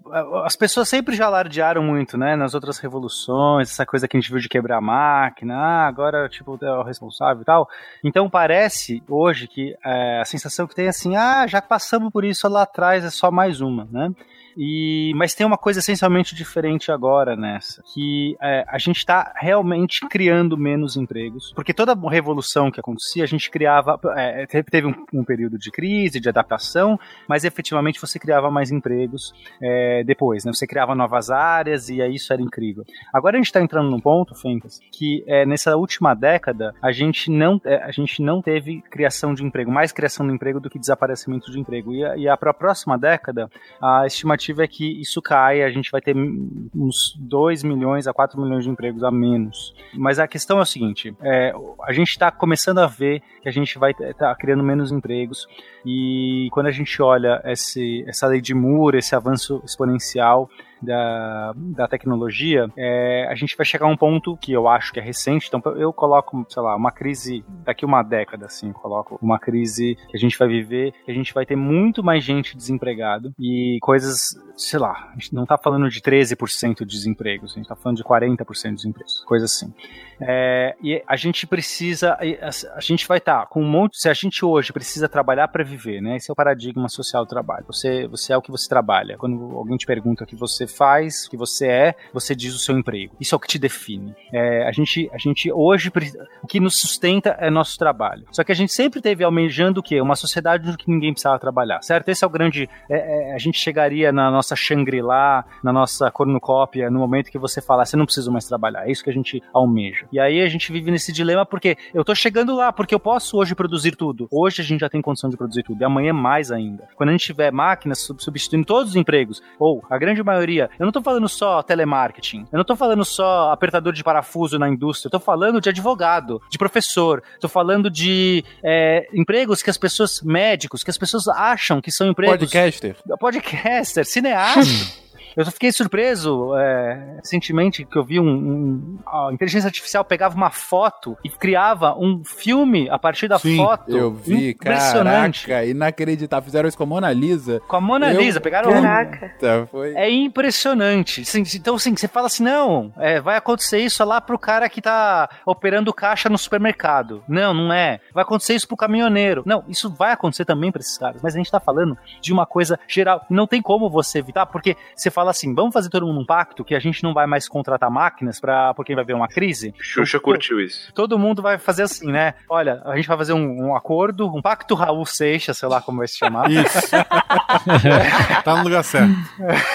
As pessoas sempre já alardearam muito, né? Nas outras revoluções, essa coisa que a gente viu de quebrar a máquina, ah, agora, tipo, é o responsável e tal. Então parece hoje que é, a sensação que tem é assim, ah, já passamos por isso lá atrás, é só mais uma, né? E, mas tem uma coisa essencialmente diferente agora nessa, que é, a gente está realmente criando menos empregos, porque toda revolução que acontecia, a gente criava, é, teve um, um, período de crise, de adaptação, mas efetivamente você criava mais empregos é, depois, né? Você criava novas áreas e aí isso era incrível. Agora a gente está entrando num ponto, Fencas, que é, nessa última década a gente não é, a gente não teve criação de emprego, mais criação de emprego do que desaparecimento de emprego. E, e a, para a próxima década a estimativa é que isso cai, a gente vai ter uns 2 milhões a 4 milhões de empregos a menos. Mas a questão é o seguinte: é, a gente está começando a ver que a gente vai estar tá criando menos empregos, e quando a gente olha esse, essa lei de Moore, esse avanço exponencial, da, da tecnologia, é, a gente vai chegar a um ponto que eu acho que é recente, então eu coloco, sei lá, uma crise daqui uma década, assim, coloco uma crise que a gente vai viver, que a gente vai ter muito mais gente desempregado e coisas, sei lá, a gente não tá falando de 13% de desemprego, a gente tá falando de 40% de desemprego, coisa assim. É, e a gente precisa, a, gente vai estar tá com um monte, se a gente hoje precisa trabalhar para viver, né? Esse é o paradigma social do trabalho. Você, você é o que você trabalha. Quando alguém te pergunta o que você faz, o que você é, você diz o seu emprego. Isso é o que te define. É, a gente, a gente hoje, o que nos sustenta é nosso trabalho. Só que a gente sempre teve almejando o quê? Uma sociedade onde ninguém precisava trabalhar, certo? Esse é o grande. É, é, a gente chegaria na nossa Shangri-La, na nossa cornucópia, no momento que você falar, você não precisa mais trabalhar. É isso que a gente almeja. E aí a gente vive nesse dilema porque eu tô chegando lá, porque eu posso hoje produzir tudo. Hoje a gente já tem condição de produzir tudo, e amanhã mais ainda. Quando a gente tiver máquinas substituindo todos os empregos, ou a grande maioria, eu não tô falando só telemarketing, eu não tô falando só apertador de parafuso na indústria, eu tô falando de advogado, de professor, tô falando de é, empregos que as pessoas, médicos, que as pessoas acham que são empregos. Podcaster. Podcaster, cineasta. Eu fiquei surpreso é, recentemente que eu vi um, um, A inteligência artificial pegava uma foto e criava um filme a partir da Sim, foto. Eu vi, impressionante. Caraca, inacreditável. Fizeram isso com a Mona Lisa. Com a Mona eu... Lisa, pegaram Caraca. Um... Foi... É impressionante. Então, assim, você fala assim: não, é, vai acontecer isso lá pro cara que tá operando caixa no supermercado. Não, não é. Vai acontecer isso pro caminhoneiro. Não, isso vai acontecer também pra esses caras. Mas a gente tá falando de uma coisa geral. Não tem como você evitar, porque você fala fala assim: vamos fazer todo mundo um pacto que a gente não vai mais contratar máquinas para porque vai haver uma crise. Xuxa curtiu isso. Todo mundo vai fazer assim, né? Olha, a gente vai fazer um, um acordo, um pacto Raul Seixas, sei lá como vai se chamar. Isso. tá no lugar certo.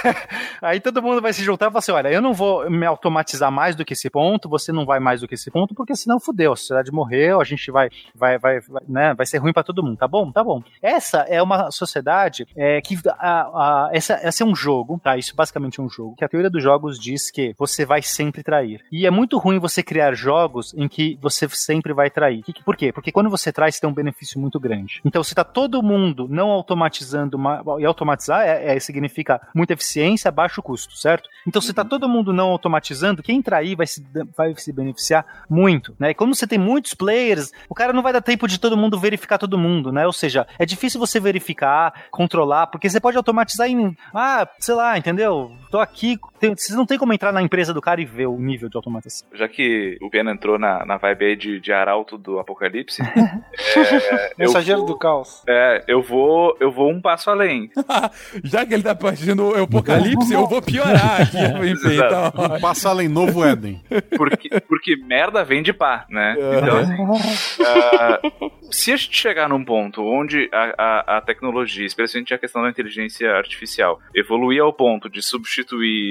Aí todo mundo vai se juntar e falar assim: olha, eu não vou me automatizar mais do que esse ponto, você não vai mais do que esse ponto, porque senão fudeu, a sociedade morreu, a gente vai, vai, vai, vai né? Vai ser ruim para todo mundo, tá bom? Tá bom. Essa é uma sociedade é, que a, a, essa, essa é um jogo, tá? Isso basicamente um jogo, que a teoria dos jogos diz que você vai sempre trair. E é muito ruim você criar jogos em que você sempre vai trair. Por quê? Porque quando você traz, você tem um benefício muito grande. Então, se tá todo mundo não automatizando, uma, e automatizar é, é, significa muita eficiência, baixo custo, certo? Então, se tá uhum. todo mundo não automatizando, quem trair vai se, vai se beneficiar muito, né? E quando você tem muitos players, o cara não vai dar tempo de todo mundo verificar todo mundo, né? Ou seja, é difícil você verificar, controlar, porque você pode automatizar em, ah, sei lá, entendeu? Meu, tô aqui, tem, vocês não tem como entrar na empresa do cara e ver o nível de automatização. Já que o Pena entrou na, na vibe aí de, de arauto do apocalipse, é, Mensageiro vou, do caos. É, eu vou, eu vou um passo além. Já que ele tá partindo o apocalipse, eu vou piorar aqui. Então... Um passo além, novo Éden. Porque, porque merda vem de pá, né? Então, assim, uh, se a gente chegar num ponto onde a, a, a tecnologia, especialmente a questão da inteligência artificial, evoluir ao ponto de substituir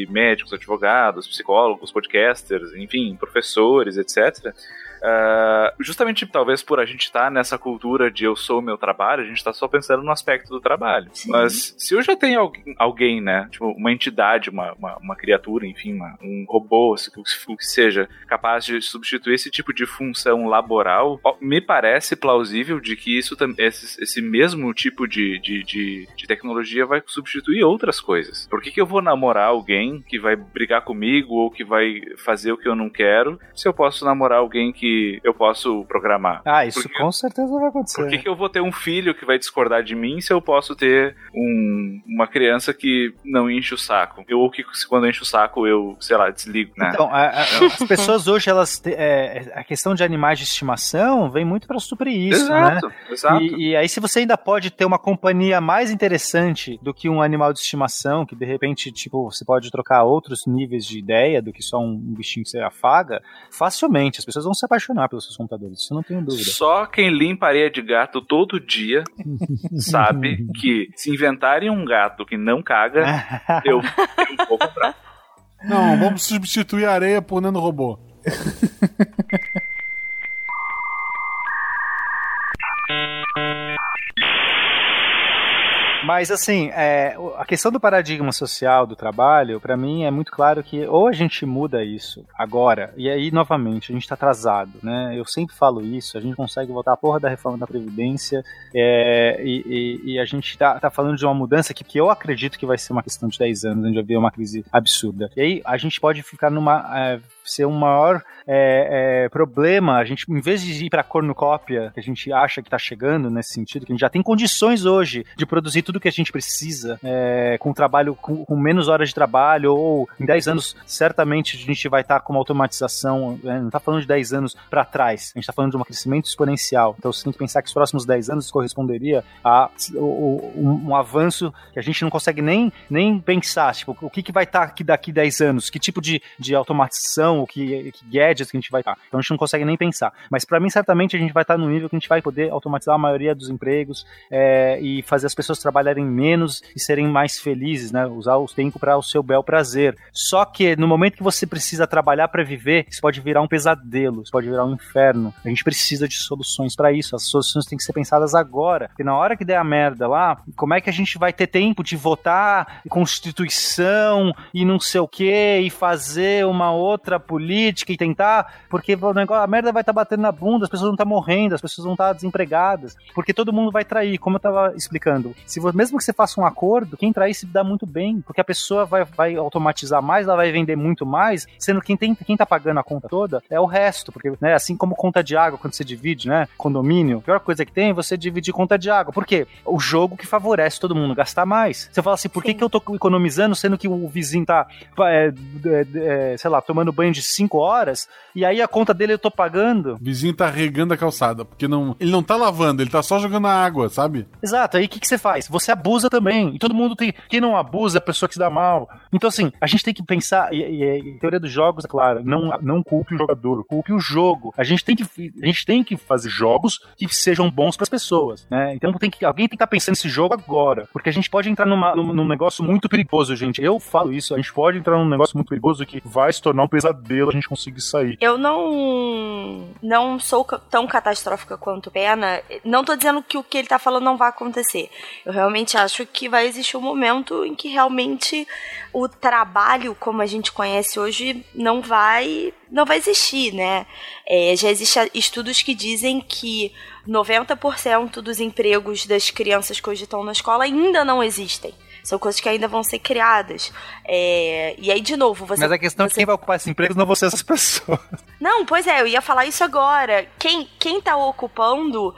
médicos, advogados, psicólogos, podcasters, enfim, professores, etc., Uh, justamente talvez por a gente estar tá nessa cultura de eu sou o meu trabalho, a gente está só pensando no aspecto do trabalho. Sim. Mas se eu já tenho alguém, alguém né, tipo uma entidade, uma, uma, uma criatura, enfim, uma, um robô, o que seja, capaz de substituir esse tipo de função laboral, me parece plausível de que isso esse, esse mesmo tipo de, de, de, de, tecnologia vai substituir outras coisas. Por que, que eu vou namorar alguém que vai brigar comigo ou que vai fazer o que eu não quero, se eu posso namorar alguém que eu posso programar. Ah, isso Porque, com certeza vai acontecer. Por que, que eu vou ter um filho que vai discordar de mim se eu posso ter um, uma criança que não enche o saco? Ou que quando enche o saco eu, sei lá, desligo, né? Então, a, a, as pessoas hoje, elas. É, a questão de animais de estimação vem muito para suprir isso, exato, né? Exato. E, e aí, se você ainda pode ter uma companhia mais interessante do que um animal de estimação, que de repente, tipo, você pode trocar outros níveis de ideia do que só um bichinho que você afaga, facilmente. As pessoas vão se apaixonar apaixonar pelos seus computadores, isso eu não tenho dúvida. Só quem limpa areia de gato todo dia sabe que se inventarem um gato que não caga, eu, eu vou comprar. Não, vamos substituir a areia por robô. Mas, assim, é, a questão do paradigma social do trabalho, para mim, é muito claro que ou a gente muda isso agora, e aí, novamente, a gente tá atrasado, né? Eu sempre falo isso, a gente consegue votar a porra da reforma da Previdência, é, e, e, e, a gente tá, tá, falando de uma mudança que, que eu acredito que vai ser uma questão de 10 anos, onde vai haver uma crise absurda. E aí, a gente pode ficar numa. É, ser um maior é, é, problema, a gente, em vez de ir para a cornucópia que a gente acha que está chegando nesse sentido, que a gente já tem condições hoje de produzir tudo que a gente precisa, é, com trabalho, com, com, menos horas de trabalho, ou em 10 anos, certamente a gente vai estar tá com uma automatização, né, não está falando de 10 anos para trás, a gente está falando de um crescimento exponencial. Então você tem que pensar que os próximos 10 anos corresponderia a um, um avanço que a gente não consegue nem, nem pensar, tipo, o que, que vai estar tá aqui daqui 10 anos, que tipo de, de automatização, ou que, que gadgets que a gente vai estar. Então a gente não consegue nem pensar. Mas para mim, certamente, a gente vai estar no nível que a gente vai poder automatizar a maioria dos empregos é, e fazer as pessoas trabalharem menos e serem mais felizes, né? Usar o tempo para o seu bel prazer. Só que no momento que você precisa trabalhar para viver, isso pode virar um pesadelo, isso pode virar um inferno. A gente precisa de soluções para isso. As soluções têm que ser pensadas agora. Porque na hora que der a merda lá, como é que a gente vai ter tempo de votar Constituição e não sei o que e fazer uma outra política e tentar, porque o negócio, a merda vai estar tá batendo na bunda, as pessoas vão estar tá morrendo, as pessoas vão estar tá desempregadas, porque todo mundo vai trair, como eu estava explicando. Se mesmo que você faça um acordo, quem trair se dá muito bem, porque a pessoa vai, vai automatizar mais, ela vai vender muito mais, sendo que quem, tem, quem tá pagando a conta toda é o resto, porque, né, assim como conta de água, quando você divide, né, condomínio, a pior coisa que tem é você dividir conta de água. Por quê? O jogo que favorece todo mundo gastar mais. Você fala assim, por que, que eu tô economizando, sendo que o vizinho tá, é, é, é, sei lá, tomando banho de 5 horas, e aí a conta dele eu tô pagando. O vizinho tá regando a calçada, porque não, ele não tá lavando, ele tá só jogando a água, sabe? Exato, aí o que, que você faz? Você abusa também. E todo mundo tem. Quem não abusa é a pessoa que se dá mal. Então, assim, a gente tem que pensar. E, e, e teoria dos jogos, é claro, não, não culpe o jogador, culpe o jogo. A gente tem que, a gente tem que fazer jogos que sejam bons para as pessoas, né? Então tem que, alguém tem que estar tá pensando nesse jogo agora. Porque a gente pode entrar numa, num, num negócio muito perigoso, gente. Eu falo isso, a gente pode entrar num negócio muito perigoso que vai se tornar um pesadelo a gente conseguir sair. Eu não não sou tão catastrófica quanto Pena. Não tô dizendo que o que ele tá falando não vai acontecer. Eu realmente acho que vai existir um momento em que realmente o trabalho como a gente conhece hoje não vai não vai existir, né? É, já existem estudos que dizem que 90% dos empregos das crianças que hoje estão na escola ainda não existem. São coisas que ainda vão ser criadas. É, e aí, de novo, você. Mas a questão você... é quem vai ocupar esses empregos não vão ser essas pessoas. Não, pois é, eu ia falar isso agora. Quem, quem tá ocupando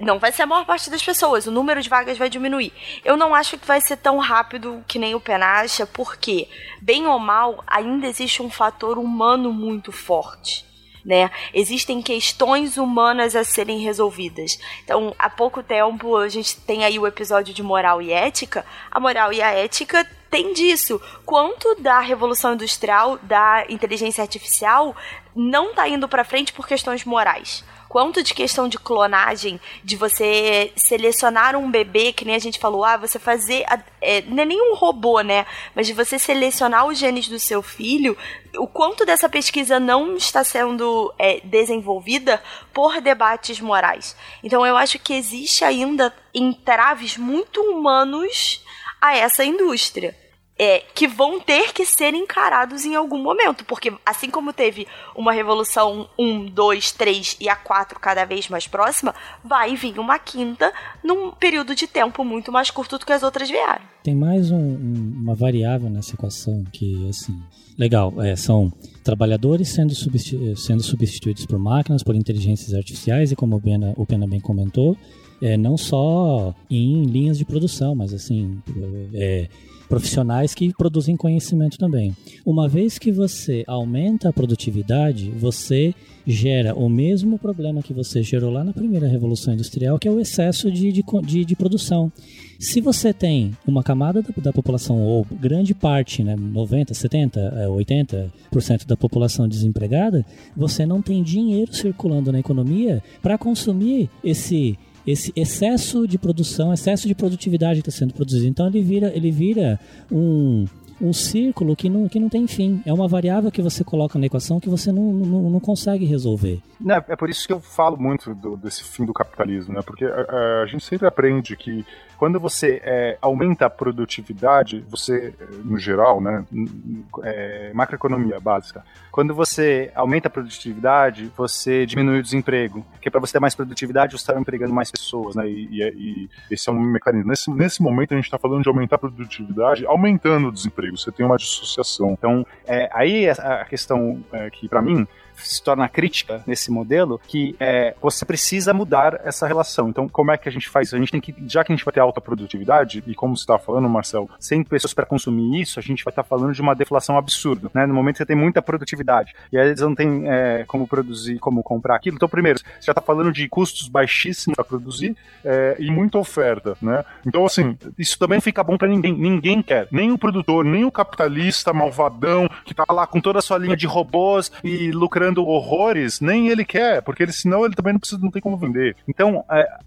Não vai ser a maior parte das pessoas, o número de vagas vai diminuir. Eu não acho que vai ser tão rápido que nem o Pena acha, porque, bem ou mal, ainda existe um fator humano muito forte. Né? Existem questões humanas a serem resolvidas. Então, há pouco tempo a gente tem aí o episódio de moral e ética. A moral e a ética tem disso. Quanto da revolução industrial, da inteligência artificial, não está indo para frente por questões morais quanto de questão de clonagem, de você selecionar um bebê, que nem a gente falou, ah, você fazer. É, não é nem um robô, né? Mas de você selecionar os genes do seu filho, o quanto dessa pesquisa não está sendo é, desenvolvida por debates morais. Então eu acho que existe ainda entraves muito humanos a essa indústria é, que vão ter que ser encarados em algum momento. Porque assim como teve uma revolução 1, 2, 3 e a 4 cada vez mais próxima, vai vir uma quinta num período de tempo muito mais curto do que as outras vieram. Tem mais um, um, uma variável nessa equação que, assim, legal, é, são trabalhadores sendo, substitu sendo substituídos por máquinas, por inteligências artificiais, e como o Pena, o Pena bem comentou, é, não só em linhas de produção, mas assim, é, profissionais que produzem conhecimento também. Uma vez que você aumenta a produtividade, você gera o mesmo problema que você gerou lá na primeira revolução industrial, que é o excesso de, de, de, de produção. Se você tem uma camada da, da, população, ou grande parte, né, 90, 70, 80% da população desempregada, você não tem dinheiro circulando na economia para consumir esse esse excesso de produção, excesso de produtividade que está sendo produzido. Então ele vira, ele vira um, um círculo que não, que não tem fim. É uma variável que você coloca na equação que você não, não, não consegue resolver. Não, é por isso que eu falo muito do, desse fim do capitalismo, né? Porque a, a, a gente sempre aprende que quando você é, aumenta a produtividade, você, no geral, né, é, macroeconomia básica, quando você aumenta a produtividade, você diminui o desemprego, porque para você ter mais produtividade, você está empregando mais pessoas, né, e, e, e, esse é um mecanismo. Nesse, nesse momento, a gente está falando de aumentar a produtividade, aumentando o desemprego, você tem uma dissociação. Então, é, aí a questão é, que, para mim, se torna crítica nesse modelo, que é, você precisa mudar essa relação. Então, como é que a gente faz? A gente tem que, já que a gente vai ter alta produtividade, e como você estava falando, Marcel, sem pessoas para consumir isso, a gente vai estar tá falando de uma deflação absurda, né? No momento você tem muita produtividade, e aí eles não têm é, como produzir, como comprar aquilo. Então, primeiro, você já está falando de custos baixíssimos para produzir é, e muita oferta, né? Então, assim, isso também fica bom para ninguém. Ninguém quer, nem o produtor, nem o capitalista malvadão que está lá com toda a sua linha de robôs e lucrando horrores, nem ele quer, porque ele, senão ele também não precisa, não tem como vender. Então, é,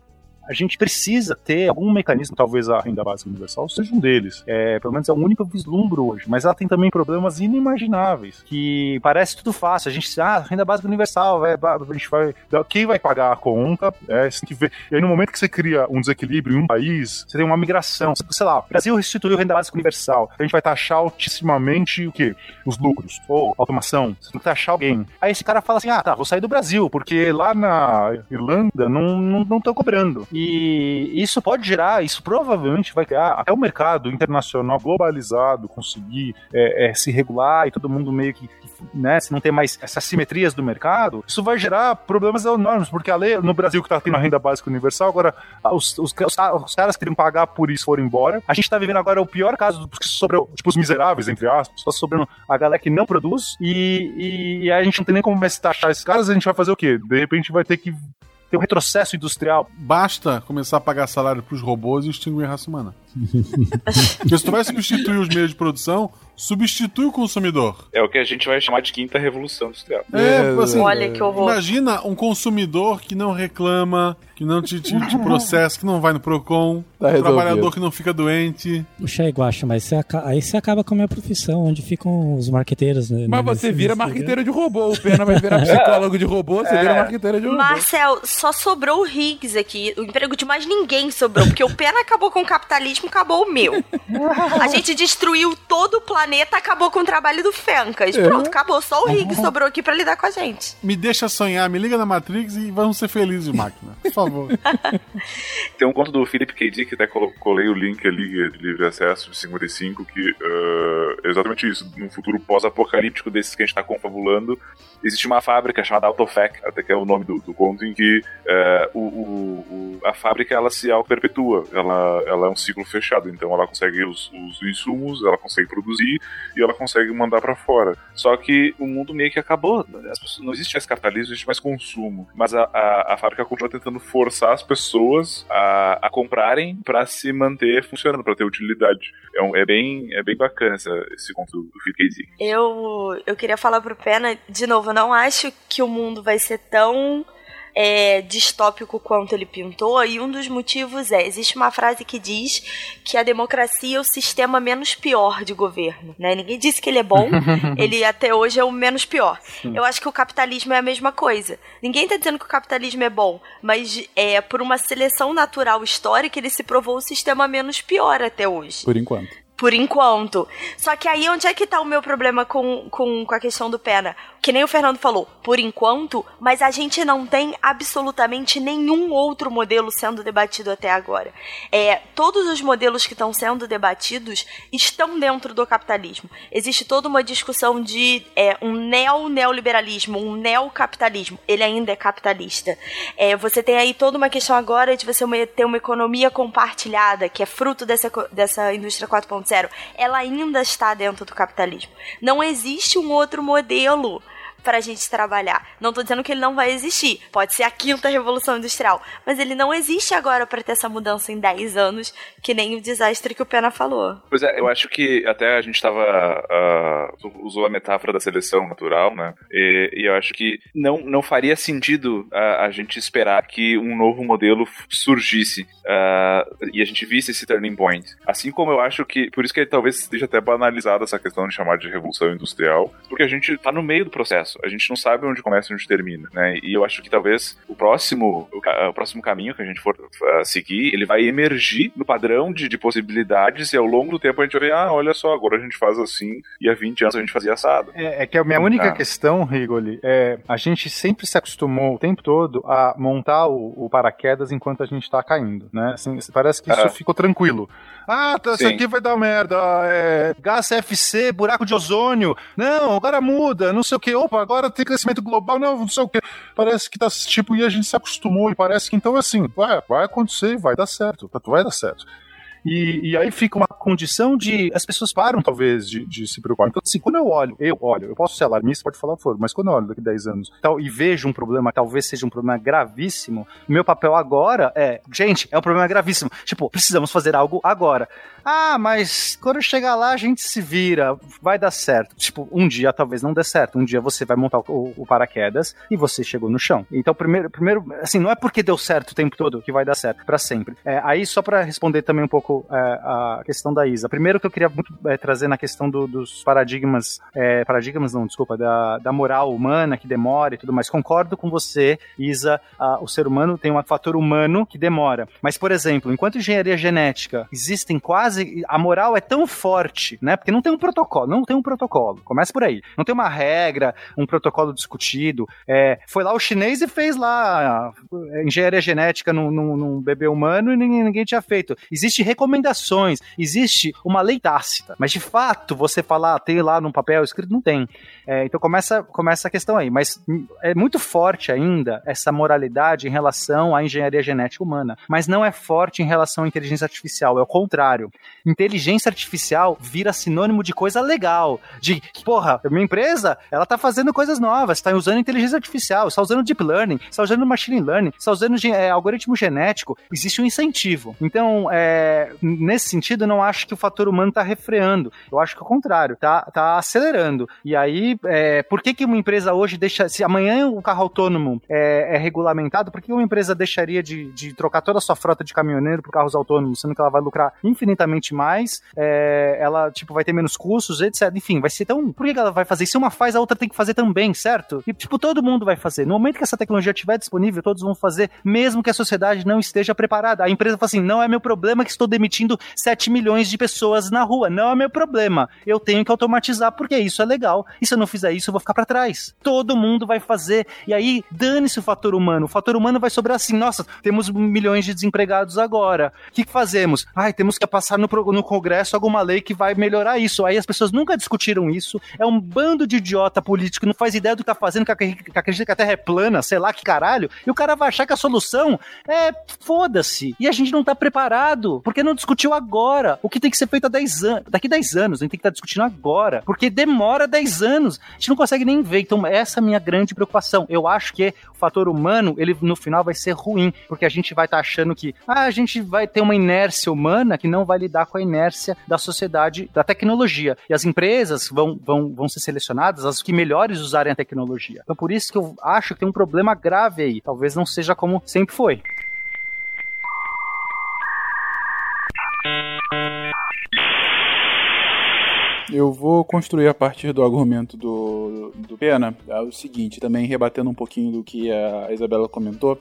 a gente precisa ter algum mecanismo, talvez a renda básica universal seja um deles. É, pelo menos é o único vislumbro hoje, mas ela tem também problemas inimagináveis, que parece tudo fácil. A gente, ah, renda básica universal, a gente vai, quem vai pagar a conta? É, você tem que ver. E aí no momento que você cria um desequilíbrio em um país, você tem uma migração. Sei lá, o Brasil restituiu renda básica universal, a gente vai taxar altissimamente o quê? Os lucros, ou automação, você tem que taxar alguém. Aí esse cara fala assim, ah, tá, vou sair do Brasil, porque lá na Irlanda não estão não, cobrando. E e isso pode gerar, isso provavelmente vai criar até o mercado internacional globalizado conseguir é, é, se regular e todo mundo meio que, né, se não tem mais essas simetrias do mercado, isso vai gerar problemas enormes, porque a lei no Brasil que está tendo a renda básica universal, agora os, os, os, os caras queriam pagar por isso foram embora. A gente está vivendo agora o pior caso que sobrou, tipo, os miseráveis, entre aspas, está sobrando a galera que não produz e, e, e, a gente não tem nem como mais taxar esses caras, a gente vai fazer o quê? De repente vai ter que tem um retrocesso industrial. Basta começar a pagar salário para os robôs e extinguir a raça humana. Porque se tu vai substituir os meios de produção, substitui o consumidor. É o que a gente vai chamar de quinta revolução industrial. É, assim, Olha que horror. Imagina um consumidor que não reclama, que não te, te, te processa, que não vai no Procon, tá um trabalhador que não fica doente. Puxa, Guacha, mas você aí você acaba com a minha profissão, onde ficam os marqueteiros. Né, mas você vira marqueteiro de robô, o Pena vai virar psicólogo de robô, você é. vira marqueteiro de robô. Marcel, só sobrou o Higgs aqui, o emprego de mais ninguém sobrou, porque o Pena acabou com o capitalismo capitalismo, acabou o meu. a gente destruiu todo o planeta, acabou com o trabalho do Fencas. É. Pronto, acabou. Só o Rick sobrou aqui para lidar com a gente. Me deixa sonhar, me liga na Matrix e vamos ser felizes, máquina. Por favor. Tem um conto do Philip K. Dick, até colei o link ali de livre acesso de 55, que uh, é exatamente isso. Num futuro pós-apocalíptico desses que a gente está confabulando, existe uma fábrica chamada Autofac, até que é o nome do, do conto, em que uh, o, o, o, a fábrica ela se auto-perpetua, ela, ela é um ciclo fechado, então ela consegue os, os insumos, ela consegue produzir e ela consegue mandar para fora. Só que o mundo meio que acabou, pessoas, não existe mais capitalismo, existe mais consumo, mas a, a, a fábrica continua tentando forçar as pessoas a, a comprarem para se manter funcionando, para ter utilidade. É, um, é, bem, é bem bacana essa, esse conto do Phil Eu, eu queria falar pro Pena, de novo, eu não acho que o mundo vai ser tão é, distópico quanto ele pintou, e um dos motivos é: existe uma frase que diz que a democracia é o sistema menos pior de governo. Né? Ninguém disse que ele é bom, ele até hoje é o menos pior. Sim. Eu acho que o capitalismo é a mesma coisa. Ninguém está dizendo que o capitalismo é bom, mas é por uma seleção natural histórica ele se provou o sistema menos pior até hoje. Por enquanto por enquanto. Só que aí onde é que tá o meu problema com, com, com a questão do Pena? Que nem o Fernando falou, por enquanto, mas a gente não tem absolutamente nenhum outro modelo sendo debatido até agora. É, todos os modelos que estão sendo debatidos estão dentro do capitalismo. Existe toda uma discussão de é, um neo-neoliberalismo, um neocapitalismo. Ele ainda é capitalista. É, você tem aí toda uma questão agora de você ter uma economia compartilhada, que é fruto dessa, dessa indústria 4.0 ela ainda está dentro do capitalismo. Não existe um outro modelo pra gente trabalhar. Não tô dizendo que ele não vai existir. Pode ser a quinta revolução industrial. Mas ele não existe agora para ter essa mudança em 10 anos, que nem o desastre que o Pena falou. Pois é, eu acho que até a gente tava. Uh, usou a metáfora da seleção natural, né? E, e, eu acho que não, não faria sentido a, a gente esperar que um novo modelo surgisse uh, e a gente visse esse turning point. Assim como eu acho que. Por isso que talvez esteja até banalizada essa questão de chamar de revolução industrial, porque a gente tá no meio do processo. A gente não sabe onde começa e onde termina, né? E eu acho que talvez o próximo, o, o próximo caminho que a gente for uh, seguir, ele vai emergir no padrão de, de, possibilidades e ao longo do tempo a gente vai ver, ah, olha só, agora a gente faz assim e há 20 anos a gente fazia assado. É, é que a minha única ah. questão, Rigoli, é a gente sempre se acostumou o tempo todo a montar o, o paraquedas enquanto a gente está caindo, né? Assim, parece que isso ah. ficou tranquilo. Ah, tá, isso aqui vai dar merda. É, gás CFC, buraco de ozônio. Não, agora muda, não sei o que. Opa, agora tem crescimento global, não, não sei o que. Parece que tá tipo, e a gente se acostumou, e parece que então é assim, vai, vai acontecer, vai dar certo, tá, vai dar certo. E, e aí fica uma condição de. As pessoas param, talvez, de, de se preocupar. Então, assim, quando eu olho, eu olho, eu posso ser alarmista, pode falar for, mas quando eu olho daqui a 10 anos tal, e vejo um problema, talvez seja um problema gravíssimo, meu papel agora é, gente, é um problema gravíssimo. Tipo, precisamos fazer algo agora. Ah, mas quando chegar lá a gente se vira, vai dar certo. Tipo, um dia talvez não dê certo. Um dia você vai montar o, o paraquedas e você chegou no chão. Então, primeiro, primeiro, assim, não é porque deu certo o tempo todo que vai dar certo para sempre. É, aí, só para responder também um pouco é, a questão da Isa. Primeiro que eu queria muito é, trazer na questão do, dos paradigmas, é, paradigmas não, desculpa, da, da moral humana que demora e tudo mais. Concordo com você, Isa. A, o ser humano tem um fator humano que demora. Mas, por exemplo, enquanto engenharia genética existem quase. A moral é tão forte, né? Porque não tem um protocolo, não tem um protocolo. Começa por aí. Não tem uma regra, um protocolo discutido. É, foi lá o chinês e fez lá é, engenharia genética num, num, num bebê humano e ninguém, ninguém tinha feito. Existem recomendações, existe uma lei tácita. Mas de fato, você falar, tem lá no papel escrito, não tem. É, então começa, começa a questão aí. Mas é muito forte ainda essa moralidade em relação à engenharia genética humana. Mas não é forte em relação à inteligência artificial, é o contrário inteligência artificial vira sinônimo de coisa legal. De, porra, minha empresa, ela tá fazendo coisas novas, tá usando inteligência artificial, está usando deep learning, está usando machine learning, está usando é, algoritmo genético. Existe um incentivo. Então, é, nesse sentido, eu não acho que o fator humano tá refreando. Eu acho que o contrário, tá, tá acelerando. E aí, é, por que, que uma empresa hoje deixa. Se amanhã o carro autônomo é, é regulamentado, por que uma empresa deixaria de, de trocar toda a sua frota de caminhoneiro por carros autônomos, sendo que ela vai lucrar infinitamente mais, é, ela, tipo, vai ter menos custos, etc. Enfim, vai ser tão. Por que ela vai fazer? Se uma faz, a outra tem que fazer também, certo? E, tipo, todo mundo vai fazer. No momento que essa tecnologia estiver disponível, todos vão fazer, mesmo que a sociedade não esteja preparada. A empresa fala assim: não é meu problema que estou demitindo 7 milhões de pessoas na rua. Não é meu problema. Eu tenho que automatizar porque isso é legal. E se eu não fizer isso, eu vou ficar para trás. Todo mundo vai fazer. E aí, dane-se o fator humano. O fator humano vai sobrar assim: nossa, temos milhões de desempregados agora. O que, fazemos? Ai, temos que passar no, no Congresso alguma lei que vai melhorar isso. Aí as pessoas nunca discutiram isso. É um bando de idiota político não faz ideia do que tá fazendo, que acredita que a Terra é plana, sei lá que caralho. E o cara vai achar que a solução é foda-se. E a gente não tá preparado, porque não discutiu agora. O que tem que ser feito há 10 anos. Daqui 10 anos, a gente tem que estar tá discutindo agora. Porque demora 10 anos. A gente não consegue nem ver. Então, essa é a minha grande preocupação. Eu acho que o fator humano, ele no final vai ser ruim, porque a gente vai estar tá achando que ah, a gente vai ter uma inércia humana que não vai lidar com a inércia da sociedade, da tecnologia. E as empresas vão, vão, vão ser selecionadas, as que melhores usarem a tecnologia. Então, por isso que eu acho que tem um problema grave aí. Talvez não seja como sempre foi. Eu vou construir a partir do argumento do, do Pena é o seguinte, também rebatendo um pouquinho do que a Isabela comentou.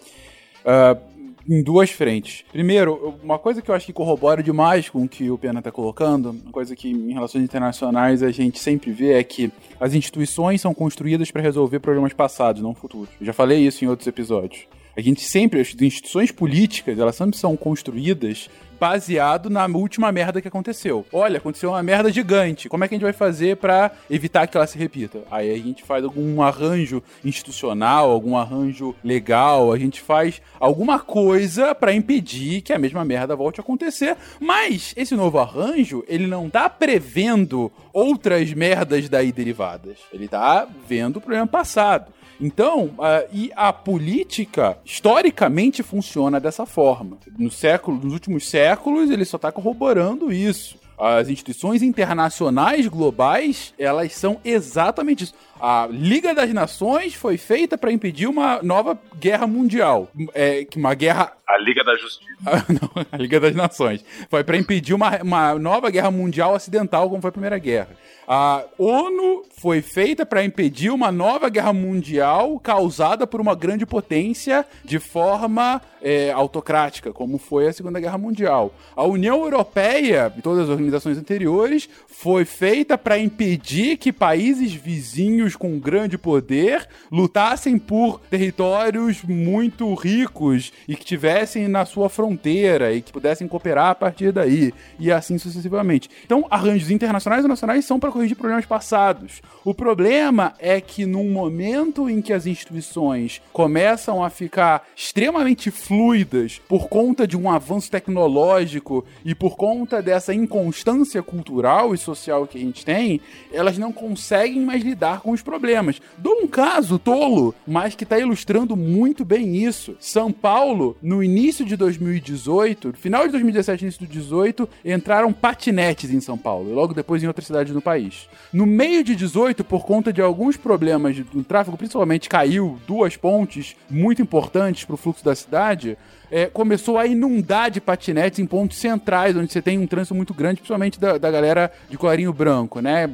Uh, em duas frentes. Primeiro, uma coisa que eu acho que corrobora demais com o que o Pena está colocando, uma coisa que em relações internacionais a gente sempre vê é que as instituições são construídas para resolver problemas passados, não futuros. Eu já falei isso em outros episódios. A gente sempre, as instituições políticas, elas sempre são construídas baseado na última merda que aconteceu. Olha, aconteceu uma merda gigante. Como é que a gente vai fazer para evitar que ela se repita? Aí a gente faz algum arranjo institucional, algum arranjo legal, a gente faz alguma coisa para impedir que a mesma merda volte a acontecer. Mas esse novo arranjo, ele não tá prevendo outras merdas daí derivadas. Ele tá vendo o problema passado. Então, uh, e a política historicamente funciona dessa forma. No século, nos últimos séculos, ele só está corroborando isso. As instituições internacionais globais, elas são exatamente isso. A Liga das Nações foi feita para impedir uma nova guerra mundial. É, uma guerra. A Liga da Justiça. Não, a Liga das Nações. Foi para impedir uma, uma nova guerra mundial ocidental, como foi a Primeira Guerra. A ONU foi feita para impedir uma nova guerra mundial causada por uma grande potência de forma é, autocrática, como foi a Segunda Guerra Mundial. A União Europeia e todas as organizações anteriores foi feita para impedir que países vizinhos com grande poder lutassem por territórios muito ricos e que tivessem na sua fronteira e que pudessem cooperar a partir daí e assim sucessivamente. Então, arranjos internacionais e nacionais são para corrigir problemas passados. O problema é que num momento em que as instituições começam a ficar extremamente fluidas por conta de um avanço tecnológico e por conta dessa inconstância cultural e social que a gente tem, elas não conseguem mais lidar com os problemas. Dou um caso tolo, mas que está ilustrando muito bem isso. São Paulo, no início de 2018, final de 2017, início de 2018, entraram patinetes em São Paulo, e logo depois em outras cidades do país. No meio de 18, por conta de alguns problemas do tráfego, principalmente caiu duas pontes muito importantes para o fluxo da cidade, é, começou a inundar de patinetes em pontos centrais, onde você tem um trânsito muito grande, principalmente da, da galera de colarinho branco, né?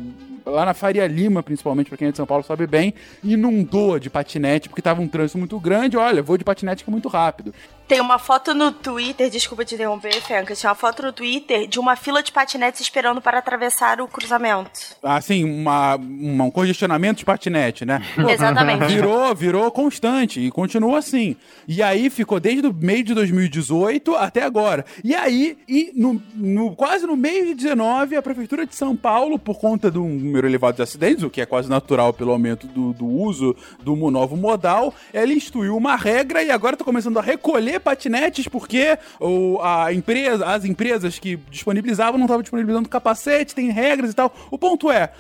Lá na Faria Lima, principalmente, para quem é de São Paulo sabe bem, inundou de patinete, porque tava um trânsito muito grande. Olha, vou de patinete que é muito rápido. Tem uma foto no Twitter, desculpa te interromper, Fenca, tinha uma foto no Twitter de uma fila de patinetes esperando para atravessar o cruzamento. Ah, sim, uma, uma um congestionamento de patinete, né? Exatamente. Virou, virou constante e continua assim. E aí ficou desde o meio de 2018 até agora. E aí, e no, no, quase no meio de 19, a Prefeitura de São Paulo, por conta do número elevado de acidentes, o que é quase natural pelo aumento do, do uso do novo modal, ela instituiu uma regra e agora está começando a recolher patinetes porque o, a empresa, as empresas que disponibilizavam não estavam disponibilizando capacete, tem regras e tal. O ponto é,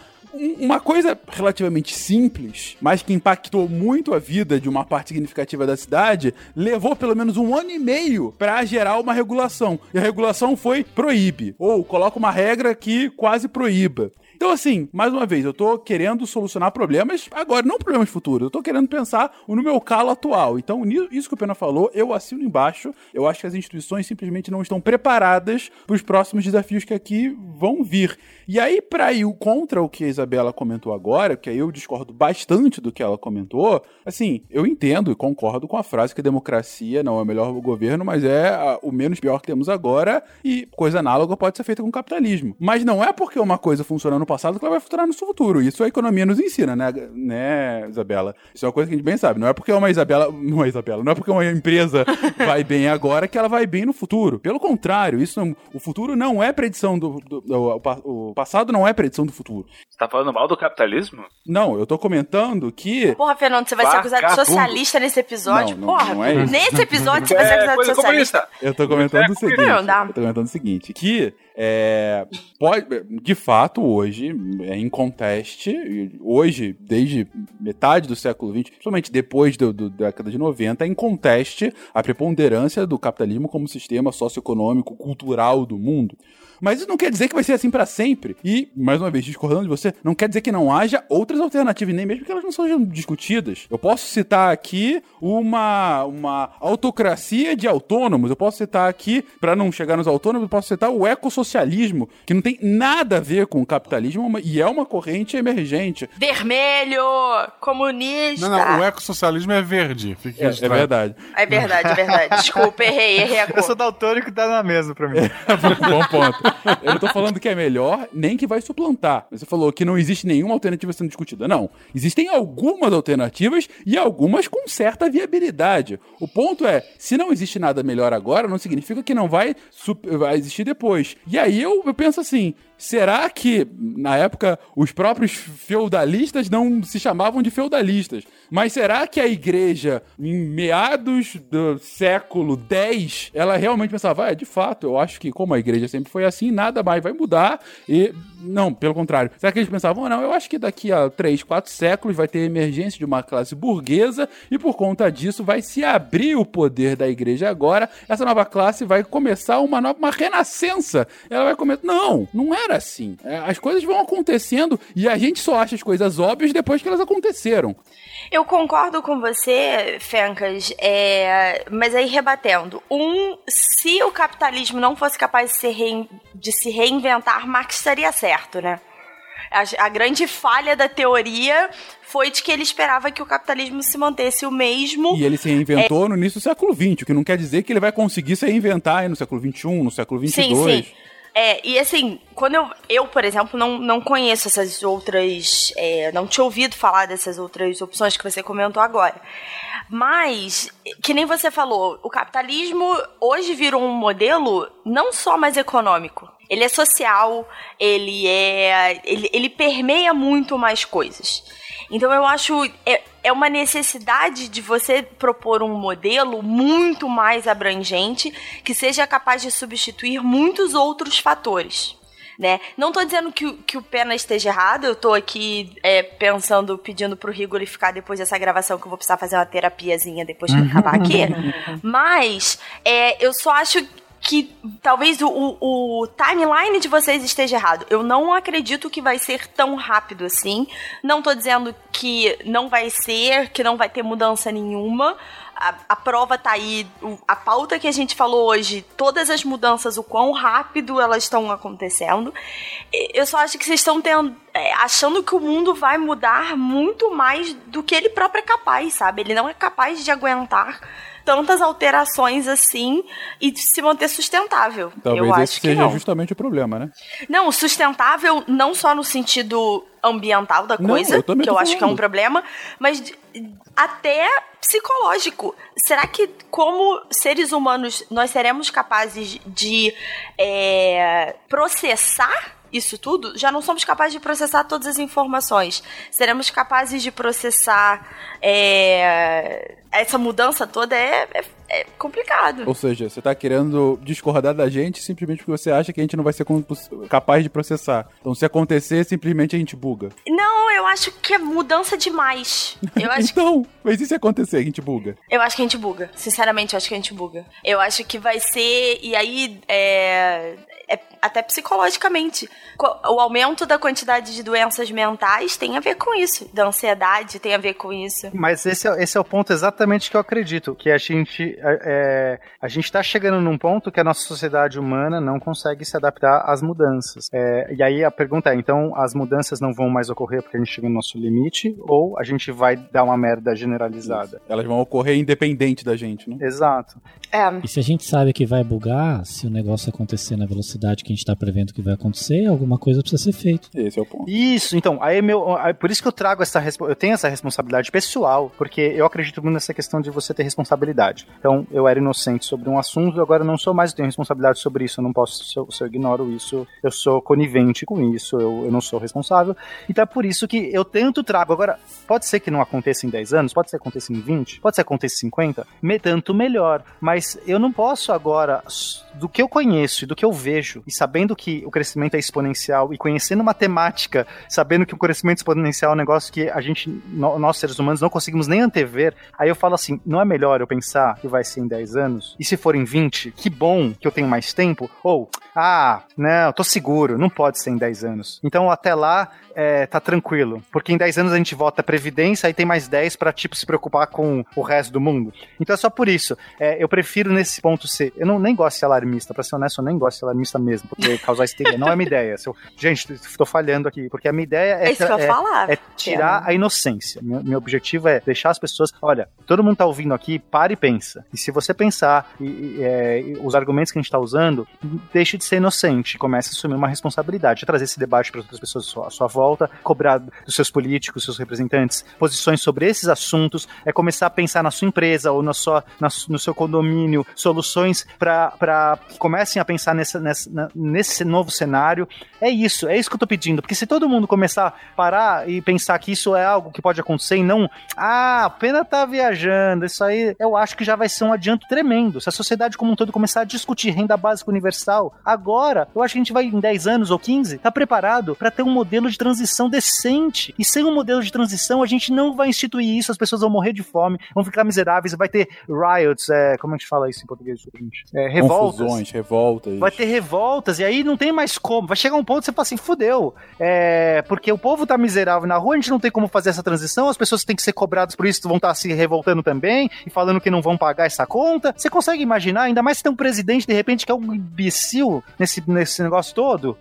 uma coisa relativamente simples, mas que impactou muito a vida de uma parte significativa da cidade, levou pelo menos um ano e meio para gerar uma regulação. E a regulação foi proíbe, ou coloca uma regra que quase proíba. Então, assim, mais uma vez, eu tô querendo solucionar problemas agora, não problemas futuros. Eu tô querendo pensar no meu calo atual. Então, isso que o Pena falou, eu assino embaixo. Eu acho que as instituições simplesmente não estão preparadas para os próximos desafios que aqui vão vir. E aí, para ir contra o que a Isabela comentou agora, que aí eu discordo bastante do que ela comentou, assim, eu entendo e concordo com a frase que a democracia não é o melhor governo, mas é a, o menos pior que temos agora e coisa análoga pode ser feita com o capitalismo. Mas não é porque uma coisa funciona no passado que ela vai funcionar no futuro. Isso a economia nos ensina, né, né, Isabela? Isso é uma coisa que a gente bem sabe. Não é porque uma Isabela, não é Isabela, não é porque uma empresa vai bem agora que ela vai bem no futuro. Pelo contrário, isso não, o futuro não é predição do, do, do o, o passado não é predição do futuro. Você tá falando mal do capitalismo? Não, eu tô comentando que. Porra, Fernando, você vai ser acusado de socialista nesse episódio? Não, não, Porra, não é nesse episódio você vai ser acusado de é, socialista. Eu tô comentando o seguinte. Não, dá. Eu tô comentando o seguinte: que é, pode, de fato, hoje, é em conteste, hoje, desde metade do século XX, principalmente depois do, do, da década de 90, é em conteste a preponderância do capitalismo como sistema socioeconômico, cultural do mundo. Mas isso não quer dizer que vai ser assim para sempre. E, mais uma vez, discordando de você, não quer dizer que não haja outras alternativas, nem mesmo que elas não sejam discutidas. Eu posso citar aqui uma, uma autocracia de autônomos, eu posso citar aqui, para não chegar nos autônomos, eu posso citar o ecossocialismo, que não tem nada a ver com o capitalismo e é uma corrente emergente. Vermelho, comunista. Não, não, o ecossocialismo é verde. É, é, verdade. É verdade, é verdade. Desculpa, errei, errei a cor. Eu sou daltônico e tá na mesa pra mim. É, bom ponto. Eu não tô falando que é melhor, nem que vai suplantar. Você falou que não existe nenhuma alternativa sendo discutida. Não. Existem algumas alternativas e algumas com certa viabilidade. O ponto é, se não existe nada melhor agora, não significa que não vai, vai existir depois. E aí eu, eu penso assim, Será que, na época, os próprios feudalistas não se chamavam de feudalistas? Mas será que a igreja, em meados do século X, ela realmente pensava, ah, de fato, eu acho que como a igreja sempre foi assim, nada mais vai mudar e... Não, pelo contrário. Será que eles pensavam, não, eu acho que daqui a 3, 4 séculos vai ter emergência de uma classe burguesa e por conta disso vai se abrir o poder da igreja agora, essa nova classe vai começar uma nova, uma renascença. Ela vai começar... Não, não é era assim. É, as coisas vão acontecendo e a gente só acha as coisas óbvias depois que elas aconteceram. Eu concordo com você, Fencas, é, mas aí rebatendo. Um, se o capitalismo não fosse capaz de se, rein, de se reinventar, Marx estaria certo, né? A, a, grande falha da teoria foi de que ele esperava que o capitalismo se mantesse o mesmo. E ele se reinventou é... no início do século XX, o que não quer dizer que ele vai conseguir se reinventar no século XXI, no século XXII. Sim, sim. É, e assim, quando eu, eu, por exemplo, não, não conheço essas outras. É, não tinha ouvido falar dessas outras opções que você comentou agora. Mas, que nem você falou, o capitalismo hoje virou um modelo não só mais econômico. Ele é social, ele é. Ele, ele permeia muito mais coisas. Então eu acho. É, é uma necessidade de você propor um modelo muito mais abrangente que seja capaz de substituir muitos outros fatores. Né? Não estou dizendo que, que o Pena esteja errado, eu estou aqui é, pensando, pedindo pro Rigoli ficar depois dessa gravação, que eu vou precisar fazer uma terapiazinha depois que acabar aqui. Mas é, eu só acho que talvez o, o, timeline de vocês esteja errado. Eu não acredito que vai ser tão rápido assim. Não tô dizendo que não vai ser, que não vai ter mudança nenhuma. A, a, prova tá aí, a pauta que a gente falou hoje, todas as mudanças, o quão rápido elas estão acontecendo. Eu só acho que vocês estão tendo, achando que o mundo vai mudar muito mais do que ele próprio é capaz, sabe? Ele não é capaz de aguentar tantas alterações assim e se manter sustentável. Talvez eu esse seja justamente o problema, né? Não, sustentável não só no sentido ambiental da coisa, não, eu que eu falando. acho que é um problema, mas até psicológico. Será que, como seres humanos, nós seremos capazes de é, processar isso tudo, já não somos capazes de processar todas as informações. Seremos capazes de processar é, essa mudança toda é, é, é, complicado. Ou seja, você está querendo discordar da gente simplesmente porque você acha que a gente não vai ser capaz de processar. Então, se acontecer, simplesmente a gente buga. Não, eu acho que é mudança demais. Eu acho então, que... mas e se acontecer, a gente buga? Eu acho que a gente buga. Sinceramente, eu acho que a gente buga. Eu acho que vai ser. E aí, é é até psicologicamente. O aumento da quantidade de doenças mentais tem a ver com isso, da ansiedade tem a ver com isso. Mas esse é, esse é o ponto exatamente que eu acredito, que a gente é, a gente está chegando num ponto que a nossa sociedade humana não consegue se adaptar às mudanças. É, e aí a pergunta é, então as mudanças não vão mais ocorrer porque a gente chega no nosso limite, ou a gente vai dar uma merda generalizada? Isso. Elas vão ocorrer independente da gente, né? Exato. É. E se a gente sabe que vai bugar, se o negócio acontecer na velocidade que a gente está prevendo que vai acontecer, alguma coisa precisa ser feita. Esse é o ponto. Isso, então, aí meu, aí por isso que eu trago essa eu tenho essa responsabilidade pessoal, porque eu acredito muito nessa questão de você ter responsabilidade. Então, eu era inocente sobre um assunto, agora eu não sou mais, eu tenho responsabilidade sobre isso, eu não posso, se eu, se eu ignoro isso, eu sou conivente com isso, eu, eu não sou responsável. Então é por isso que eu tento trago. Agora, pode ser que não aconteça em 10 anos, pode ser que aconteça em 20, pode ser que aconteça em 50, me, tanto melhor. Mas eu não posso agora, do que eu conheço e do que eu vejo, e sabendo que o crescimento é exponencial, e conhecendo matemática, sabendo que o crescimento exponencial é um negócio que a gente, nós seres humanos, não conseguimos nem antever, aí eu falo assim: não é melhor eu pensar que vai ser em 10 anos? E se for em 20, que bom que eu tenho mais tempo? Ou, ah, não, tô seguro, não pode ser em 10 anos. Então até lá, é, tá tranquilo. Porque em 10 anos a gente vota a Previdência, aí tem mais 10 pra, tipo, se preocupar com o resto do mundo. Então é só por isso. É, eu prefiro nesse ponto ser. Eu não, nem gosto de ser alarmista, pra ser honesto, eu nem gosto de ser alarmista mesmo, porque causar histeria não é minha ideia. Eu, gente, tô falhando aqui, porque a minha ideia é, é, é, é tirar a inocência. Meu, meu, objetivo é deixar as pessoas. Olha, todo mundo tá ouvindo aqui, para e pensa. E se você pensar e, e, é, e os argumentos que a gente tá usando, deixe de ser inocente, comece a assumir uma responsabilidade, trazer esse debate para outras pessoas à sua, à sua volta, cobrar dos seus políticos, seus representantes, posições sobre esses assuntos, é começar a pensar na sua empresa ou na sua, na, no seu condomínio, soluções para que comecem a pensar nessa, nessa, nesse novo cenário. É isso, é isso que eu tô pedindo, porque se todo mundo começar a parar e pensar que isso é algo que pode acontecer e não, ah, pena tá viajando, isso aí, eu acho que já vai ser um adianto tremendo. Se a sociedade como um todo começar a discutir renda básica universal, agora, eu acho que a gente vai em 10 anos ou 15, tá preparado para ter um modelo de transição decente. E sem um modelo de transição, a gente não vai instituir isso, as pessoas vão morrer de fome, vão ficar miseráveis, vai ter riots, é, como a gente fala isso em português, gente? É, revoltas. Confusões, revoltas. Vai ter revoltas, e aí não tem mais como. Vai chegar um ponto que você fala assim, fudeu. É, porque o povo tá miserável na rua, a gente não tem como fazer essa transição, as pessoas têm que ser cobradas por isso, vão estar tá se revoltando também, e falando que não vão pagar essa conta. Você consegue imaginar, ainda mais se tem um presidente, de repente, que é um imbecil nesse, nesse negócio todo?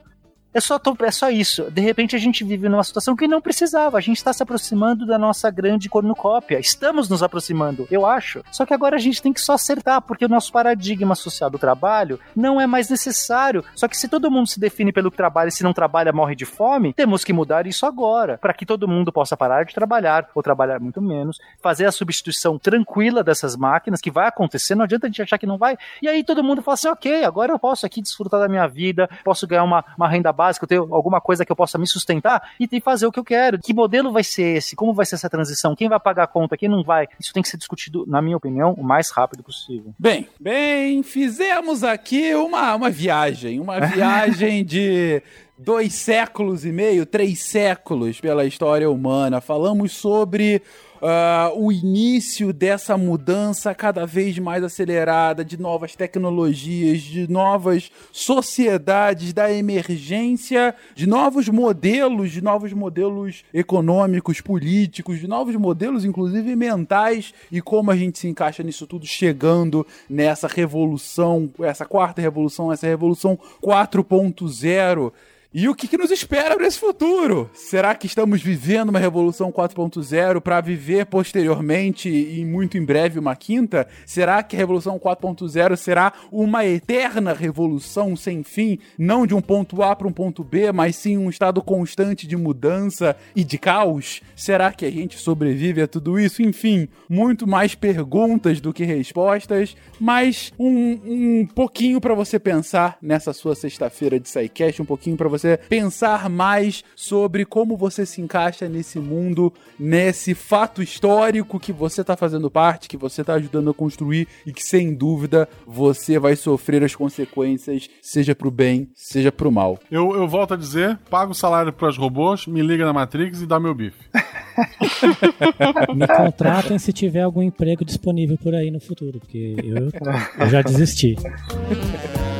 É só, é só isso. De repente a gente vive numa situação que não precisava. A gente está se aproximando da nossa grande cornucópia. Estamos nos aproximando, eu acho. Só que agora a gente tem que só acertar, porque o nosso paradigma social do trabalho não é mais necessário. Só que se todo mundo se define pelo que trabalha e se não trabalha morre de fome, temos que mudar isso agora, para que todo mundo possa parar de trabalhar ou trabalhar muito menos, fazer a substituição tranquila dessas máquinas que vai acontecer. Não adianta a gente achar que não vai. E aí todo mundo fala assim, ok, agora eu posso aqui desfrutar da minha vida, posso ganhar uma, uma renda básica básica, eu tenho alguma coisa que eu possa me sustentar e, e fazer o que eu quero. Que modelo vai ser esse? Como vai ser essa transição? Quem vai pagar a conta? Quem não vai? Isso tem que ser discutido, na minha opinião, o mais rápido possível. Bem, bem, fizemos aqui uma, uma viagem, uma viagem de dois séculos e meio, três séculos pela história humana. Falamos sobre uh, o início dessa mudança cada vez mais acelerada de novas tecnologias, de novas sociedades, da emergência de novos modelos, de novos modelos econômicos, políticos, de novos modelos, inclusive mentais, e como a gente se encaixa nisso tudo, chegando nessa revolução, essa quarta revolução, essa revolução 4.0 e o que, que nos espera para esse futuro? Será que estamos vivendo uma revolução 4.0 para viver posteriormente e muito em breve uma quinta? Será que a revolução 4.0 será uma eterna revolução sem fim, não de um ponto A para um ponto B, mas sim um estado constante de mudança e de caos? Será que a gente sobrevive a tudo isso? Enfim, muito mais perguntas do que respostas, mas um, um pouquinho para você pensar nessa sua sexta-feira de SciCast, um pouquinho para você você pensar mais sobre como você se encaixa nesse mundo, nesse fato histórico que você está fazendo parte, que você está ajudando a construir e que sem dúvida você vai sofrer as consequências, seja pro bem, seja pro mal. Eu, eu volto a dizer: paga o salário para os robôs, me liga na Matrix e dá meu bife. me contratem se tiver algum emprego disponível por aí no futuro, porque eu, eu já desisti.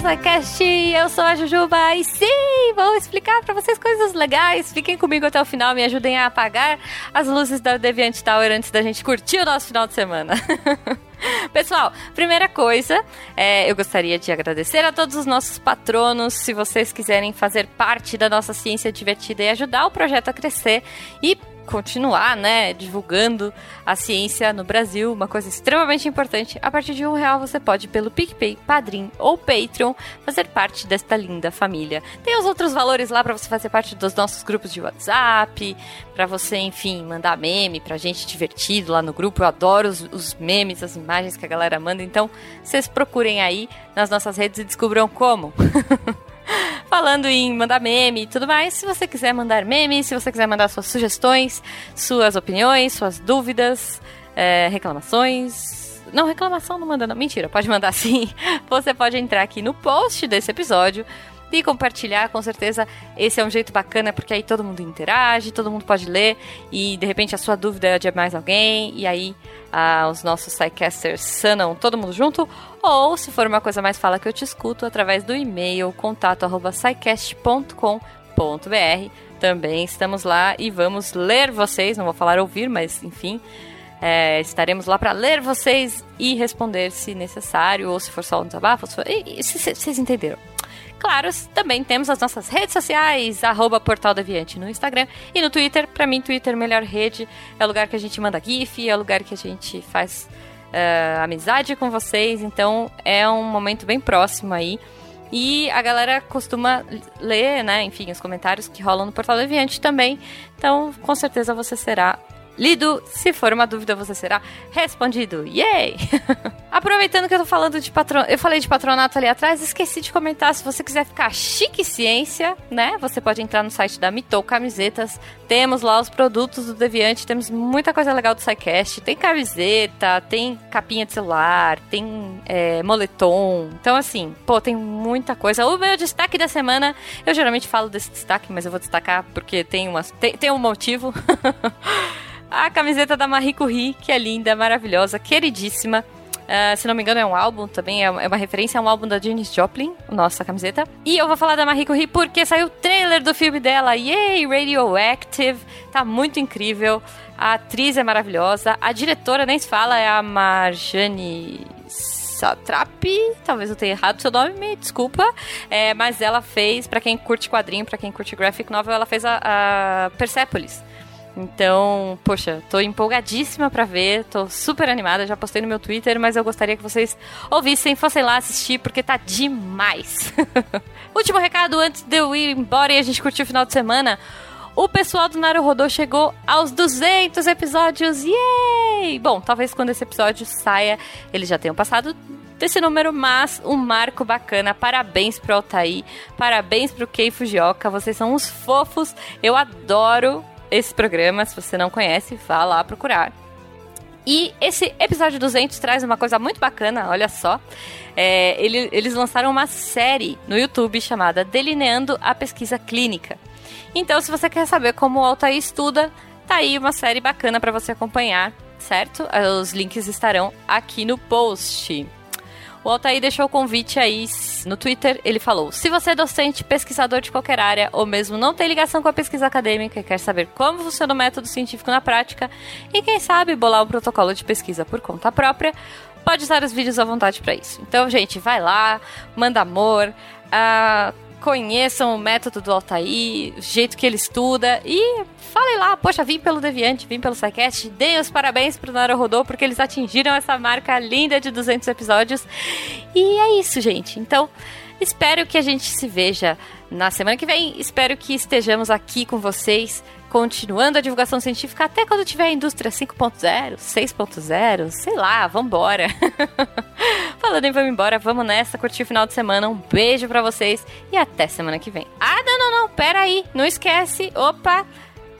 SciCast. Eu sou a Jujuba e sim, vou explicar para vocês coisas legais. Fiquem comigo até o final, me ajudem a apagar as luzes da Deviant Tower antes da gente curtir o nosso final de semana. Pessoal, primeira coisa, é, eu gostaria de agradecer a todos os nossos patronos. Se vocês quiserem fazer parte da nossa ciência divertida e ajudar o projeto a crescer e continuar, né, divulgando a ciência no Brasil, uma coisa extremamente importante. A partir de um real você pode, pelo PicPay, Padrim ou Patreon, fazer parte desta linda família. Tem os outros valores lá para você fazer parte dos nossos grupos de WhatsApp, para você, enfim, mandar meme pra gente divertido lá no grupo. Eu adoro os, os memes, as imagens que a galera manda. Então, vocês procurem aí nas nossas redes e descubram como. Falando em mandar meme e tudo mais, se você quiser mandar meme, se você quiser mandar suas sugestões, suas opiniões, suas dúvidas, é, reclamações. Não, reclamação não manda, não. Mentira, pode mandar sim. Você pode entrar aqui no post desse episódio e compartilhar, com certeza esse é um jeito bacana, porque aí todo mundo interage, todo mundo pode ler e de repente a sua dúvida é de mais alguém, e aí ah, os nossos sidecasters sanam todo mundo junto, ou se for uma coisa mais fala que eu te escuto, através do e-mail contato.sicast.com.br. Também estamos lá e vamos ler vocês, não vou falar ouvir, mas enfim. É, estaremos lá para ler vocês e responder se necessário, ou se for só um desabafo. Vocês entenderam. Claro, também temos as nossas redes sociais, arroba Portal Deviante no Instagram e no Twitter. Para mim, Twitter melhor rede. É o lugar que a gente manda GIF, é o lugar que a gente faz uh, amizade com vocês. Então, é um momento bem próximo aí. E a galera costuma ler, né, enfim, os comentários que rolam no Portal Deviante também. Então, com certeza você será lido. Se for uma dúvida, você será respondido. Yay! Aproveitando que eu tô falando de patronato, eu falei de patronato ali atrás, esqueci de comentar. Se você quiser ficar chique ciência, né? Você pode entrar no site da Mitou Camisetas. Temos lá os produtos do Deviante, temos muita coisa legal do SciCast. Tem camiseta, tem capinha de celular, tem é, moletom. Então, assim, pô, tem muita coisa. O meu destaque da semana, eu geralmente falo desse destaque, mas eu vou destacar porque tem, umas, tem, tem um motivo. a camiseta da Marie Curie, que é linda, maravilhosa, queridíssima. Uh, se não me engano, é um álbum também, é uma é referência a um álbum da Janis Joplin, nossa camiseta. E eu vou falar da Marie Curie porque saiu o trailer do filme dela, Yay! Radioactive, tá muito incrível. A atriz é maravilhosa, a diretora nem se fala, é a Marjane Satrapi, talvez eu tenha errado seu nome, me desculpa. É, mas ela fez, para quem curte quadrinho, para quem curte graphic novel, ela fez a, a Persepolis. Então, poxa, tô empolgadíssima para ver, tô super animada, já postei no meu Twitter, mas eu gostaria que vocês ouvissem, fossem lá assistir, porque tá demais. Último recado antes de eu ir embora e a gente curtir o final de semana. O pessoal do Naruhodô chegou aos 200 episódios, yay! Bom, talvez quando esse episódio saia, eles já tenham passado desse número, mas um marco bacana. Parabéns pro Altair, parabéns pro Kei Fujioka, vocês são uns fofos. Eu adoro esse programa. Se você não conhece, vá lá procurar. E esse episódio 200 traz uma coisa muito bacana, olha só. É, ele, eles lançaram uma série no YouTube chamada Delineando a Pesquisa Clínica. Então, se você quer saber como o Altair estuda, tá aí uma série bacana para você acompanhar, certo? Os links estarão aqui no post. O Altair deixou o convite aí no Twitter. Ele falou: Se você é docente, pesquisador de qualquer área, ou mesmo não tem ligação com a pesquisa acadêmica e quer saber como funciona o método científico na prática, e quem sabe bolar um protocolo de pesquisa por conta própria, pode usar os vídeos à vontade para isso. Então, gente, vai lá, manda amor. Uh, conheçam o método do Altair, o jeito que ele estuda e falem lá, poxa, vim pelo Deviante, vim pelo SciCast, deem os parabéns pro Naruhodô porque eles atingiram essa marca linda de 200 episódios. E é isso, gente. Então, espero que a gente se veja na semana que vem. Espero que estejamos aqui com vocês continuando a divulgação científica até quando tiver a indústria 5.0, 6.0, sei lá, vambora. Falando em vamos embora, vamos nessa, curtir o final de semana. Um beijo para vocês e até semana que vem. Ah, não, não, não, pera aí, não esquece. Opa,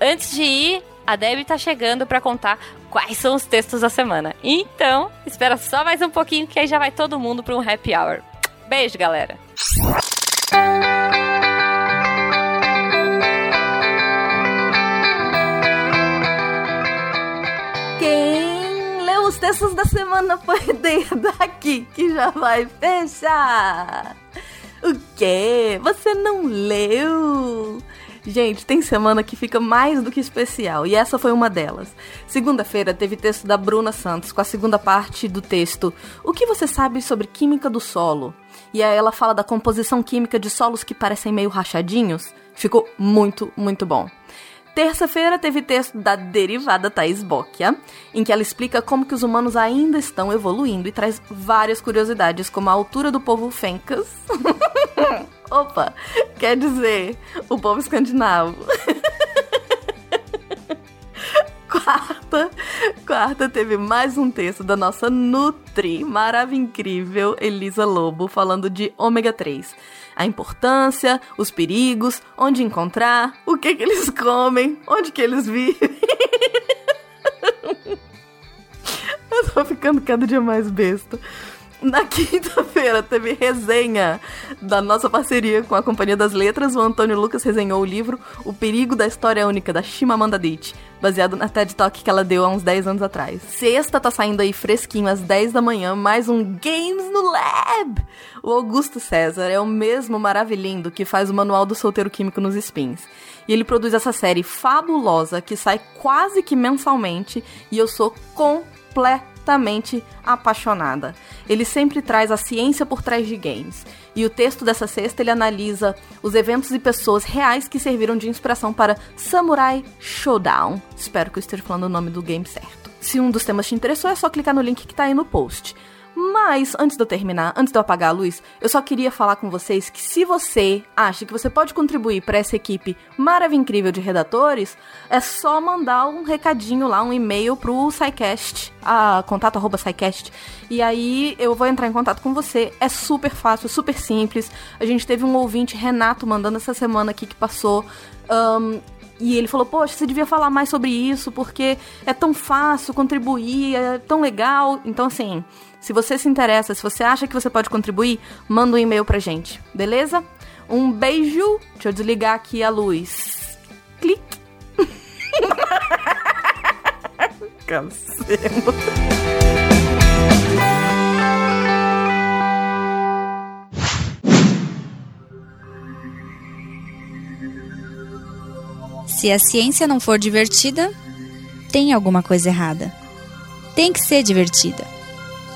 antes de ir, a Debbie tá chegando para contar quais são os textos da semana. Então, espera só mais um pouquinho que aí já vai todo mundo para um happy hour. Beijo, galera. Leu os textos da semana por daqui, que já vai fechar. O quê? Você não leu? Gente, tem semana que fica mais do que especial e essa foi uma delas. Segunda-feira teve texto da Bruna Santos com a segunda parte do texto O que você sabe sobre química do solo? E aí ela fala da composição química de solos que parecem meio rachadinhos. Ficou muito, muito bom. Terça-feira teve texto da derivada Thais Bocchia, em que ela explica como que os humanos ainda estão evoluindo e traz várias curiosidades, como a altura do povo Fencas. Opa, quer dizer, o povo escandinavo. quarta, quarta teve mais um texto da nossa Nutri, maravilhosa, incrível Elisa Lobo, falando de ômega 3 a importância, os perigos, onde encontrar, o que, que eles comem, onde que eles vivem. Eu tô ficando cada dia mais besta. Na quinta-feira teve resenha da nossa parceria com a Companhia das Letras. O Antônio Lucas resenhou o livro O Perigo da História Única, da Shimamanda Adichie, baseado na TED Talk que ela deu há uns 10 anos atrás. Sexta tá saindo aí fresquinho às 10 da manhã, mais um Games no Lab! O Augusto César é o mesmo maravilhindo que faz o Manual do Solteiro Químico nos Spins. E ele produz essa série fabulosa que sai quase que mensalmente e eu sou completamente apaixonada. Ele sempre traz a ciência por trás de games. E o texto dessa sexta ele analisa os eventos e pessoas reais que serviram de inspiração para Samurai Showdown. Espero que eu esteja falando o nome do game certo. Se um dos temas te interessou, é só clicar no link que está aí no post. Mas, antes de eu terminar, antes de eu apagar a luz, eu só queria falar com vocês que se você acha que você pode contribuir para essa equipe maravilhosa incrível de redatores, é só mandar um recadinho lá, um e-mail pro SciCast, a contato arroba SciCast, e aí eu vou entrar em contato com você. É super fácil, super simples. A gente teve um ouvinte, Renato, mandando essa semana aqui que passou. Um, e ele falou: Poxa, você devia falar mais sobre isso, porque é tão fácil contribuir, é tão legal. Então, assim, se você se interessa, se você acha que você pode contribuir, manda um e-mail pra gente, beleza? Um beijo. Deixa eu desligar aqui a luz. Clique. Cancelo. Se a ciência não for divertida, tem alguma coisa errada. Tem que ser divertida.